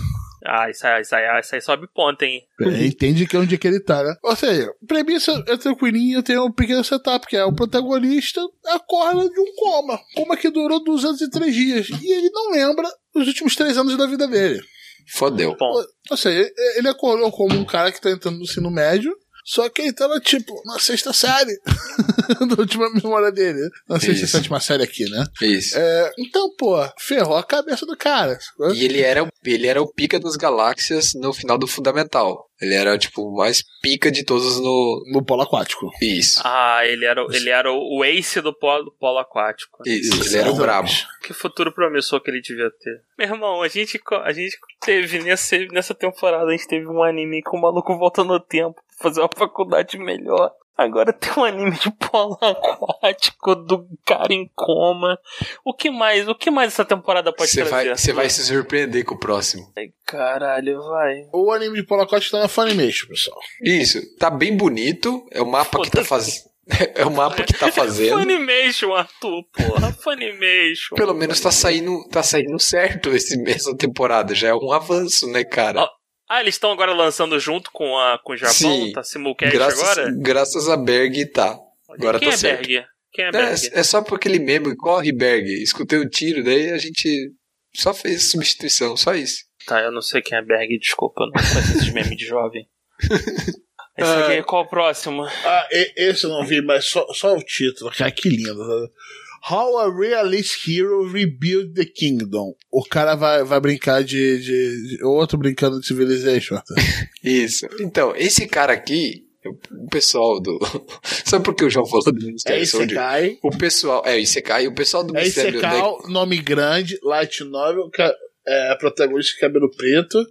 Ah, isso aí, isso aí, isso aí sobe ponto, hein? É, Entende que é onde é que ele tá, né? Ou seja, premissa é tranquilinho, tem um pequeno setup, que é o protagonista acorda de um coma. Coma que durou 203 dias. E ele não lembra os últimos três anos da vida dele. Fodeu. Bom, Ou seja, ele acordou como um cara que tá entrando no ensino médio, só que ele tava, tipo, na sexta série. da última memória dele. Na sexta e Isso. sétima série aqui, né? Isso. É, então, pô, ferrou a cabeça do cara. E ele era, o- ele era o pica das galáxias no final do Fundamental. Ele era, tipo, o mais pica de todos no. No polo aquático. Isso. ah, ele era, ele era o ace do polo, polo aquático. Isso, ele era o brabo. Que futuro promissor que ele devia ter. Meu irmão, a gente, a gente teve nesse, nessa temporada, a gente teve um anime que o maluco volta no tempo fazer uma faculdade melhor. Agora tem um anime de polo aquático do cara em coma. O que mais? O que mais essa temporada pode Você vai, trazer? você vai se surpreender com o próximo. Ai, Caralho, vai. O anime de polo aquático tá na Funimation, pessoal. Isso, tá bem bonito. É o mapa que tá fazendo. É o mapa que tá fazendo. Funimation, Arthur, porra. Funimation. Pelo menos tá saindo, tá saindo certo esse essa temporada. Já é um avanço, né, cara? Ah, eles estão agora lançando junto com, a, com o Japão? Sim. Tá simulcast graças, agora? graças a Berg tá. Agora Quem tá é certo. Berg? Quem é Berg? É, é só porque ele mesmo, corre Berg. Escutei o tiro, daí a gente só fez substituição, só isso. Tá, eu não sei quem é Berg, desculpa, eu não conheço esses memes de jovem. Esse aqui, qual o próximo? Ah, esse eu não vi, mas só, só o título. Cara, que lindo. né? How a Realist Hero Rebuild the Kingdom. O cara vai, vai brincar de, de, de- Outro brincando de Civilization. Isso. Então, esse cara aqui, o pessoal do. Sabe por que o João falou do É Ministério da Saúde? Isekai. O pessoal. É, Isekai. O pessoal do É Ministério Isekai, nome grande, light novel, é, protagonista de cabelo preto.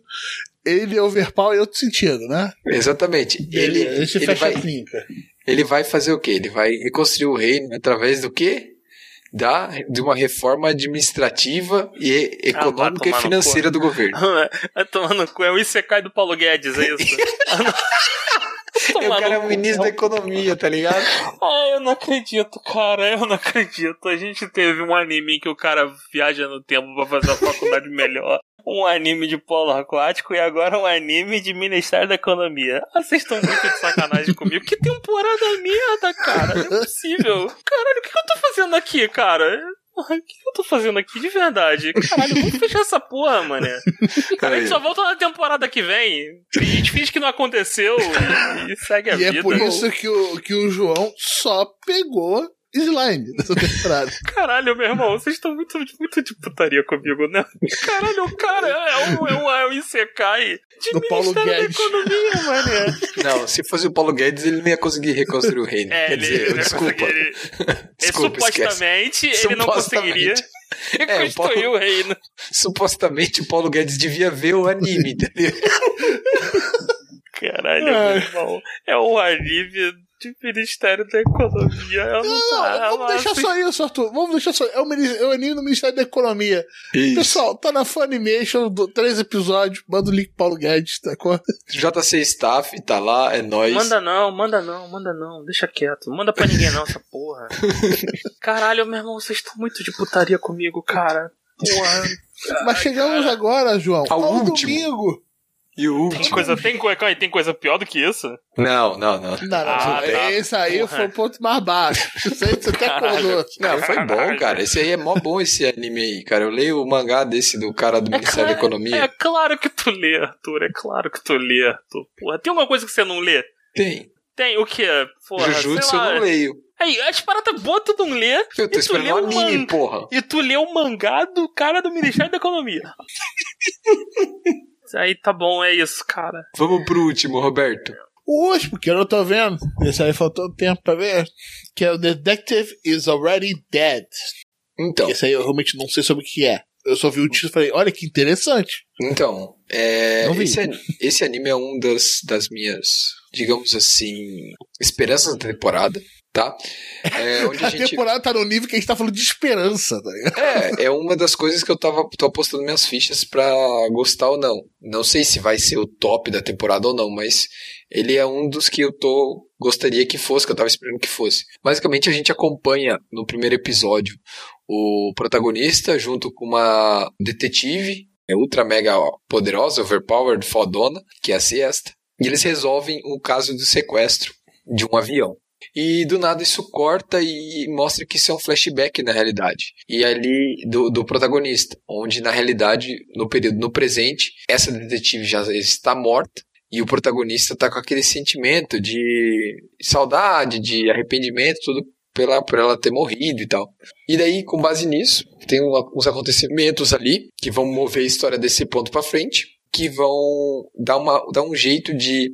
Ele é overpower em outro sentido, né? Exatamente. Ele, ele ele, fecha vai, a clínica. ele vai fazer o quê? Ele vai reconstruir o reino através do quê? Da, de uma reforma administrativa e econômica tomar e financeira do governo. Vai tomar no cu, é o Isekai do Paulo Guedes, é isso? o cara é o ministro da economia, tá ligado? Ah, eu não acredito, cara, eu não acredito. A gente teve um anime que o cara viaja no tempo pra fazer uma faculdade melhor. Um anime de polo aquático e agora um anime de Ministério da Economia. Ah, vocês estão muito de sacanagem comigo. Que temporada merda, cara. Não é possível. Caralho, o que eu tô fazendo aqui, cara? Porra, o que eu tô fazendo aqui de verdade? Caralho, vamos fechar essa porra, mano. Cara, a gente só volta na temporada que vem. A gente finge que não aconteceu e, e segue a E vida. é por isso que o, que o João só pegou slime dessa temporada. Caralho, meu irmão, vocês estão muito, muito de putaria comigo, né? Caralho, o cara é um, é um, é um Isekai de Do Paulo Guedes. Economia, mané. Não, se fosse o Paulo Guedes, ele não ia conseguir reconstruir o reino. É, Quer dizer, ele, desculpa. Desculpa, esquece. supostamente ele não Supostamente. conseguiria É, o reconstruir Paulo- o reino. Supostamente o Paulo Guedes devia ver o anime, entendeu? Caralho, Ai. meu irmão. É o anime de Ministério da Economia. Eu não, Não, tava vamos deixar assim. só isso, Arthur. Vamos deixar só. É o, é o anime do Ministério da Economia. Pessoal, tá na Funimation, do, três episódios. Manda o link pro Paulo Guedes, tá? com- JC Staff tá lá, é nóis. Manda não, manda não, manda não, deixa quieto. Manda pra ninguém não, essa porra. Caralho, meu irmão, vocês estão muito de putaria comigo, cara. Porra. Mas chegamos agora, João, Ao ao último. domingo. E o Tem último. coisa, tem, coi- calma aí, tem coisa pior do que isso? Não, não, não. Não, não, Ah, não. tá. Esse aí Porra. foi o ponto mais baixo. Isso aí você até acordou. Não, foi bom, cara. Esse aí é mó bom esse anime aí, cara. Eu leio o mangá desse do cara do Ministério da É Economia. claro que tu lê, Arthur, é claro que tu lê, Arthur. Porra, tem alguma coisa que você não lê? Tem. Tem o quê? Porra, Jujutsu sei eu não leio. Aí, as paradas boas tu não lê. Eu tô E tu esperando leu o anime, man- porra. E tu lê o mangá do cara do Ministério da Economia. Aí tá bom, é isso, cara. Vamos pro último, Roberto. O último, que eu não tô vendo. Esse aí faltou tempo pra ver. Que é o Detective is Already Dead. Então, Esse aí eu realmente não sei sobre o que é. Eu só vi o título e falei, olha que interessante. então, é, Não vi. esse, esse anime é um das, das minhas, digamos assim, esperanças da temporada, tá? É, A, a gente temporada tá no nível que a gente tá falando de esperança, tá ligado? É, é uma das coisas que eu tava tô apostando minhas fichas pra gostar ou não. Não sei se vai ser o top da temporada ou não, mas ele é um dos que eu tô gostaria que fosse, que eu tava esperando que fosse. Basicamente a gente acompanha no primeiro episódio o protagonista junto com uma detetive, é ultra mega poderosa, overpowered, fodona, que é a Siesta, e eles resolvem o caso do sequestro de um avião. E do nada isso corta e mostra que isso é um flashback na realidade. E ali do, do protagonista, onde na realidade, no período no presente, essa detetive já está morta. E o protagonista tá com aquele sentimento de saudade, de arrependimento, tudo pela, por ela ter morrido e tal. E daí, com base nisso, tem uma- uns acontecimentos ali que vão mover a história desse ponto pra frente, que vão dar, uma, dar um jeito de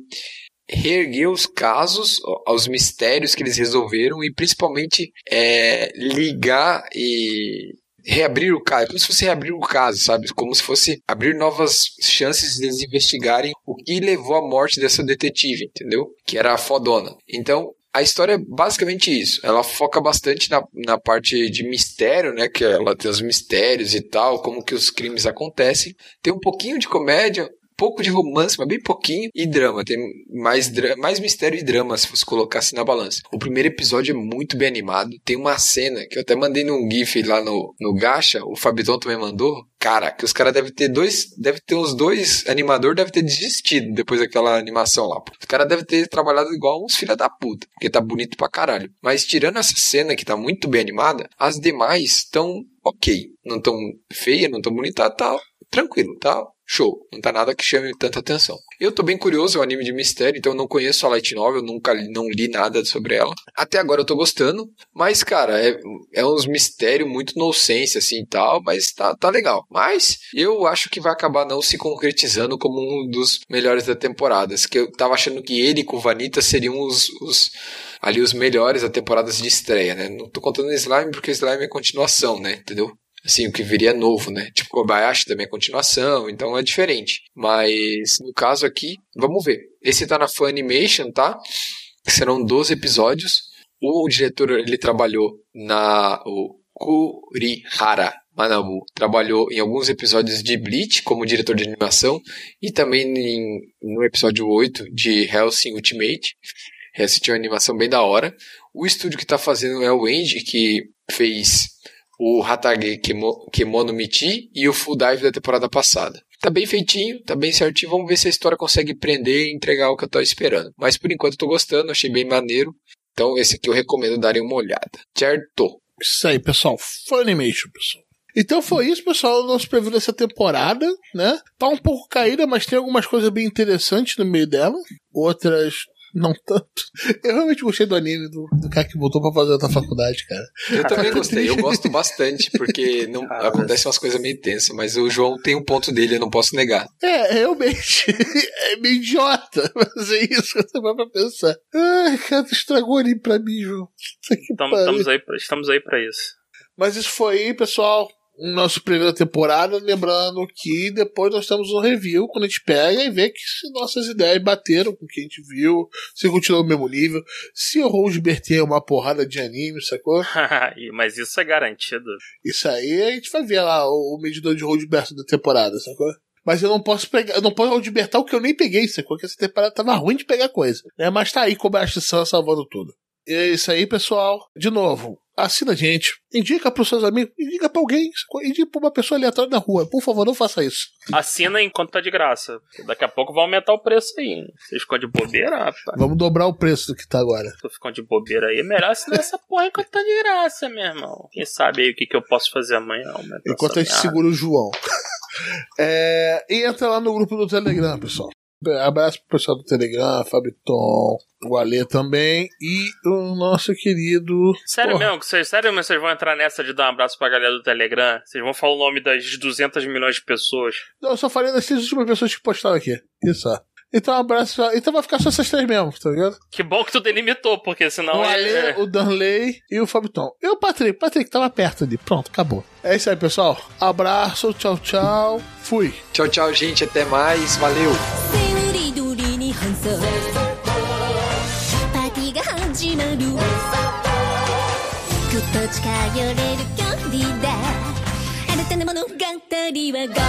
reerguer os casos, aos mistérios que eles resolveram e principalmente é, ligar e reabrir o caso, como se fosse reabrir o caso, sabe? Como se fosse abrir novas chances de eles investigarem o que levou à morte dessa detetive, entendeu? Que era a fodona. Então, a história é basicamente isso. Ela foca bastante na, na parte de mistério, né? Que ela tem os mistérios e tal, como que os crimes acontecem. Tem um pouquinho de comédia, pouco de romance, mas bem pouquinho, e drama. Tem mais, dra- mais mistério e drama, se você colocar assim na balança. O primeiro episódio é muito bem animado. Tem uma cena que eu até mandei num GIF lá no, no Gacha, o Fabiton também mandou. Cara, que os caras devem ter dois. Deve ter uns dois animador deve ter desistido depois daquela animação lá. Os caras devem ter trabalhado igual uns filha da puta. Porque tá bonito pra caralho. Mas tirando essa cena que tá muito bem animada, as demais estão ok. Não tão feia, não tão bonita, tá tranquilo, tá? Show. Não tá nada que chame tanta atenção. Eu tô bem curioso, é um anime de mistério, então eu não conheço a Light Novel, nunca não li nada sobre ela. Até agora eu tô gostando, mas, cara, é, é uns mistérios muito nonsense, assim, e tal, mas tá, tá legal. Mas eu acho que vai acabar não se concretizando como um dos melhores da temporada. Que eu tava achando que ele com Vanita seriam os, os ali os melhores da temporada de estreia, né? Não tô contando Slime porque Slime é continuação, né? Entendeu? Assim, o que viria novo, né? Tipo, Kobayashi também é continuação, então é diferente. Mas, no caso aqui, vamos ver. Esse tá na Funimation, tá? Serão 12 episódios. O diretor, ele trabalhou na... O Kurihara Manabu. Trabalhou em alguns episódios de Bleach como diretor de animação e também em, no episódio 8 de Hellsing Ultimate. Essa tinha uma animação bem da hora. O estúdio que tá fazendo é o Endy, que fez o Hatage Kemo- Kemono Michi e o Full Dive da temporada passada. Tá bem feitinho, tá bem certinho. Vamos ver se a história consegue prender e entregar o que eu tô esperando. Mas por enquanto eu tô gostando, achei bem maneiro. Então esse aqui eu recomendo darem uma olhada. Certo? Isso aí, pessoal. Funimation, pessoal. Então foi isso, pessoal. O nosso preview dessa temporada, né? Tá um pouco caída, mas tem algumas coisas bem interessantes no meio dela. Outras não tanto. Eu realmente gostei do anime do, do cara que voltou pra fazer outra faculdade, cara. Eu também Tá gostei, eu gosto bastante, porque não, Cara, acontecem umas coisas meio tensas, mas o João tem um ponto dele, eu não posso negar. É, realmente. É meio idiota fazer isso quando você vai pra pensar. Ai, cara, tu estragou anime pra mim, João. Que estamos, aí pra, estamos aí pra isso. Mas isso foi aí, pessoal. O Nosso primeira temporada. Lembrando que depois nós temos um review quando a gente pega e vê que se nossas ideias bateram com o que a gente viu, se continuou no mesmo nível, se o Rosebert é uma porrada de anime, sacou? Mas isso é garantido. Isso aí a gente vai ver lá o, medidor de Rosebert da temporada, sacou? Mas eu não posso pegar, eu não posso Rodebertar o que eu nem peguei, sacou? Que essa temporada tava ruim de pegar coisa. Né? Mas tá aí como a Sam salvando tudo. E é isso aí, pessoal. De novo, assina a gente. Indica pros seus amigos. Indica pra alguém. Indica pra uma pessoa aleatória na rua. Por favor, não faça isso. Assina enquanto tá de graça. Daqui a pouco vai aumentar o preço aí. hein? Vocês ficam de bobeira, rapaz. Vamos dobrar o preço do que tá agora. Tu ficam de bobeira aí. Melhor assinar essa porra enquanto tá de graça, meu irmão. Quem sabe aí o que, que eu posso fazer amanhã? Enquanto a gente merda. segura o João. É, e entra lá no grupo do Telegram, pessoal. Abraço pro pessoal do Telegram, Fabiton, o Alê também e o nosso querido. Sério Porra. mesmo? Vocês, sério mesmo? Vocês vão entrar nessa de dar um abraço pra galera do Telegram? Vocês vão falar o nome das 200 milhões de pessoas? Não, eu só falei das três últimas pessoas que postaram aqui. Isso. Então, um abraço. Então vai ficar só essas três mesmo, tá ligado? Que bom que tu delimitou, porque senão o é- Alê, é... o Danley e o Fabiton. E o Patrick. Patrick tava perto ali. Pronto, acabou. É isso aí, pessoal. Abraço, tchau, tchau. Fui. Tchau, tchau, gente, até mais, valeu! そうパーティーが始まる。ぐっと近寄れる距離だ。新たな物語はごき